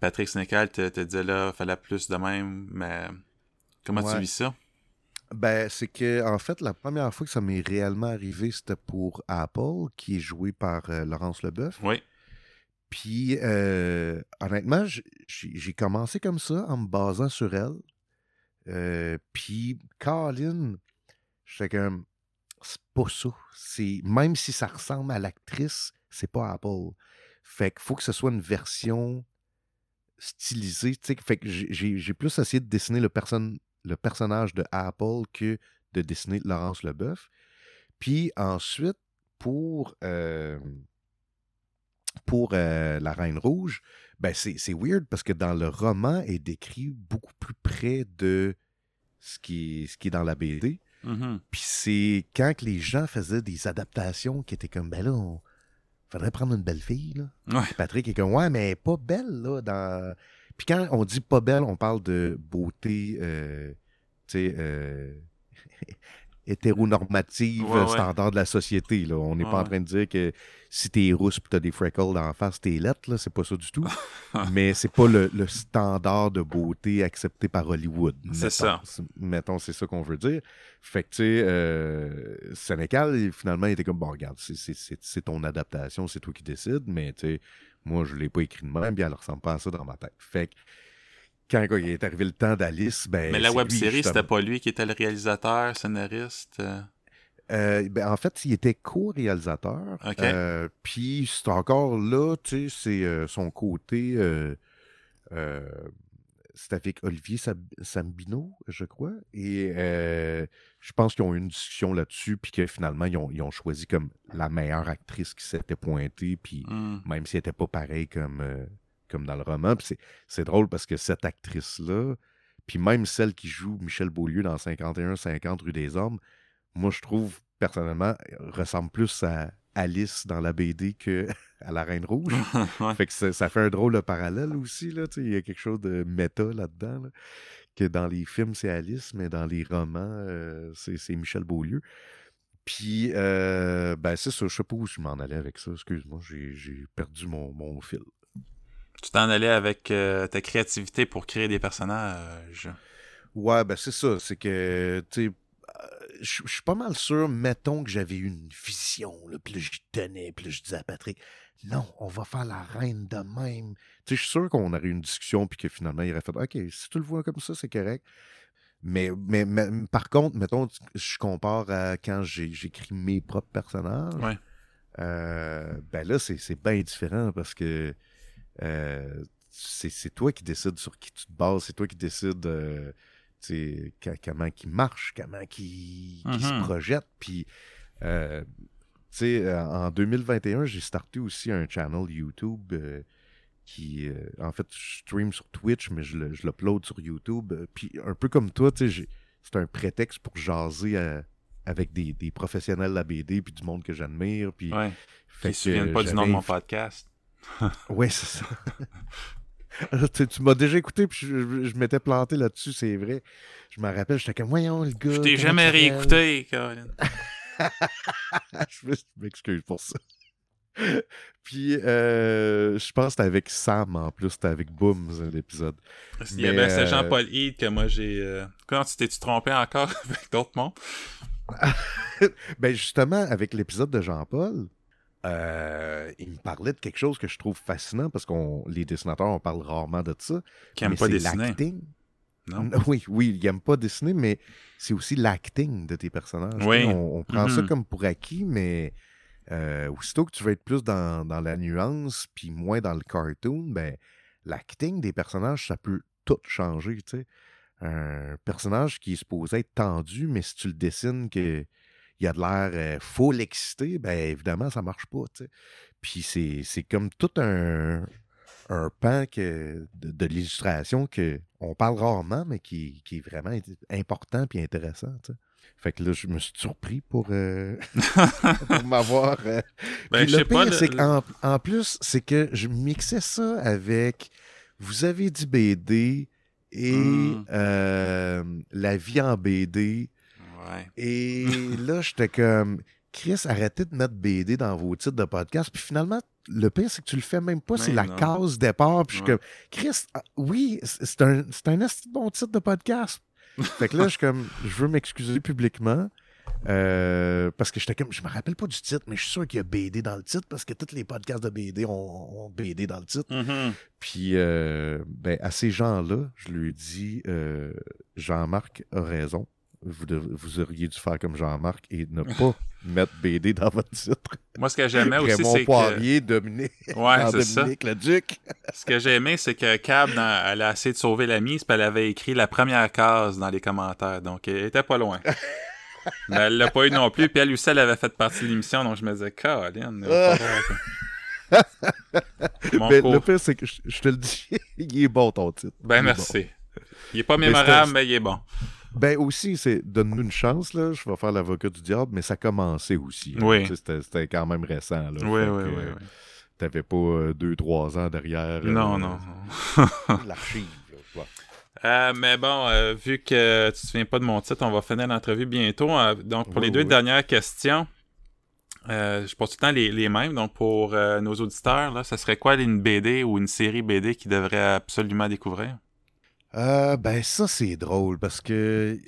Patrick Sénécal te, te disait là fallait plus de même mais comment tu vis ça?
Ben, c'est que, en fait, la première fois que ça m'est réellement arrivé, c'était pour Apple, qui est joué par euh, Laurence Leboeuf.
Oui.
Puis, euh, honnêtement, j'ai j'ai commencé comme ça, en me basant sur elle. Euh, puis, Colin, j'étais comme, c'est pas ça. C'est, même si ça ressemble à l'actrice, c'est pas Apple. Fait qu'il faut que ce soit une version stylisée. Fait que j'ai- j'ai plus essayé de dessiner le, le personnage de Apple que de dessiner Laurence Leboeuf. Puis ensuite, pour, euh, pour euh, La Reine Rouge, ben c'est c'est weird parce que dans le roman, est décrit beaucoup plus près de ce qui ce qui est dans la BD.
Mhm.
Puis c'est quand que les gens faisaient des adaptations qui étaient comme, ben là, on faudrait prendre une belle fille, là.
Ouais.
Patrick est comme, ouais, mais pas belle, là. Dans... Puis quand on dit pas belle, on parle de beauté, euh, tu sais, euh, hétéronormative,
Ouais, ouais.
standard de la société, là. On n'est
Ouais,
pas en train de dire que si t'es rousse pis t'as des freckles d'en face, t'es lettre, là. C'est pas ça du tout. (laughs) mais c'est pas le, le standard de beauté accepté par Hollywood.
C'est ça.
Mettons, c'est ça qu'on veut dire. Fait que, tu sais, euh, Sénécal, finalement, il était comme, bon, regarde, c'est ton adaptation, c'est toi qui décides, mais, tu sais, moi, je l'ai pas écrit de même, puis elle ressemble pas à ça dans ma tête. Fait que, quand il est arrivé le temps d'Alice, ben.
mais la web série c'était pas lui qui était le réalisateur scénariste euh,
Euh, ben, en fait, il était co-réalisateur.
Ok.
Euh, Puis c'est encore là, tu sais, c'est euh, son côté. c'est avec Olivier Sab- Sambino, je crois. Et je pense qu'ils ont eu une discussion là-dessus, puis que finalement, ils ont, ils ont choisi comme la meilleure actrice qui s'était pointée, puis
hmm.
même si elle n'était pas pareille comme, comme dans le roman. Puis c'est- drôle parce que cette actrice-là, puis même celle qui joue Michel Beaulieu dans 51-50 rue des Hommes, moi, je trouve, personnellement, elle ressemble plus à Alice dans la BD que (laughs) à la Reine (laughs) Rouge.
Ouais.
Fait que ça, ça fait un drôle de parallèle aussi. Là, il y a quelque chose de méta là-dedans. là, que dans les films, c'est Alice, mais dans les romans, euh, c'est Michel Beaulieu. Puis, euh, ben, c'est ça. Je sais pas où je m'en allais avec ça. Excuse-moi, j'ai j'ai perdu mon, mon fil.
Tu t'en allais avec euh, ta créativité pour créer des personnages
Ouais, ben, c'est ça. C'est que, tu sais, euh, je je suis pas mal sûr, mettons que j'avais une vision, là, puis j'y tenais, puis je disais à Patrick, non, on va faire la reine de même. Tu sais, je suis sûr qu'on aurait eu une discussion, puis que finalement, il aurait fait, OK, si tu le vois comme ça, c'est correct. Mais, mais, mais, par contre, mettons, je compare à quand j'écris mes propres personnages.
Ouais.
euh, ben là, c'est c'est bien différent parce que euh, c'est toi qui décides sur qui tu te bases, c'est toi qui décides euh, comment qui marche, comment qui, qui se
Mhm.
projette. Puis, euh, tu sais, en 2021, j'ai starté aussi un channel YouTube euh, qui, en fait, je stream sur Twitch, mais je l'upload sur YouTube. Puis, un peu comme toi, tu sais, j'ai- c'est un prétexte pour jaser avec des, des professionnels de la BD, puis du monde que j'admire. Puis,
Ouais.
fait
Ils se souviennent pas du nom de mon podcast.
Ouais, c'est ça. tu tu m'as déjà écouté, puis je, m'étais planté là-dessus, c'est vrai. Je me rappelle, j'étais comme, voyons, le gars.
Je t'ai jamais réécouté, Caroline. (laughs)
je me- je m'excuse pour ça. Puis, euh, je pense que c'était avec Sam en plus, c'était avec Boom, l'épisode.
Il y avait
euh,
Jean-Paul Heed que moi j'ai. euh, Comment tu t'es-tu trompé encore (laughs) avec d'autres mondes? (laughs)
Ben, justement, avec l'épisode de Jean-Paul, euh, il me parlait de quelque chose que je trouve fascinant parce qu'on les dessinateurs, on parle rarement de ça.
Qui aime
mais
pas dessiner.
l'acting.
Non?
Oui, oui, il n'aime pas dessiner, mais c'est aussi l'acting de tes personnages.
Oui.
On, on prend ça
Mhm.
comme pour acquis, mais euh, aussitôt que tu veux être plus dans, dans la nuance, puis moins dans le cartoon, ben l'acting des personnages, ça peut tout changer, tu sais. Un personnage qui est supposé être tendu, mais si tu le dessines que il a de l'air euh, excité, ben évidemment, ça marche pas. Puis c'est, c'est comme tout un, un pan que, de, de l'illustration que on parle rarement, mais qui, qui est vraiment important puis intéressant. Fait que là, je me suis surpris pour, euh, (laughs) pour m'avoir. euh, (laughs)
Ben,
le
le-
qu'en en plus, c'est que je mixais ça avec Vous avez dit BD et
Mm.
euh, La vie en BD.
Ouais.
Et là, j'étais comme, Chris, arrêtez de mettre BD dans vos titres de podcast. Puis finalement, le pire, c'est que tu le fais même pas. C'est
Mais
la
non.
case départ. Puis je suis comme, Chris, ah, oui, c'est un, un bon titre de podcast. (laughs) fait que là, je suis comme, je veux m'excuser publiquement. euh, parce que j'étais comme, je me rappelle pas du titre, mais je suis sûr qu'il y a BD dans le titre parce que tous les podcasts de BD ont, ont BD dans le titre.
Mhm.
Puis, euh, ben, à ces gens-là, je lui ai dit euh, Jean-Marc a raison. Vous, dev- vous auriez dû faire comme Jean-Marc et ne pas (laughs) mettre BD dans votre titre.
Moi, ce que j'aimais aussi, c'est que.
Poirier, Dominique, (laughs)
Ouais, c'est ça.
Dominique Leduc.
Ce que j'ai aimé, c'est que Cab, dans- elle a essayé de sauver la mise, puis elle avait écrit la première case dans les commentaires. Donc, elle était pas loin. (laughs) Mais elle l'a pas eu non plus. Puis elle aussi, elle avait fait partie de l'émission. Donc, je me disais, Caroline. que-
Mais
cours.
le pire, c'est que je, je te le dis, il est bon ton titre.
Ben,
Il
merci. Il est pas mémorable, mais il est bon.
Ben aussi, c'est donne-nous une chance, là. Je vais faire l'avocat du diable, mais ça commençait aussi.
Oui.
C'était quand même récent. Là,
Oui, oui,
que,
oui,
euh,
oui.
T'avais pas euh, deux, trois ans derrière. euh,
Non, non. (laughs)
L'archive. Ouais.
Euh, mais bon, euh, vu que tu te souviens pas de mon titre, on va finir l'entrevue bientôt. Euh, donc, pour
Oui,
les deux
oui.
dernières questions, euh, je pose tout le temps les, les mêmes. Donc, pour euh, nos auditeurs, là, ça serait quoi une BD ou une série BD qu'ils devraient absolument découvrir?
Euh, ben ça c'est drôle parce que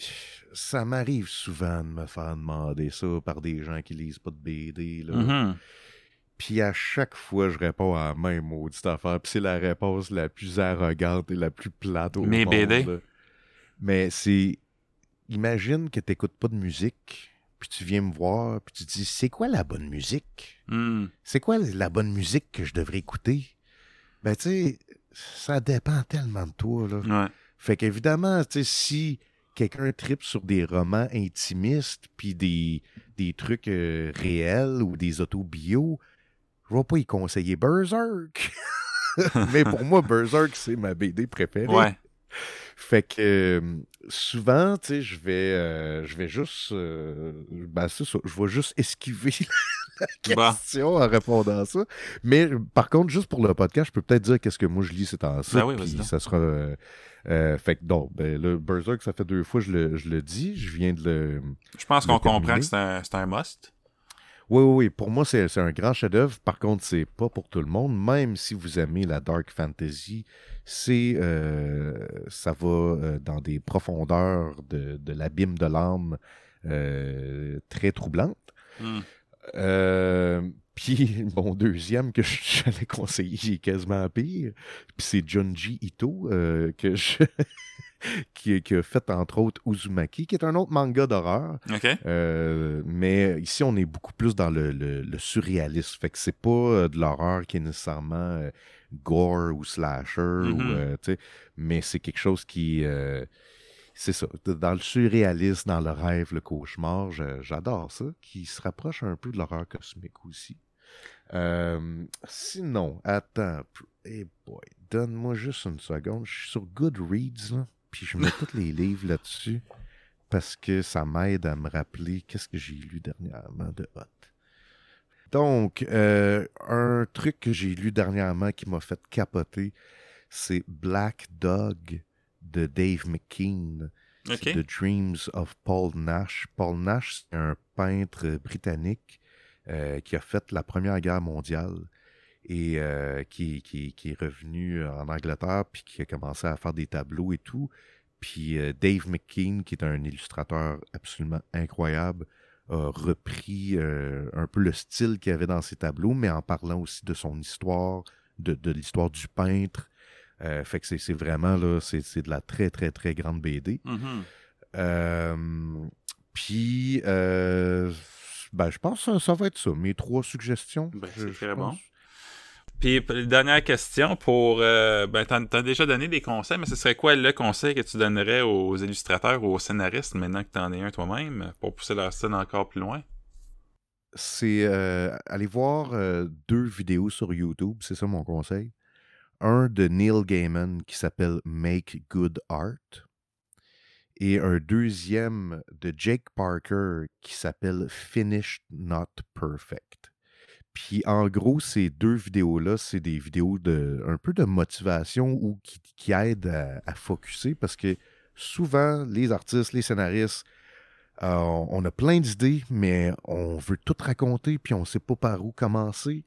ça m'arrive souvent de me faire demander ça par des gens qui lisent pas de BD. Là.
Mhm.
Puis à chaque fois, je réponds à la même maudite affaire. Puis c'est la réponse la plus arrogante et la plus plate au
Mes
monde.
BD.
là. Mais c'est... Imagine que t'écoutes pas de musique, puis tu viens me voir, puis tu dis, c'est quoi la bonne musique?
Hmm.
C'est quoi la bonne musique que je devrais écouter? Ben tu sais, ça dépend tellement de toi, là.
Ouais.
Fait qu'évidemment, si quelqu'un tripe sur des romans intimistes puis des, des trucs euh, réels ou des autobios, je vais pas y conseiller Berserk. (laughs) Mais pour moi, Berserk, c'est ma BD préférée.
Ouais.
Fait que euh, souvent, tu sais, je vais, euh, je vais juste, euh, ben ça, je vais juste esquiver (laughs) question en répondant à ça. Mais par contre, juste pour le podcast, je peux peut-être dire qu'est-ce que moi je lis ces temps-ci.
Ben oui,
puis
vas-y donc.
ça sera. euh, euh, fait que donc, ben, le Berserk, ça fait deux fois que je le, je le dis. Je viens de le.
Je pense qu'on comprend que c'est un, c'est un must.
Oui, oui, oui. Pour moi, c'est c'est un grand chef-d'œuvre. Par contre, c'est pas pour tout le monde. Même si vous aimez la dark fantasy, c'est euh, ça va euh, dans des profondeurs de, l'abîme de l'âme euh, très troublantes.
Hmm.
Euh, (laughs) puis mon deuxième que (laughs) j'allais conseiller, il est quasiment pire. Puis c'est Junji Ito euh, que je (laughs) qui, qui a fait entre autres Uzumaki, qui est un autre manga d'horreur. Euh, mais ici, on est beaucoup plus dans le, le, le surréalisme. Fait que c'est pas de l'horreur qui est nécessairement gore ou slasher, ou, sais, mais c'est quelque chose qui. C'est ça. Dans le surréalisme, dans le rêve, le cauchemar, j'adore ça, qui se rapproche un peu de l'horreur cosmique aussi. Euh, sinon, attends. Eh boy, donne-moi juste une seconde. Je suis sur Goodreads, puis je mets tous les livres là-dessus parce que ça m'aide à me rappeler qu'est-ce que j'ai lu dernièrement de hot. Donc, euh, un truc que j'ai lu dernièrement qui m'a fait capoter, c'est Black Dog de Dave McKean. The Dreams of Paul Nash. Paul Nash, c'est un peintre britannique euh, qui a fait la Première Guerre mondiale et euh, qui, qui- qui est revenu en Angleterre puis qui a commencé à faire des tableaux et tout. Puis euh, Dave McKean, qui est un illustrateur absolument incroyable, a repris un peu le style qu'il avait dans ses tableaux, mais en parlant aussi de son histoire, de, de l'histoire du peintre. Euh, fait que c'est- vraiment là, c'est de la très, très, très grande BD.
Mhm.
Euh, Puis, euh, ben, je pense que ça, ça va être ça. Mes trois suggestions.
Ben, c'est très
pense.
bon. Puis, dernière question pour. euh, ben, t'as déjà donné des conseils, mais ce serait quoi le conseil que tu donnerais aux illustrateurs ou aux scénaristes maintenant que t'en es un toi-même pour pousser leur style encore plus loin?
C'est euh, aller voir euh, deux vidéos sur YouTube, c'est ça mon conseil. Un de Neil Gaiman qui s'appelle Make Good Art et un deuxième de Jake Parker qui s'appelle Finished Not Perfect. Puis en gros, ces deux vidéos-là, c'est des vidéos de un peu de motivation ou qui, aident à, focusser parce que souvent, les artistes, les scénaristes, euh, on a plein d'idées, mais on veut tout raconter, puis on ne sait pas par où commencer.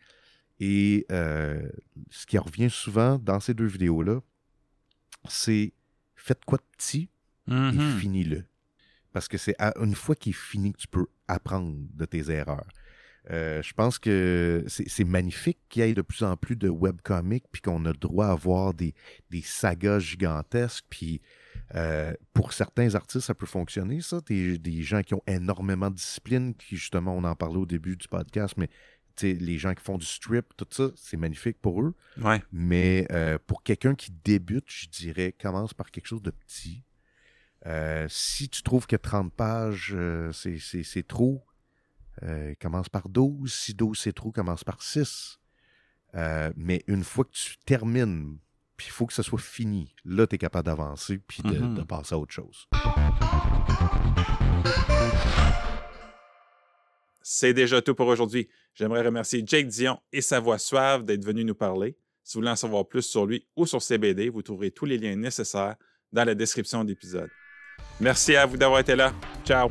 Et euh, ce qui revient souvent dans ces deux vidéos-là, c'est faites quoi de petit et
Mhm.
finis-le. Parce que c'est à- une fois qu'il est fini que tu peux apprendre de tes erreurs. Euh, je pense que c'est magnifique qu'il y ait de plus en plus de webcomics, puis qu'on a droit à voir des, des sagas gigantesques. Puis euh, pour certains artistes, ça peut fonctionner, ça. Des, des gens qui ont énormément de discipline, qui justement, on en parlait au début du podcast, mais les gens qui font du strip, tout ça, c'est magnifique pour eux.
Ouais.
Mais euh, pour quelqu'un qui débute, je dirais, commence par quelque chose de petit. Euh, si tu trouves que 30 pages, euh, c'est- trop, commence par 12. Si 12 c'est trop, commence par 6. Euh, mais une fois que tu termines, puis il faut que ce soit fini, là, tu es capable d'avancer puis de,
Mhm.
de passer à autre chose.
C'est déjà tout pour aujourd'hui. J'aimerais remercier Jake Dion et sa voix suave d'être venu nous parler. Si vous voulez en savoir plus sur lui ou sur ses BD, vous trouverez tous les liens nécessaires dans la description de l'épisode. Merci à vous d'avoir été là. Ciao!